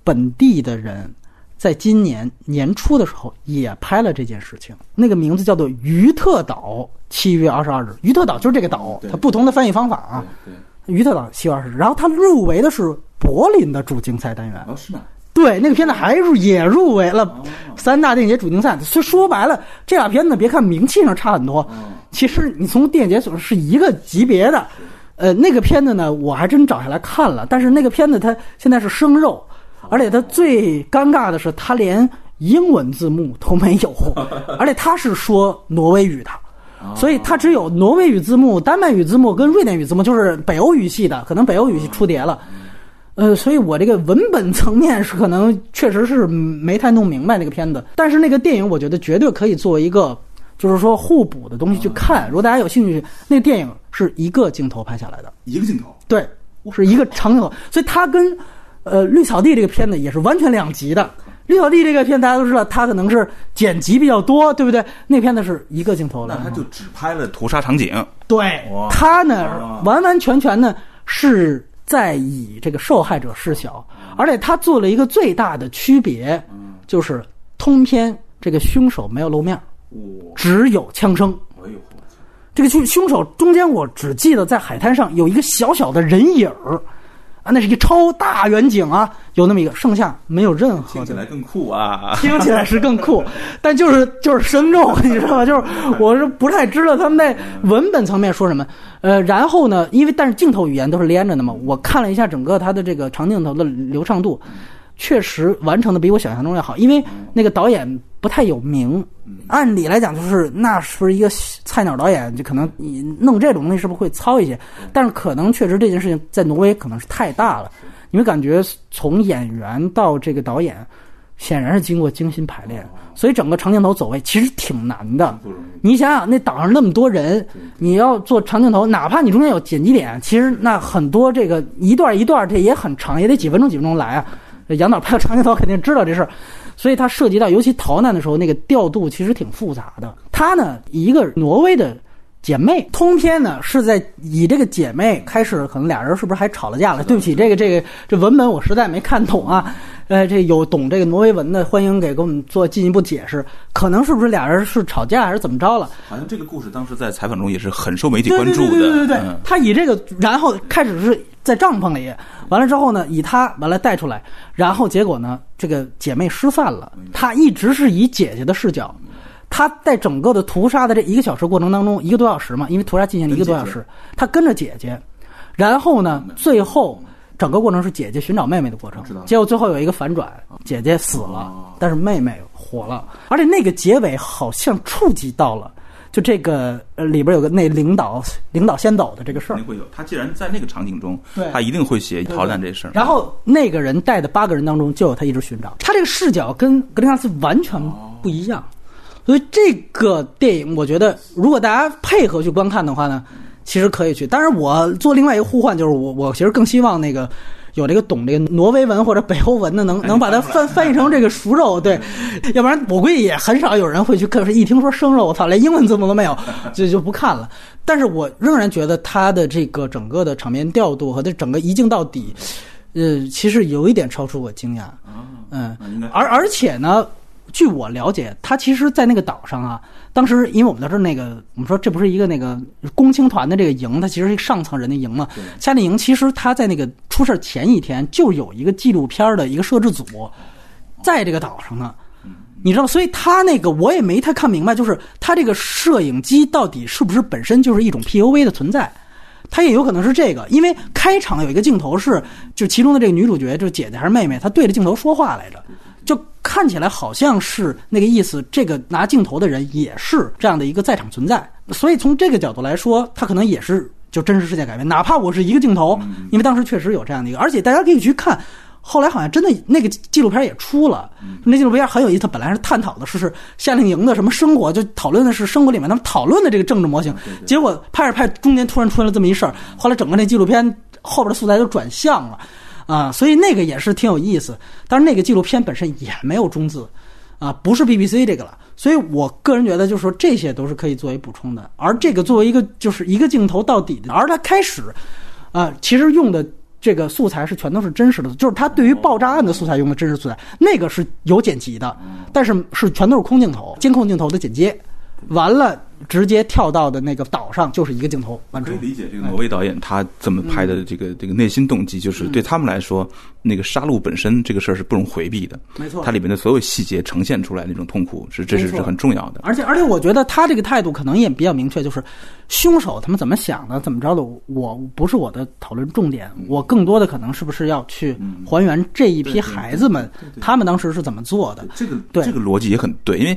本地的人。在今年年初的时候，也拍了这件事情。那个名字叫做《于特岛七月二十二日》，于特岛就是这个岛，它不同的翻译方法啊。对，于特岛七月二十日，然后它入围的是柏林的主竞赛单元。哦是吗？对，那个片子还入也入围了三大电影节主竞赛。所以说白了，这俩片子别看名气上差很多，其实你从电影节所是一个级别的。呃，那个片子呢，我还真找下来看了，但是那个片子它现在是生肉，而且他最尴尬的是，他连英文字幕都没有，而且他是说挪威语的。所以他只有挪威语字幕、丹麦语字幕跟瑞典语字幕，就是北欧语系的，可能北欧语系出碟了。呃，所以我这个文本层面是可能确实是没太弄明白那个片子，但是那个电影我觉得绝对可以作为一个就是说互补的东西去看。如果大家有兴趣，那个电影是一个镜头拍下来的，一个镜头。对，是一个长镜头，所以它跟呃《绿草地》这个片子也是完全两极的。《绿草地》这个片大家都知道，它可能是剪辑比较多，对不对？那片子是一个镜头的，那他就只拍了屠杀场景。对哇，他呢完完全全呢是在以这个受害者视角，而且他做了一个最大的区别，就是通篇这个凶手没有露面，只有枪声。这个凶凶手中间，我只记得在海滩上有一个小小的人影儿，啊，那是一个超大远景啊，有那么一个，剩下没有任何听起来更酷啊！听起来是更酷，但就是就是生肉，你知道吗？就是我是不太知道他们在文本层面说什么。呃，然后呢，因为但是镜头语言都是连着的嘛，我看了一下整个它的这个长镜头的流畅度，确实完成的比我想象中要好。因为那个导演不太有名，按理来讲就是那是不是一个菜鸟导演，就可能你弄这种东西是不是会糙一些？但是可能确实这件事情在挪威可能是太大了，你会感觉从演员到这个导演。显然是经过精心排练，所以整个长镜头走位其实挺难的。你想想，那岛上那么多人，你要做长镜头，哪怕你中间有剪辑点，其实那很多这个一段一段，这也很长，也得几分钟几分钟来啊。杨导拍长镜头肯定知道这事儿，所以它涉及到，尤其逃难的时候，那个调度其实挺复杂的。她呢，一个挪威的姐妹，通篇呢是在以这个姐妹开始，可能俩人是不是还吵了架了？对不起，这个这个这文本我实在没看懂啊。呃，这有懂这个挪威文的，欢迎给给我们做进一步解释。可能是不是俩人是吵架还是怎么着了？好像这个故事当时在采访中也是很受媒体对对关注的。对对对对，嗯他以这个，然后开始是在帐篷里，完了之后呢，以他完了带出来，然后结果呢，这个姐妹失散了，他一直是以姐姐的视角。他在整个的屠杀的这一个小时过程当中，一个多小时嘛，因为屠杀进行了一个多小时，他跟着姐姐，然后呢，最后整个过程是姐姐寻找妹妹的过程。知道，结果最后有一个反转，姐姐死了，但是妹妹活了，而且那个结尾好像触及到了。就这个呃里边有个那领导领导先走的这个事儿。肯定，会有。他既然在那个场景中对，他一定会写逃难这事儿。然后那个人带的八个人当中就有他一直寻找，他这个视角跟格林纳斯完全不一样，所以这个电影我觉得如果大家配合去观看的话呢，其实可以去。但是我做另外一个互换，就是我我其实更希望那个。有这个懂这个挪威文或者北欧文的，能能把它翻翻译成这个熟肉，对，要不然我估计也很少有人会去看。一听说生肉，我操，连英文字母都没有，就就不看了。但是我仍然觉得他的这个整个的场面调度和这整个一镜到底，呃，其实有一点超出我惊讶。嗯，而而且呢，据我了解，他其实，在那个岛上啊，当时因为我们都知道那个，我们说这不是一个那个共青团的这个营，它其实是一个上层人的营嘛。夏令营其实他在那个出事前一天就有一个纪录片的一个摄制组，在这个岛上呢。你知道，所以他那个我也没太看明白，就是他这个摄影机到底是不是本身就是一种 PUV 的存在？他也有可能是这个，因为开场有一个镜头是，就其中的这个女主角，就是姐姐还是妹妹，她对着镜头说话来着，就看起来好像是那个意思。这个拿镜头的人也是这样的一个在场存在，所以从这个角度来说，他可能也是就真实事件改编。哪怕我是一个镜头，因为当时确实有这样的一个，而且大家可以去看。后来好像真的那个纪录片也出了，那纪录片很有意思。它本来是探讨的是是夏令营的什么生活，就讨论的是生活里面他们讨论的这个政治模型。结果拍着拍，中间突然出现了这么一事儿。后来整个那纪录片后边的素材都转向了，啊，所以那个也是挺有意思。但是那个纪录片本身也没有中字，啊，不是 BBC 这个了。所以我个人觉得，就是说这些都是可以作为补充的。而这个作为一个就是一个镜头到底的，而它开始，啊，其实用的。这个素材是全都是真实的，就是他对于爆炸案的素材用的真实素材，那个是有剪辑的，但是是全都是空镜头、监控镜头的剪接，完了。直接跳到的那个岛上就是一个镜头完成。可以理解这个挪威导演他这么拍的这个这个内心动机，就是对他们来说，那个杀戮本身这个事儿是不容回避的。没错，它里面的所有细节呈现出来那种痛苦是这是是很重要的。而且而且我觉得他这个态度可能也比较明确，就是凶手他们怎么想的怎么着的，我不是我的讨论重点，我更多的可能是不是要去还原这一批孩子们他们当时是怎么做的。这个对这个逻辑也很对，因为。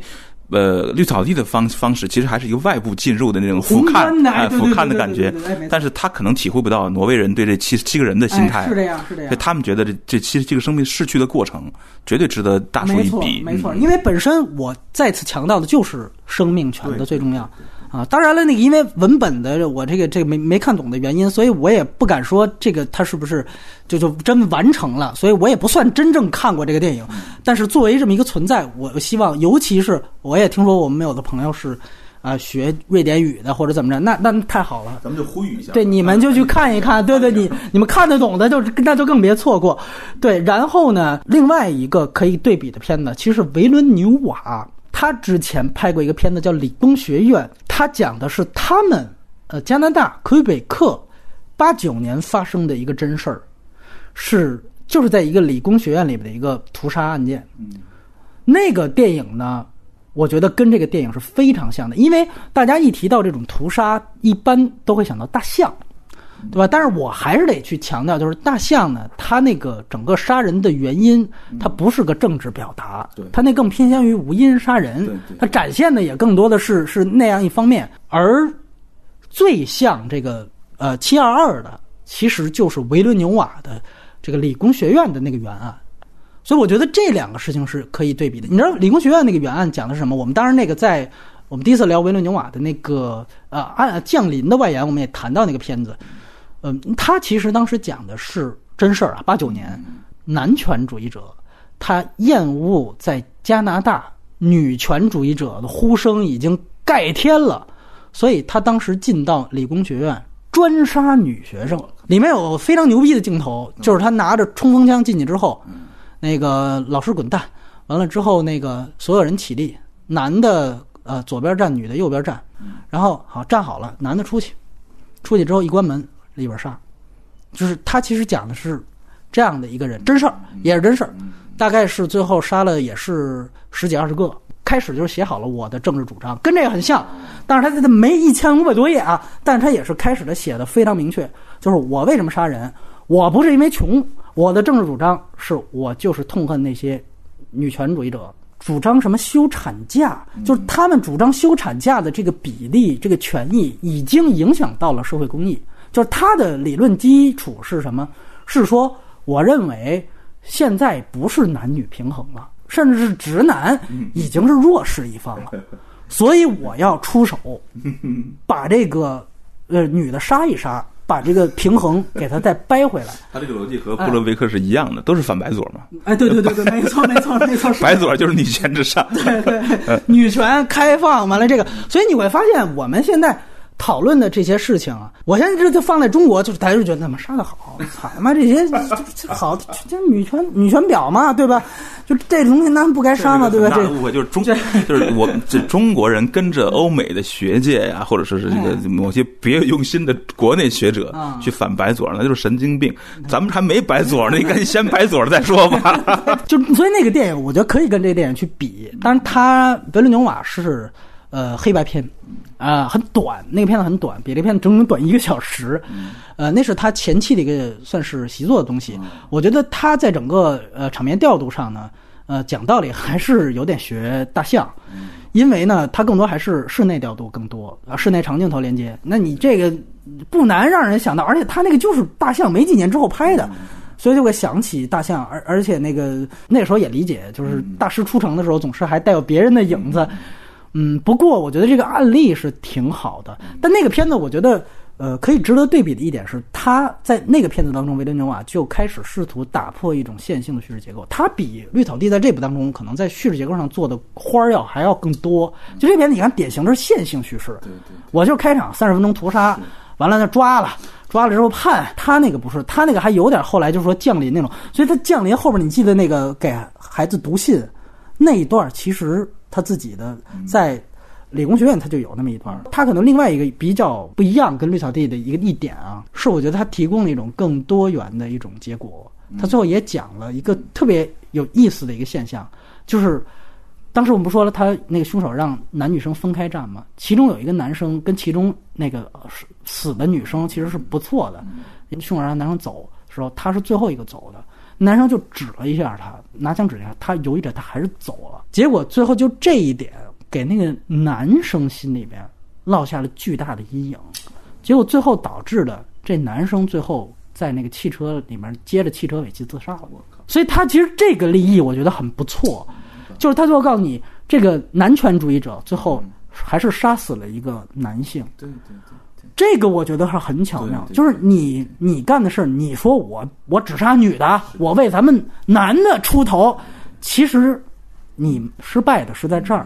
呃，绿草地的方方式其实还是一个外部进入的那种俯瞰，哎，俯瞰的感觉。但是他可能体会不到挪威人对这七七个人的心态，是这样，是这样。他们觉得这这七这个生命逝去的过程，绝对值得大书一笔。没错，因为本身我再次强调的就是生命权的最重要。啊，当然了，那个因为文本的我这个这个没没看懂的原因，所以我也不敢说这个它是不是就就真完成了，所以我也不算真正看过这个电影。但是作为这么一个存在，我希望，尤其是我也听说我们有的朋友是啊学瑞典语的或者怎么着，那那太好了。咱们就呼吁一下，对你们就去看一看，对对，你你们看得懂的就那就更别错过。对，然后呢，另外一个可以对比的片子，其实维伦纽瓦。他之前拍过一个片子叫《理工学院》，他讲的是他们，呃，加拿大魁北克八九年发生的一个真事儿，是就是在一个理工学院里面的一个屠杀案件。嗯，那个电影呢，我觉得跟这个电影是非常像的，因为大家一提到这种屠杀，一般都会想到大象。对吧？但是我还是得去强调，就是大象呢，它那个整个杀人的原因，它不是个政治表达，它那更偏向于无因杀人，它展现的也更多的是是那样一方面。而最像这个呃七二二的，其实就是维伦纽瓦的这个理工学院的那个原案。所以我觉得这两个事情是可以对比的。你知道理工学院那个原案讲的是什么？我们当然那个在我们第一次聊维伦纽瓦的那个呃暗降临的外延，我们也谈到那个片子。嗯，他其实当时讲的是真事儿啊。八九年，男权主义者他厌恶在加拿大女权主义者的呼声已经盖天了，所以他当时进到理工学院专杀女学生。里面有非常牛逼的镜头，就是他拿着冲锋枪进去之后，那个老师滚蛋，完了之后那个所有人起立，男的呃左边站，女的右边站，然后好站好了，男的出去，出去之后一关门。里边杀，就是他其实讲的是这样的一个人，真事儿也是真事儿，大概是最后杀了也是十几二十个。开始就是写好了我的政治主张，跟这个很像，但是他他没一千五百多页啊，但是他也是开始的写的非常明确，就是我为什么杀人，我不是因为穷，我的政治主张是我就是痛恨那些女权主义者，主张什么休产假，就是他们主张休产假的这个比例，这个权益已经影响到了社会公益。就是他的理论基础是什么？是说，我认为现在不是男女平衡了，甚至是直男已经是弱势一方了，所以我要出手，把这个呃女的杀一杀，把这个平衡给他再掰回来。他这个逻辑和布伦维克是一样的，都是反白左嘛？哎，对对对对，没错 没错没错，白左就是女权至上，对对，女权开放完了这个，所以你会发现我们现在。讨论的这些事情啊，我现在这就放在中国，就是大家就觉得他妈杀的好，操他妈这些这好，这女权女权婊嘛，对吧？就这东西那不该杀吗？对吧？这误会就是中，就是我这中国人跟着欧美的学界呀，或者说是这个某些别有用心的国内学者去反白左，那就是神经病。咱们还没白左呢，你赶紧先白左再说吧。就所以那个电影，我觉得可以跟这个电影去比，但是他《维伦纽瓦》是呃黑白片。啊，很短，那个片子很短，比这片子整整短一个小时。呃，那是他前期的一个算是习作的东西。我觉得他在整个呃场面调度上呢，呃讲道理还是有点学大象，因为呢，他更多还是室内调度更多啊，室内长镜头连接。那你这个不难让人想到，而且他那个就是大象没几年之后拍的，所以就会想起大象。而而且那个那时候也理解，就是大师出城的时候总是还带有别人的影子。嗯，不过我觉得这个案例是挺好的，但那个片子我觉得，呃，可以值得对比的一点是，他在那个片子当中，维伦纽瓦就开始试图打破一种线性的叙事结构，他比绿草地在这部当中可能在叙事结构上做的花儿要还要更多。就这片子，你看典型的是线性叙事，对对，我就开场三十分钟屠杀，完了那抓了，抓了之后判，他那个不是，他那个还有点后来就是说降临那种，所以他降临后边你记得那个给孩子读信那一段其实。他自己的在理工学院，他就有那么一段。他可能另外一个比较不一样，跟绿草地的一个一点啊，是我觉得他提供了一种更多元的一种结果。他最后也讲了一个特别有意思的一个现象，就是当时我们不说了，他那个凶手让男女生分开站嘛，其中有一个男生跟其中那个死的女生其实是不错的，凶手让男生走的时候，他是最后一个走的。男生就指了一下他，拿枪指一下他，犹豫着，他还是走了。结果最后就这一点，给那个男生心里边落下了巨大的阴影。结果最后导致的，这男生最后在那个汽车里面接着汽车尾气自杀了。我靠！所以他其实这个立意我觉得很不错，就是他最后告诉你，这个男权主义者最后还是杀死了一个男性。对对对。这个我觉得是很巧妙，就是你你干的事儿，你说我我只杀女的，我为咱们男的出头，其实你失败的是在这儿，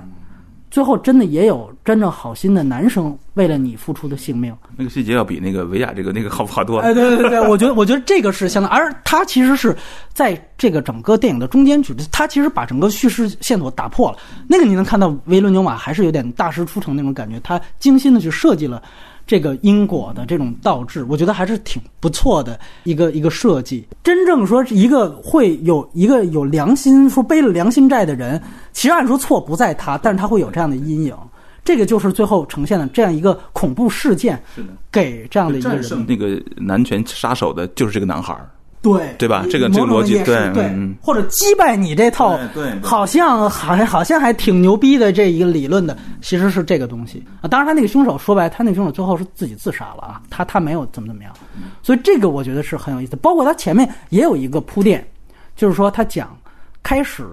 最后真的也有真正好心的男生为了你付出的性命。那个细节要比那个维亚这个那个好好多。哎，对对对，我觉得我觉得这个是相当，而他其实是在这个整个电影的中间去，他其实把整个叙事线索打破了。那个你能看到维伦纽瓦还是有点大师出城那种感觉，他精心的去设计了。这个因果的这种倒置，我觉得还是挺不错的一个一个设计。真正说一个会有一个有良心说背了良心债的人，其实按说错不在他，但是他会有这样的阴影。这个就是最后呈现的这样一个恐怖事件，给这样的一个人。那个男权杀手的就是这个男孩儿。对对吧？这个这个逻辑对对，或者击败你这套，对，好像还好像还挺牛逼的这一个理论的，其实是这个东西啊。当然，他那个凶手说白，他那个凶手最后是自己自杀了啊，他他没有怎么怎么样，所以这个我觉得是很有意思。包括他前面也有一个铺垫，就是说他讲开始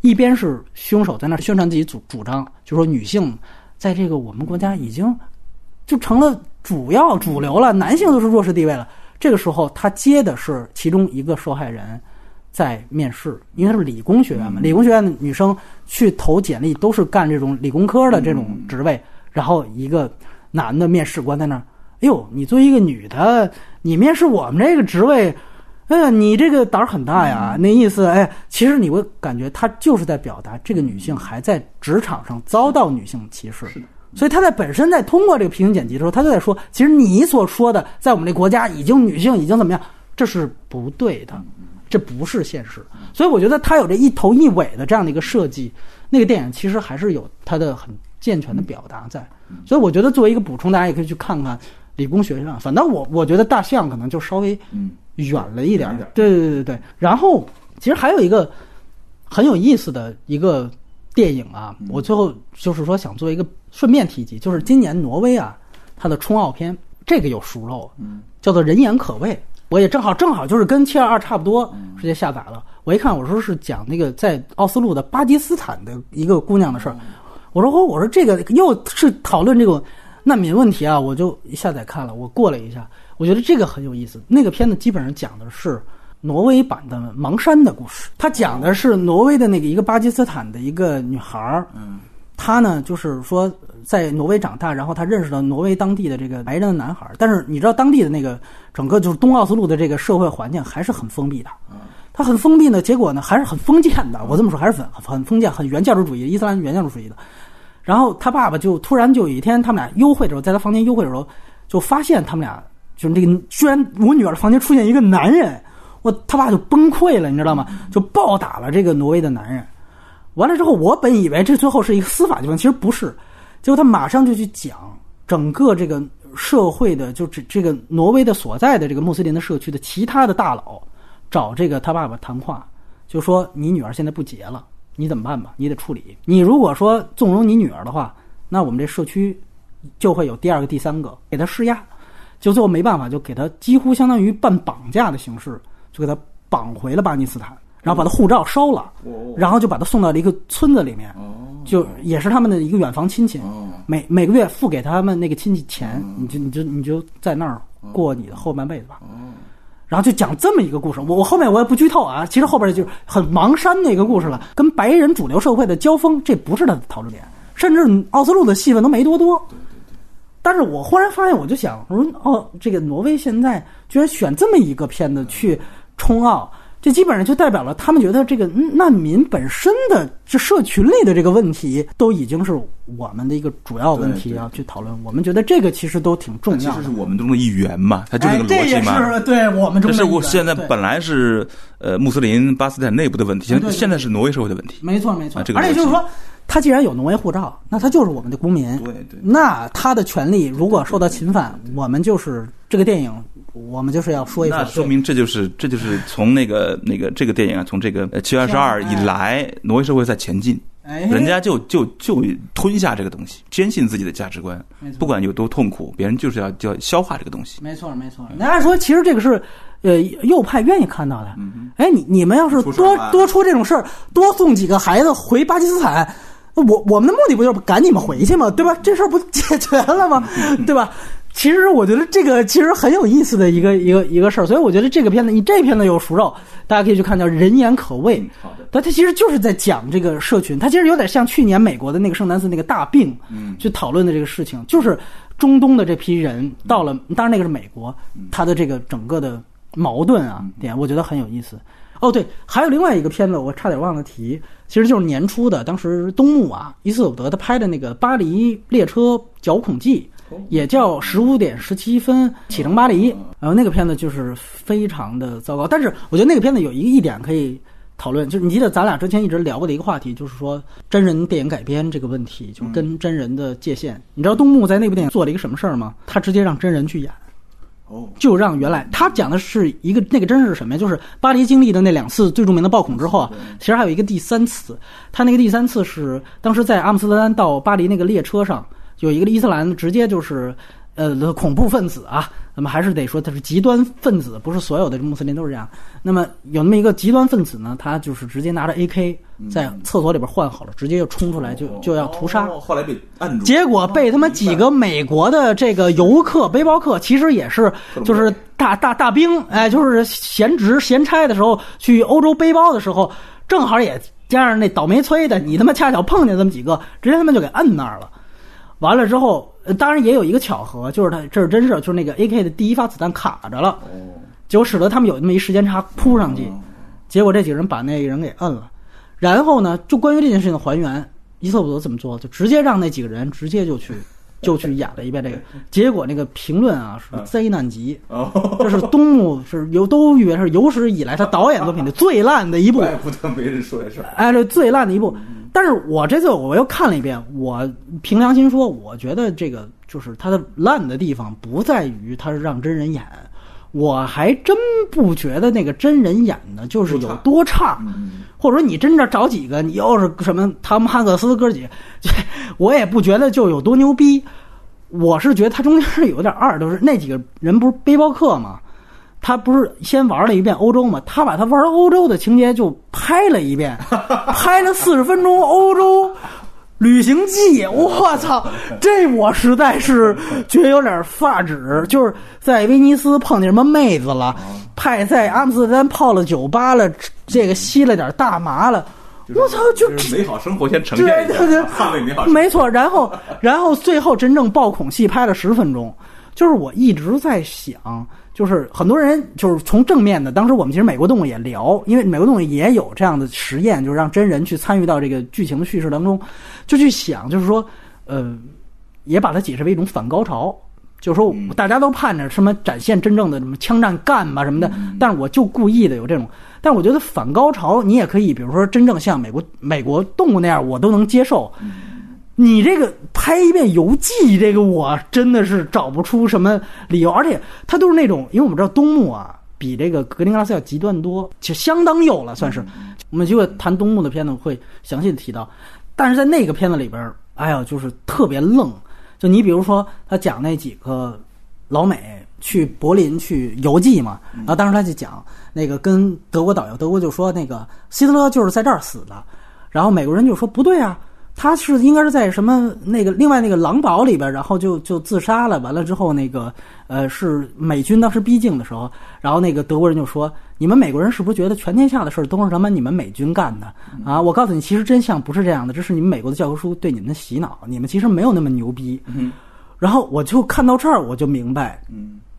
一边是凶手在那宣传自己主主张，就说女性在这个我们国家已经就成了主要主流了，男性都是弱势地位了。这个时候，他接的是其中一个受害人，在面试，因为他是理工学院嘛，理工学院的女生去投简历都是干这种理工科的这种职位，然后一个男的面试官在那儿，哎呦，你作为一个女的，你面试我们这个职位，哎呀，你这个胆儿很大呀，那意思，哎，其实你会感觉他就是在表达这个女性还在职场上遭到女性歧视。所以他在本身在通过这个平行剪辑的时候，他就在说，其实你所说的，在我们这国家已经女性已经怎么样，这是不对的，这不是现实。所以我觉得他有这一头一尾的这样的一个设计，那个电影其实还是有它的很健全的表达在。所以我觉得作为一个补充，大家也可以去看看理工学院。反正我我觉得大象可能就稍微远了一点。对对对对对。然后其实还有一个很有意思的一个。电影啊，我最后就是说想做一个顺便提及，就是今年挪威啊，它的冲奥片这个有熟肉，叫做《人言可畏》，我也正好正好就是跟七二二差不多，直接下载了。我一看，我说是讲那个在奥斯陆的巴基斯坦的一个姑娘的事儿，我说我我说这个又是讨论这个难民问题啊，我就下载看了，我过了一下，我觉得这个很有意思。那个片子基本上讲的是。挪威版的《盲山》的故事，它讲的是挪威的那个一个巴基斯坦的一个女孩儿，嗯，她呢就是说在挪威长大，然后她认识了挪威当地的这个白人的男孩儿。但是你知道，当地的那个整个就是东奥斯陆的这个社会环境还是很封闭的。他很封闭呢，结果呢还是很封建的。我这么说还是很很封建、很原教旨主义、伊斯兰原教旨主义的。然后他爸爸就突然就有一天，他们俩幽会的时候，在他房间幽会的时候，就发现他们俩就是那个，居然我女儿的房间出现一个男人，我他爸就崩溃了，你知道吗？就暴打了这个挪威的男人。完了之后，我本以为这最后是一个司法纠纷，其实不是。结果他马上就去讲整个这个社会的，就这这个挪威的所在的这个穆斯林的社区的其他的大佬，找这个他爸爸谈话，就说你女儿现在不结了。你怎么办吧？你得处理。你如果说纵容你女儿的话，那我们这社区就会有第二个、第三个给他施压，就最后没办法，就给他几乎相当于办绑架的形式，就给他绑回了巴基斯坦，然后把他护照烧了，然后就把他送到了一个村子里面，就也是他们的一个远房亲戚，每每个月付给他们那个亲戚钱，你就你就你就在那儿过你的后半辈子吧。然后就讲这么一个故事，我我后面我也不剧透啊。其实后边就是很盲山的一个故事了，跟白人主流社会的交锋，这不是他的讨论点，甚至奥斯陆的戏份都没多多。但是我忽然发现，我就想，我说哦，这个挪威现在居然选这么一个片子去冲奥。这基本上就代表了他们觉得这个难民本身的这社群里的这个问题，都已经是我们的一个主要问题要去讨论。我们觉得这个其实都挺重要。其实是我们中的一员嘛，它就这个逻辑嘛。是对我们中的。这是我现在本来是呃穆斯林巴斯坦内部的问题，现现在是挪威社会的问题。没错没错，这个而且就是说，他既然有挪威护照，那他就是我们的公民。对对。那他的权利如果受到侵犯，我们就是这个电影。我们就是要说一说，那说明这就是这就是从那个那个这个电影啊，从这个七月二十二以来，挪威社会在前进，人家就就就吞下这个东西，坚信自己的价值观，不管有多痛苦，别人就是要要消化这个东西。没错，没错。那按说，其实这个是呃右派愿意看到的。哎，你你们要是多多出这种事儿，多送几个孩子回巴基斯坦，我我们的目的不就是赶你们回去吗？对吧？这事儿不解决了吗？对吧？其实我觉得这个其实很有意思的一个一个一个事儿，所以我觉得这个片子，你这片子有熟肉，大家可以去看叫《人言可畏》。好的，但它其实就是在讲这个社群，它其实有点像去年美国的那个圣丹斯那个大病，嗯，去讨论的这个事情，就是中东的这批人到了，当然那个是美国，他的这个整个的矛盾啊点，我觉得很有意思。哦，对，还有另外一个片子，我差点忘了提，其实就是年初的，当时东木啊伊斯伍德他拍的那个《巴黎列车绞孔记》。也叫十五点十七分启程巴黎，然后那个片子就是非常的糟糕。但是我觉得那个片子有一个一点可以讨论，就是你记得咱俩之前一直聊过的一个话题，就是说真人电影改编这个问题，就跟真人的界限。你知道东木在那部电影做了一个什么事儿吗？他直接让真人去演，哦，就让原来他讲的是一个那个真是什么呀？就是巴黎经历的那两次最著名的暴恐之后啊，其实还有一个第三次。他那个第三次是当时在阿姆斯特丹到巴黎那个列车上。有一个伊斯兰直接就是，呃，恐怖分子啊，那么还是得说他是极端分子，不是所有的穆斯林都是这样。那么有那么一个极端分子呢，他就是直接拿着 AK 在厕所里边换好了，直接就冲出来就就要屠杀。后来被按住，结果被他妈几个美国的这个游客背包客，其实也是就是大大大兵，哎，就是闲职闲差的时候去欧洲背包的时候，正好也加上那倒霉催的，你他妈恰巧碰见这么几个，直接他妈就给摁那儿了。完了之后，当然也有一个巧合，就是他这是真事就是那个 A.K. 的第一发子弹卡着了，结果使得他们有那么一时间差扑上去，结果这几个人把那个人给摁了。然后呢，就关于这件事情的还原，伊瑟伍德怎么做？就直接让那几个人直接就去就去演了一遍这个，结果那个评论啊是灾难级，这是东木是有都以为是有史以来他导演作品的最烂的一部，怪不得没人说这事哎，这最烂的一部。但是我这次我又看了一遍，我凭良心说，我觉得这个就是它的烂的地方不在于它是让真人演，我还真不觉得那个真人演的就是有多差，或者说你真这找几个，你又是什么汤姆汉克斯哥几，我也不觉得就有多牛逼，我是觉得他中间是有点二，就是那几个人不是背包客吗？他不是先玩了一遍欧洲嘛？他把他玩欧洲的情节就拍了一遍，拍了四十分钟欧洲旅行记。我操，这我实在是觉得有点发指。就是在威尼斯碰见什么妹子了，派在阿姆斯特丹泡了酒吧了，这个吸了点大麻了。我操，就美好生活先呈现一下，对对对捍卫美好。没错。然后，然后最后真正爆恐戏拍了十分钟，就是我一直在想。就是很多人就是从正面的，当时我们其实美国动物也聊，因为美国动物也有这样的实验，就是让真人去参与到这个剧情的叙事当中，就去想，就是说，呃，也把它解释为一种反高潮，就是说大家都盼着什么展现真正的什么枪战干嘛什么的，但是我就故意的有这种，但是我觉得反高潮你也可以，比如说真正像美国美国动物那样，我都能接受。你这个拍一遍游记，这个我真的是找不出什么理由，而且他都是那种，因为我们知道东木啊，比这个格林格拉斯要极端多，就相当有了，算是。我们就会谈东木的片子会详细的提到，但是在那个片子里边，哎呀，就是特别愣。就你比如说，他讲那几个老美去柏林去游记嘛，然后当时他就讲那个跟德国导游，德国就说那个希特勒就是在这儿死的，然后美国人就说不对啊。他是应该是在什么那个另外那个狼堡里边，然后就就自杀了。完了之后，那个呃是美军当时逼近的时候，然后那个德国人就说：“你们美国人是不是觉得全天下的事儿都是他妈你们美军干的啊？”我告诉你，其实真相不是这样的，这是你们美国的教科书对你们的洗脑，你们其实没有那么牛逼。然后我就看到这儿，我就明白，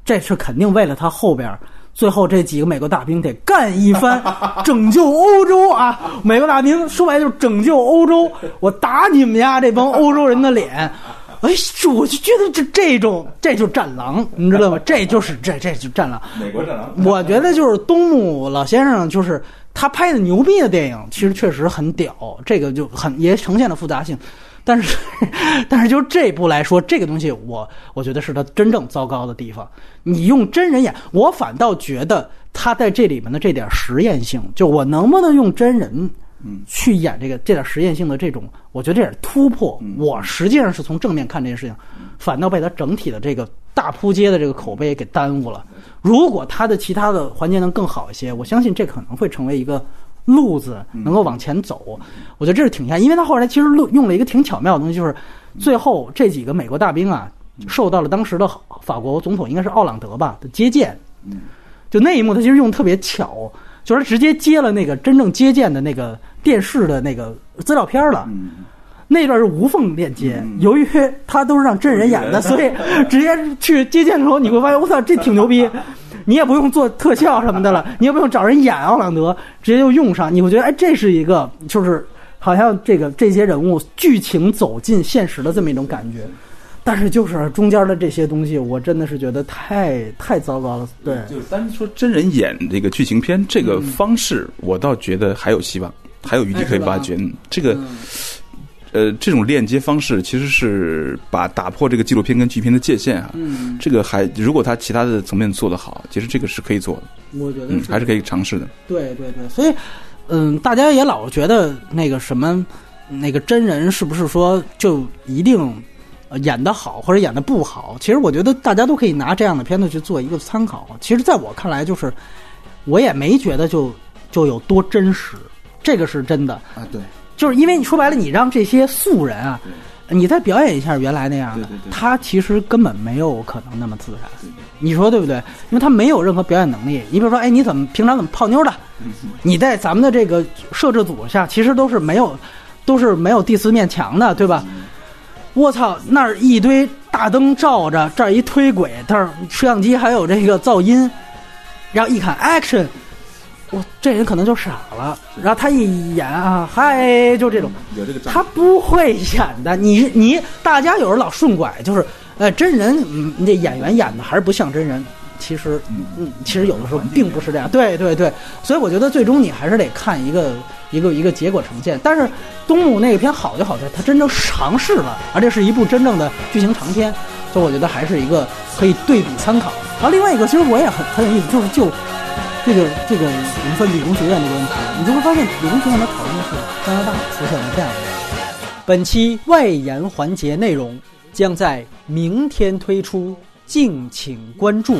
这是肯定为了他后边。最后这几个美国大兵得干一番，拯救欧洲啊！美国大兵说白就是拯救欧洲，我打你们家这帮欧洲人的脸！哎，我就觉得这这种这就战狼，你知道吗？这就是这这就战狼。美国战狼。我觉得就是东木老先生，就是他拍的牛逼的电影，其实确实很屌，这个就很也呈现了复杂性。但是，但是就这部来说，这个东西我我觉得是他真正糟糕的地方。你用真人演，我反倒觉得他在这里面的这点实验性，就我能不能用真人，嗯，去演这个这点实验性的这种，我觉得这点突破，我实际上是从正面看这件事情，反倒被他整体的这个大扑街的这个口碑给耽误了。如果他的其他的环节能更好一些，我相信这可能会成为一个。路子能够往前走，我觉得这是挺像，因为他后来其实用了一个挺巧妙的东西，就是最后这几个美国大兵啊，受到了当时的法国总统应该是奥朗德吧的接见，就那一幕他其实用特别巧，就是直接接了那个真正接见的那个电视的那个资料片了，那段是无缝链接，由于他都是让真人演的，所以直接去接见的时候你会发现，我操，这挺牛逼。你也不用做特效什么的了，你也不用找人演奥朗德，直接就用上。你会觉得，哎，这是一个，就是好像这个这些人物剧情走进现实的这么一种感觉。但是就是中间的这些东西，我真的是觉得太太糟糕了。对，就单说真人演这个剧情片这个方式，我倒觉得还有希望，还有余地可以挖掘。这个。呃，这种链接方式其实是把打破这个纪录片跟剧片的界限啊。嗯，这个还如果他其他的层面做得好，其实这个是可以做的。我觉得还是可以尝试的。对对对，所以嗯，大家也老觉得那个什么，那个真人是不是说就一定演得好或者演得不好？其实我觉得大家都可以拿这样的片子去做一个参考。其实，在我看来，就是我也没觉得就就有多真实，这个是真的啊。对。就是因为你说白了，你让这些素人啊，你再表演一下原来那样的，他其实根本没有可能那么自然。你说对不对？因为他没有任何表演能力。你比如说，哎，你怎么平常怎么泡妞的？你在咱们的这个摄制组下，其实都是没有，都是没有第四面墙的，对吧？我操，那儿一堆大灯照着，这儿一推轨，但是摄像机还有这个噪音，然后一看 action。我这人可能就傻了，然后他一演啊，嗨，就这种，有这个，他不会演的。你你大家有人老顺拐，就是呃，真人那演员演的还是不像真人。其实嗯，其实有的时候并不是这样。对对对，所以我觉得最终你还是得看一个一个一个结果呈现。但是东木那个片好就好在他真正尝试了，而且是一部真正的剧情长片，所以我觉得还是一个可以对比参考。然后另外一个，其实我也很很有意思，就是就。这个这个，我们说理工学院这个问题，你就会发现理工学院的讨论是加拿大出现了这样的。本期外延环节内容将在明天推出，敬请关注。